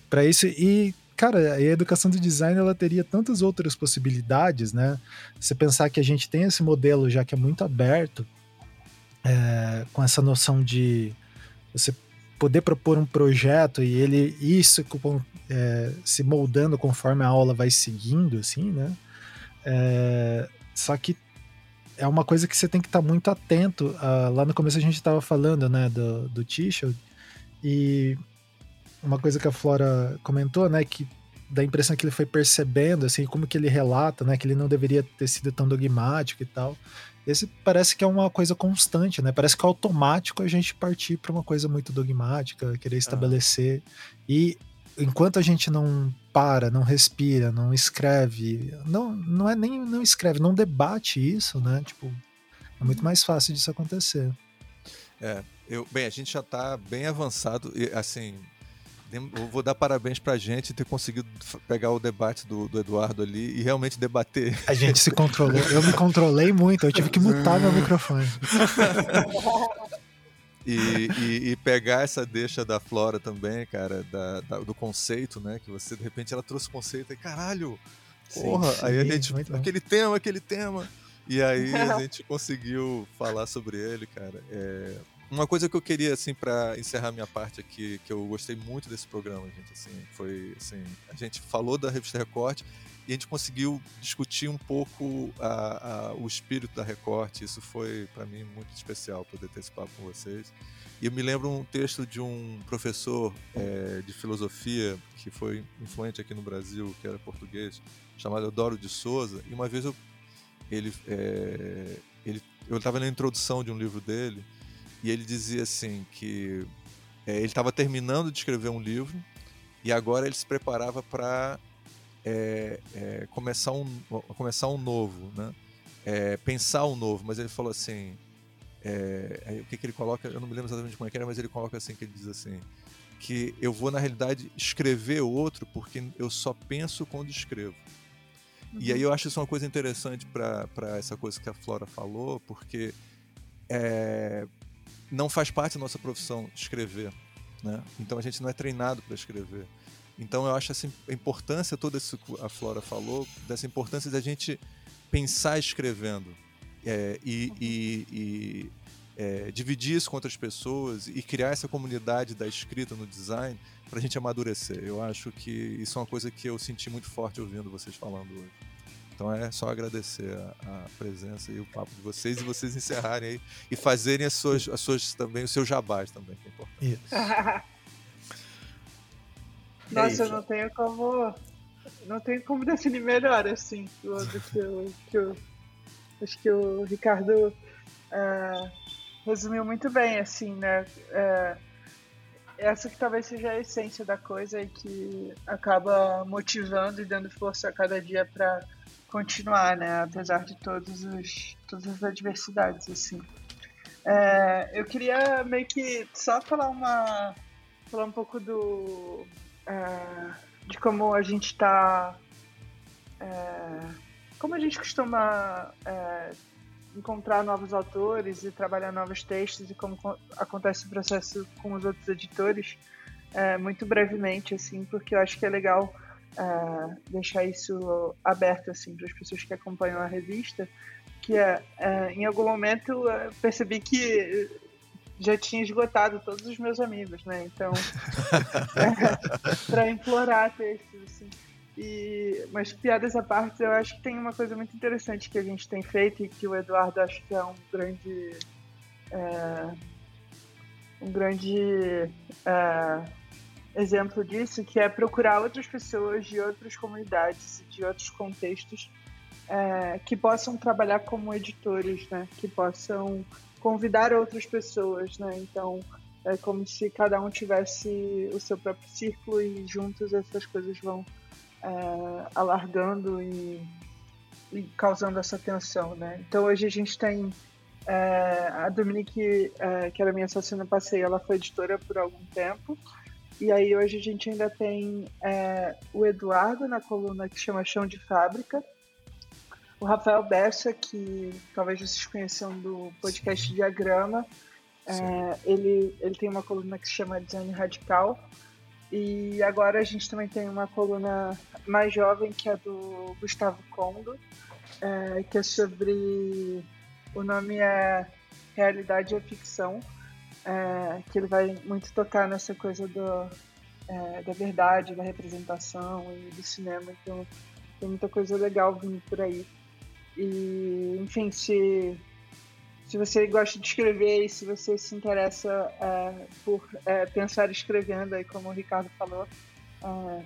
Para isso e cara, a educação de design ela teria tantas outras possibilidades, né? Você pensar que a gente tem esse modelo já que é muito aberto, é, com essa noção de você poder propor um projeto e ele isso é, se moldando conforme a aula vai seguindo, assim, né? É, só que é uma coisa que você tem que estar tá muito atento. Uh, lá no começo a gente estava falando, né, do, do T-shirt, e uma coisa que a Flora comentou, né, que dá a impressão que ele foi percebendo, assim, como que ele relata, né, que ele não deveria ter sido tão dogmático e tal. Esse parece que é uma coisa constante, né? Parece que é automático a gente partir para uma coisa muito dogmática, querer ah. estabelecer. Ah. E enquanto a gente não para, não respira, não escreve, não, não é nem não escreve, não debate isso, né? Tipo, é muito mais fácil disso acontecer. É, eu, bem, a gente já está bem avançado e assim, eu vou dar parabéns pra gente ter conseguido pegar o debate do, do, Eduardo ali e realmente debater. A gente se controlou. Eu me controlei muito, eu tive que mutar meu microfone. E, e, e, pegar essa deixa da Flora também, cara, da, da, do conceito, né? Que você, de repente, ela trouxe o conceito e, caralho, porra, sim, aí a gente, aquele tema, aquele tema. E aí a gente conseguiu falar sobre ele, cara. É, uma coisa que eu queria, assim, para encerrar minha parte aqui, que eu gostei muito desse programa, gente, assim, foi, assim, a gente falou da revista Recorte e a gente conseguiu discutir um pouco a, a, o espírito da Recorte. Isso foi, para mim, muito especial poder ter esse papo com vocês. E eu me lembro um texto de um professor é, de filosofia que foi influente aqui no Brasil, que era português, chamado Eudoro de Souza. E uma vez eu, ele, é, ele, eu estava na introdução de um livro dele e ele dizia assim que é, ele estava terminando de escrever um livro e agora ele se preparava para é, é, começar, um, começar um novo, né? É, pensar um novo, mas ele falou assim, é, o que, que ele coloca, eu não me lembro exatamente como é que era, mas ele coloca assim, que ele diz assim, que eu vou na realidade escrever outro porque eu só penso quando escrevo. Uhum. E aí eu acho isso uma coisa interessante para essa coisa que a Flora falou, porque é, não faz parte da nossa profissão escrever, né? Então a gente não é treinado para escrever. Então eu acho assim, a importância toda isso que a Flora falou, dessa importância da gente pensar escrevendo é, e, e, e é, dividir isso com outras pessoas e criar essa comunidade da escrita no design para a gente amadurecer. Eu acho que isso é uma coisa que eu senti muito forte ouvindo vocês falando hoje. Então é só agradecer a, a, presença e o papo de vocês e vocês encerrarem aí e fazerem as suas, as suas também, os seus jabás também, que é importante. Isso. Nossa, é eu não tenho como. Não tenho como definir melhor, assim, do, do que, eu, que eu, Acho que o Ricardo uh, resumiu muito bem, assim, né? Uh, essa que talvez seja a essência da coisa e que acaba motivando e dando força a cada dia para continuar, né? Apesar de todos os, todas as adversidades, assim. É, eu queria meio que só falar uma falar um pouco do é, de como a gente está é, como a gente costuma é, encontrar novos autores e trabalhar novos textos e como acontece o processo com os outros editores é, muito brevemente assim porque eu acho que é legal uh, deixar isso aberto assim para as pessoas que acompanham a revista, que é, uh, em algum momento uh, percebi que já tinha esgotado todos os meus amigos, né? Então, para implorar textos, assim. E, mas piadas à parte, eu acho que tem uma coisa muito interessante que a gente tem feito e que o Eduardo acho que é um grande é, um grande é, exemplo disso, que é procurar outras pessoas de outras comunidades, de outros contextos, é, que possam trabalhar como editores, né? Que possam convidar outras pessoas, né? Então, é como se cada um tivesse o seu próprio círculo e juntos essas coisas vão é, alargando e, e, causando essa tensão, né? Então, hoje a gente tem É, a Dominique, é, que era minha no passeio, ela foi editora por algum tempo. E aí hoje a gente ainda tem é, o Eduardo na coluna que chama Chão de Fábrica, o Rafael Bessa, que talvez vocês conheçam do podcast Diagrama, é, ele, ele tem uma coluna que se chama Design Radical. E agora a gente também tem uma coluna mais jovem que é do Gustavo Kondo, é, que é sobre o nome é Realidade ou Ficção, é, que ele vai muito tocar nessa coisa do, é, da verdade, da representação e do cinema. Então tem muita coisa legal vindo por aí. E, enfim, se, se você gosta de escrever e se você se interessa é, por é, pensar escrevendo, aí como o Ricardo falou, é,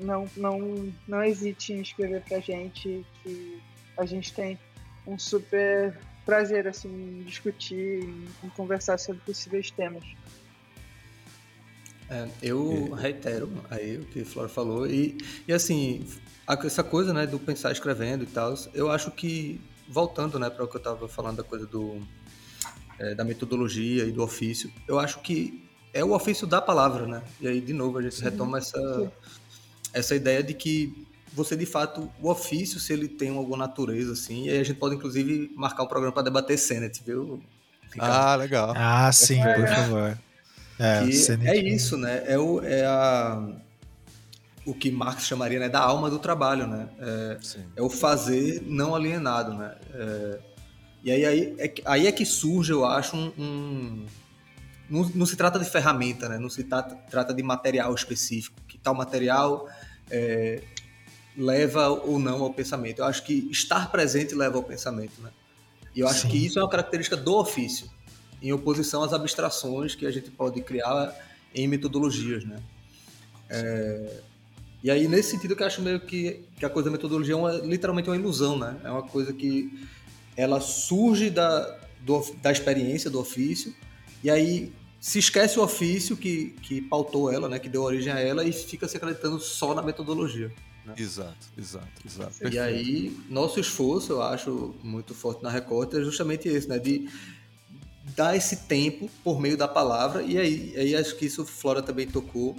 não, não, não hesite em escrever pra gente, que a gente tem um super prazer assim, em discutir, em, em conversar sobre possíveis temas. É, eu reitero aí o que o Flora falou e, e assim essa coisa né do pensar escrevendo e tal eu acho que voltando né para o que eu estava falando da coisa do é, da metodologia e do ofício eu acho que é o ofício da palavra né? E aí de novo a gente retoma essa essa ideia de que você de fato o ofício se ele tem alguma natureza assim e aí a gente pode inclusive marcar um programa para debater Senet viu? Ah legal. Ah sim é, por favor. É, é isso né? É o é a o que Marx chamaria né, da alma do trabalho, né? É, é o fazer não alienado, né? É, e aí, aí, é, aí é que surge, eu acho, um, um não, não, se trata de ferramenta, né? Não se trata, trata de material específico, que tal material é, leva ou não ao pensamento. Eu acho que estar presente leva ao pensamento, né? E eu acho Sim. que isso é uma característica do ofício, em oposição às abstrações que a gente pode criar em metodologias, né? É, e aí, nesse sentido, que eu acho meio que, que a coisa da metodologia é uma, literalmente uma ilusão, né? É uma coisa que ela surge da, do, da experiência do ofício, e aí se esquece o ofício que, que pautou ela, né? Que deu origem a ela, e fica se acreditando só na metodologia. Né? Exato, exato, exato. E Perfeito. aí, nosso esforço, eu acho muito forte na Recorte, é justamente esse, né? De dar esse tempo por meio da palavra, e aí, aí acho que isso Flora também tocou,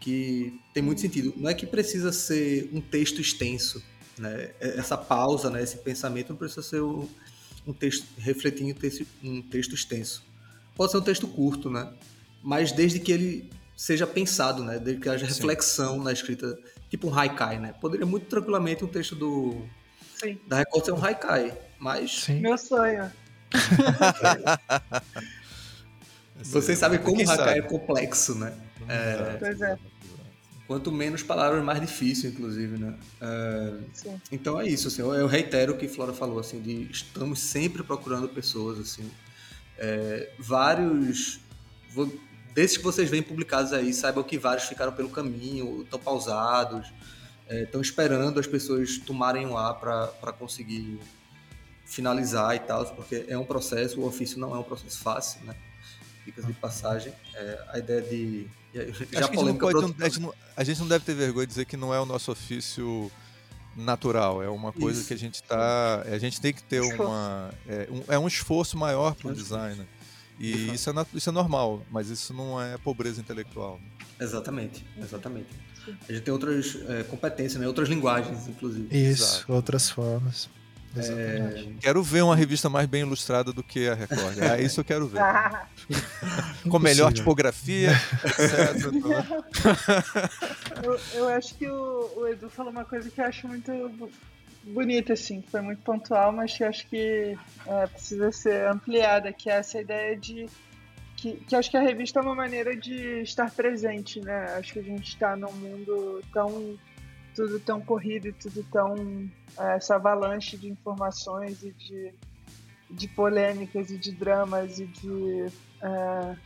que tem muito sentido. Não é que precisa ser um texto extenso, né? É, essa pausa, né? Esse pensamento não precisa ser um, um texto refletindo um texto extenso. Pode ser um texto curto, né? Mas desde que ele seja pensado, né? Desde que haja reflexão Sim. na escrita, tipo um haikai, né? Poderia muito tranquilamente um texto do Sim. da Record ser um haikai, mas Sim. meu sonho. Vocês sabem como o haikai é complexo, né? É, pois é. Quanto menos palavras, mais difícil, inclusive, né? É, então é isso, assim, eu, eu, reitero o que Flora falou, assim, de estamos sempre procurando pessoas, assim, é, vários, vou, desses que vocês veem publicados aí, saibam que vários ficaram pelo caminho, estão pausados, estão é, esperando as pessoas tomarem o ar para conseguir finalizar e tal, porque é um processo, o ofício não é um processo fácil, né? Dicas de passagem, é, a ideia de já Acho que a gente, não pode, a, gente não, a gente não deve ter vergonha de dizer que não é o nosso ofício natural, é uma coisa isso. que a gente tá. A gente tem que ter uma. É um, é um esforço maior para o designer. E isso é, isso é normal, mas isso não é pobreza intelectual. Exatamente, exatamente. A gente tem outras é, competências, né? outras linguagens, inclusive. Isso, Exato. outras formas. É... Quero ver uma revista mais bem ilustrada do que a Record. É isso que eu quero ver. Com melhor tipografia, etc. eu, eu acho que o, o, Edu falou uma coisa que eu acho muito bonita, assim, que foi muito pontual, mas que acho que é, precisa ser ampliada, que é essa ideia de que, que, acho que a revista é uma maneira de estar presente, né? Acho que a gente está num mundo tão tudo tão corrido e tudo tão é, essa avalanche de informações e de, de polêmicas e de dramas e de é,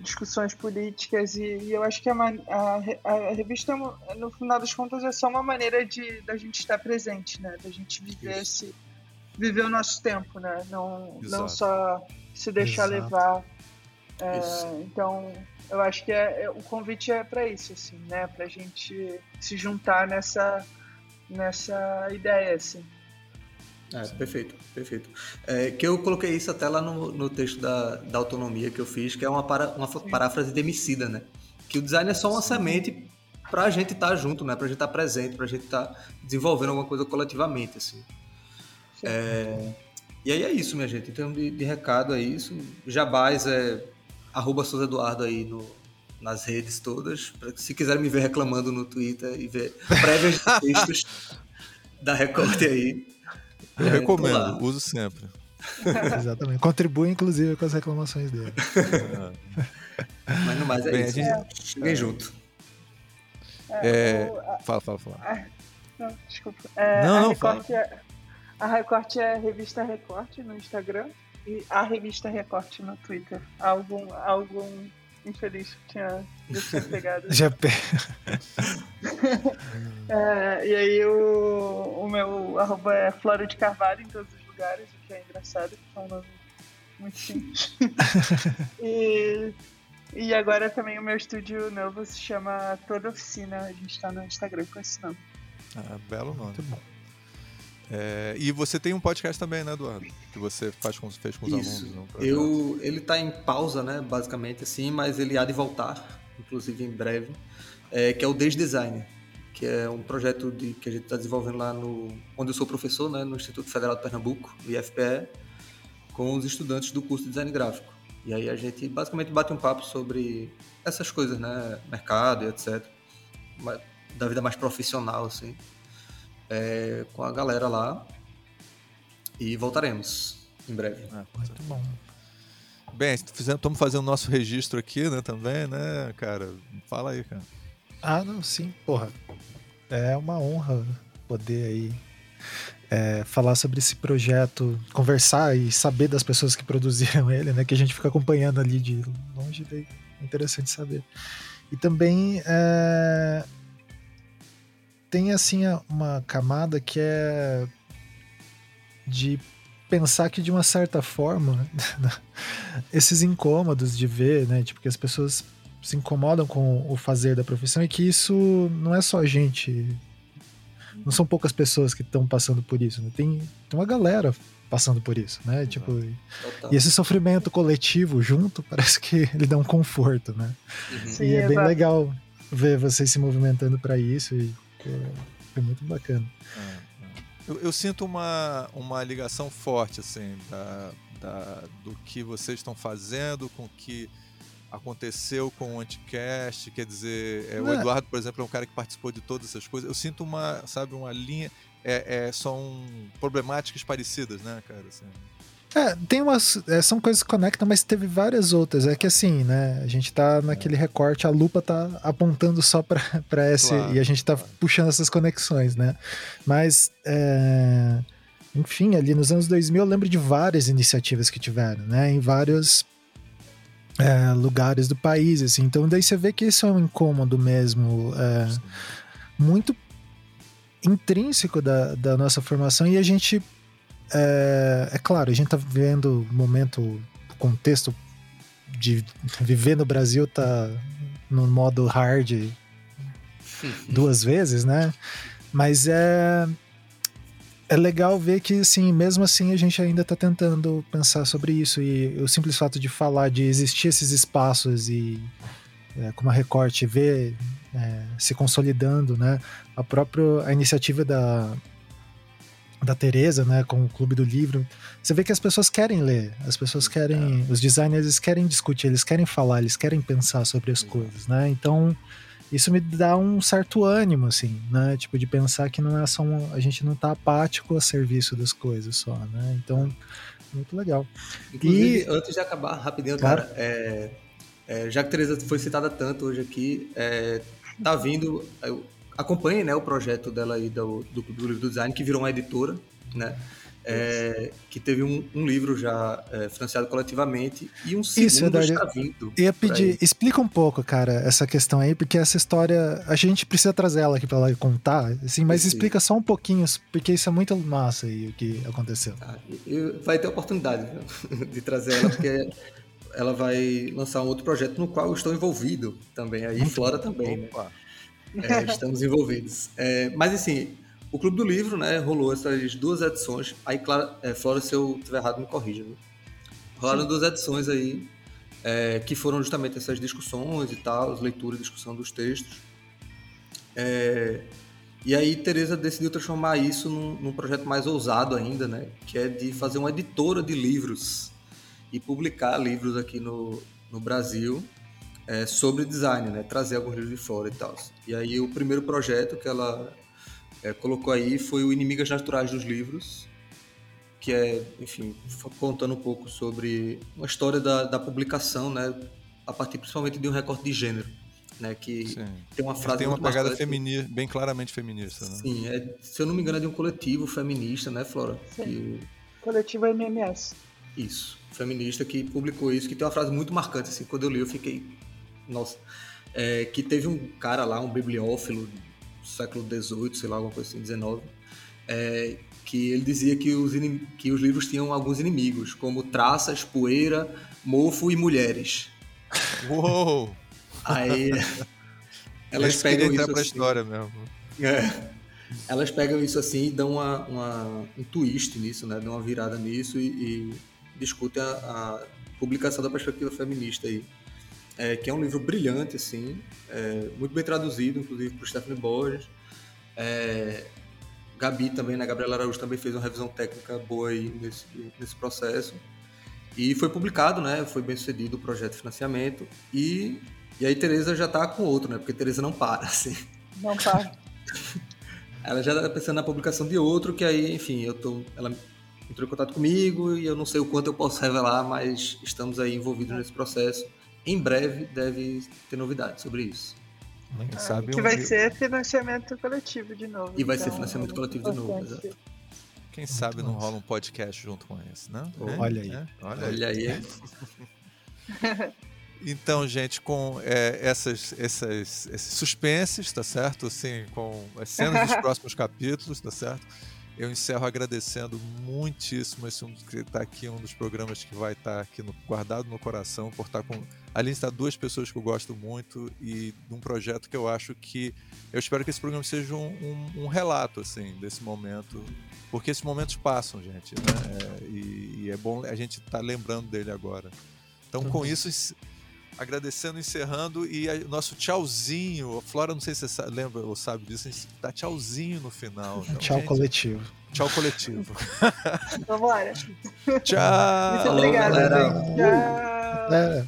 discussões políticas e, e, eu acho que a, a, a, revista no final das contas é só uma maneira de da gente estar presente né da gente viver esse viver o nosso tempo né não não só se deixar Exato. levar é, então eu acho que é, é o convite é para isso, assim, né? Para a gente se juntar nessa, nessa ideia, assim. É, perfeito, perfeito. É, que eu coloquei isso até lá no, no texto da, da autonomia que eu fiz, que é uma, para, uma paráfrase de Emicida, né? Que o design é só uma Sim. semente para a gente estar tá junto, né? Para a gente estar tá presente, para a gente estar tá desenvolvendo alguma coisa coletivamente, assim. É, e aí é isso, minha gente. Em termos de, de recado, é isso. Jabás é arroba Souza Eduardo aí no, nas redes todas. Pra, se quiserem me ver reclamando no Twitter e ver prévias de textos da Recorte aí. Eu é, recomendo, uso sempre. Exatamente. Contribui, inclusive, com as reclamações dele. Mas no mais é Bem, isso. Gente... É. junto. É, é, o, fala, fala, fala. A, não, desculpa. É, não, não, fala. É, a Recorte é a revista Recorte no Instagram e a revista Recorte no Twitter. Algum, algum infeliz que tinha pegado. Já pe... é, e aí o, o meu arroba é Flora de Carvalho em todos os lugares, o que é engraçado, que é um nome muito simples. e, e agora também o meu estúdio novo se chama Toda Oficina. A gente está no Instagram com esse nome. Ah, belo nome. Muito bom. É, e você tem um podcast também, né, Eduardo? Que você faz com, fez com os Isso. alunos. Eu, ele está em pausa, né, basicamente assim, mas ele há de voltar, inclusive em breve, é, que é o Desdesign, que é um projeto de, que a gente está desenvolvendo lá no onde eu sou professor, né, no Instituto Federal de Pernambuco, no IFPE, com os estudantes do curso de Design Gráfico. E aí a gente basicamente bate um papo sobre essas coisas, né, mercado e etc, da vida mais profissional, assim é, com a galera lá. E voltaremos em breve. Ah, muito bom. Bem, estamos fazendo nosso registro aqui, né, também, né, cara? Fala aí, cara. Ah, não, sim, porra. É uma honra poder aí é, falar sobre esse projeto, conversar e saber das pessoas que produziram ele, né? Que a gente fica acompanhando ali de longe, é interessante saber. E também é, tem assim uma camada que é de pensar que de uma certa forma esses incômodos de ver, né, tipo que as pessoas se incomodam com o fazer da profissão e que isso não é só a gente, não são poucas pessoas que estão passando por isso, né? tem, tem uma galera passando por isso, né? Tipo, e esse sofrimento coletivo junto parece que ele dá um conforto, né? Uhum. Sim, e é bem legal ver vocês se movimentando para isso e foi muito bacana. É, é. Eu, eu, sinto uma, uma ligação forte, assim, da, da, do que vocês estão fazendo com o que aconteceu com o Anticast, quer dizer, é, o é. Eduardo, por exemplo, é um cara que participou de todas essas coisas. Eu sinto uma, sabe, uma linha, é, é são problemáticas parecidas, né, cara, assim. É, tem umas. É, são coisas que conectam, mas teve várias outras. É que assim, né? A gente tá naquele recorte, a lupa tá apontando só pra, pra esse. Claro, e a gente tá claro. puxando essas conexões, né? Mas. É, enfim, ali nos anos 2000 eu lembro de várias iniciativas que tiveram, né? Em vários é, lugares do país, assim. Então daí você vê que isso é um incômodo mesmo. É, muito intrínseco da, da nossa formação e a gente é, é claro, a gente tá vivendo um momento, o contexto de viver no Brasil tá no modo hard duas vezes, né? Mas é é legal ver que, assim, mesmo assim a gente ainda está tentando pensar sobre isso e o simples fato de falar de existir esses espaços e é, como a Recorte vê é, se consolidando, né? A própria a iniciativa da da Teresa, né, com o Clube do Livro, você vê que as pessoas querem ler, as pessoas querem, é. os designers querem discutir, eles querem falar, eles querem pensar sobre as coisas, né? Então, isso me dá um certo ânimo, assim, né? Tipo, de pensar que não é só um, a gente não tá apático a serviço das coisas só, né? Então, muito legal. Inclusive, e... antes de acabar, rapidinho, claro. cara, é, é, já que Teresa foi citada tanto hoje aqui, é, tá vindo. Eu, acompanhe né, o projeto dela aí do, do, do livro do design, que virou uma editora, né? É, que teve um, um livro já é, financiado coletivamente e um segundo Isso, está vindo. Ia pedir, explica um pouco, cara, essa questão aí, porque essa história, a gente precisa trazer ela aqui para ela contar, assim, mas explica só um pouquinho, porque isso é muito massa aí, o que aconteceu. Ah, vai ter oportunidade de trazer ela, porque ela vai lançar um outro projeto no qual eu estou envolvido também, aí Flora também, né? É, estamos envolvidos. É, mas assim, O Clube do Livro, né, rolou essas duas edições. Aí, claro, é, Flora, se eu estiver errado, me corrija. Rolaram Sim. duas edições aí, é, que foram justamente essas discussões e tal, as leituras e discussão dos textos. É, e aí Teresa decidiu transformar isso num, num, projeto mais ousado ainda, né? Que é de fazer uma editora de livros e publicar livros aqui no, no Brasil é, sobre design, né? Trazer alguns livros de fora e tal. E aí o primeiro projeto que ela é, colocou aí foi o Inimigas Naturais dos Livros, que é, enfim, contando um pouco sobre uma história da, da publicação, né, a partir principalmente de um recorte de gênero, né, que Sim. tem uma frase tem uma pegada feminista, bem claramente feminista, né? Sim, é, se eu não me engano é de um coletivo feminista, né, Flora? Sim. Que... Coletivo MMS. Isso, feminista que publicou isso, que tem uma frase muito marcante, assim, quando eu li eu fiquei, nossa, é, que teve um cara lá, um bibliófilo século XVIII, sei lá, alguma coisa assim, XIX, é, que ele dizia que os, que os livros tinham alguns inimigos, como traças, poeira, mofo e mulheres. Uou! Aí elas Esse pegam isso pra assim, história mesmo. É, elas pegam isso assim e dão uma, uma, um twist nisso, né? Dão uma virada nisso e, e discutem a, a, publicação da perspectiva feminista aí. É, que é um livro brilhante, assim, é, muito bem traduzido, inclusive por Stephanie Borges. É, Gabi também, né? Gabriela Araújo também fez uma revisão técnica boa aí nesse, nesse processo. E foi publicado, né? Foi bem sucedido o projeto de financiamento. E, e aí Tereza já está com outro, né? Porque Tereza não para, assim. Não para. ela já está pensando na publicação de outro, que aí, enfim, eu tô. Ela entrou em contato comigo e eu não sei o quanto eu posso revelar, mas estamos aí envolvidos nesse processo. Em breve deve ter novidades sobre isso. Ah, sabe que vai ser financiamento coletivo de novo. E vai então, ser financiamento coletivo de novo, exato. Quem sabe não rola um podcast junto com esse, né? Oh, olha aí. É? Olha, olha, aí. aí. então, gente, com é, essas, essas, esses suspenses, tá certo? Assim, com as cenas dos próximos capítulos, tá certo? Eu encerro agradecendo muitíssimo esse um, que está aqui, um dos programas que vai estar tá aqui no, guardado no coração, por estar tá com. Ali está duas pessoas que eu gosto muito e de um projeto que eu acho que. Eu espero que esse programa seja um, um, um relato, assim, desse momento. Porque esses momentos passam, gente. Né? É, e, e, é bom a gente estar tá lembrando dele agora. Então, com uhum. isso, agradecendo, encerrando e a, nosso tchauzinho. A Flora, não sei se você lembra ou sabe disso, a gente dá tchauzinho no final. Então, tchau gente, coletivo. Tchau coletivo. Vambora. Tchau. Muito obrigada. Tchau. É.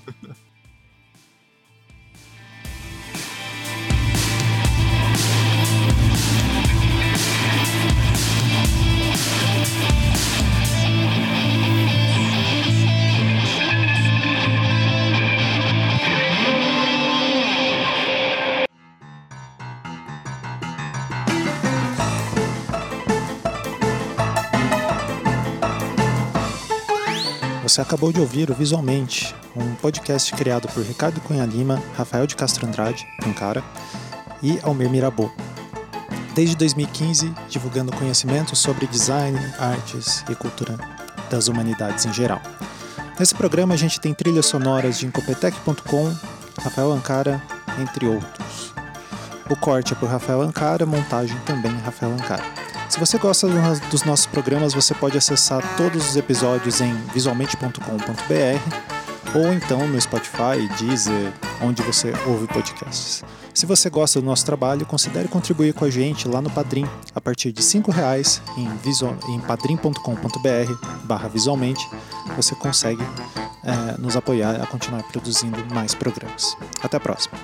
Você acabou de ouvir o Visualmente, um podcast criado por Ricardo Cunha Lima, Rafael de Castro Andrade, um cara, e Almir Mirabô. Desde 2015, divulgando conhecimento sobre design, artes e cultura das humanidades em geral. Nesse programa a gente tem trilhas sonoras de Incopetec.com, Rafael Ancara, entre outros. O corte é por Rafael Ancara, montagem também Rafael Ancara. Se você gosta dos nossos programas, você pode acessar todos os episódios em visualmente.com.br ou então no Spotify, Deezer, onde você ouve podcasts. Se você gosta do nosso trabalho, considere contribuir com a gente lá no Padrim, a partir de R$ reais em, em padrim.com.br barra visualmente, você consegue é, nos apoiar a continuar produzindo mais programas. Até a próxima!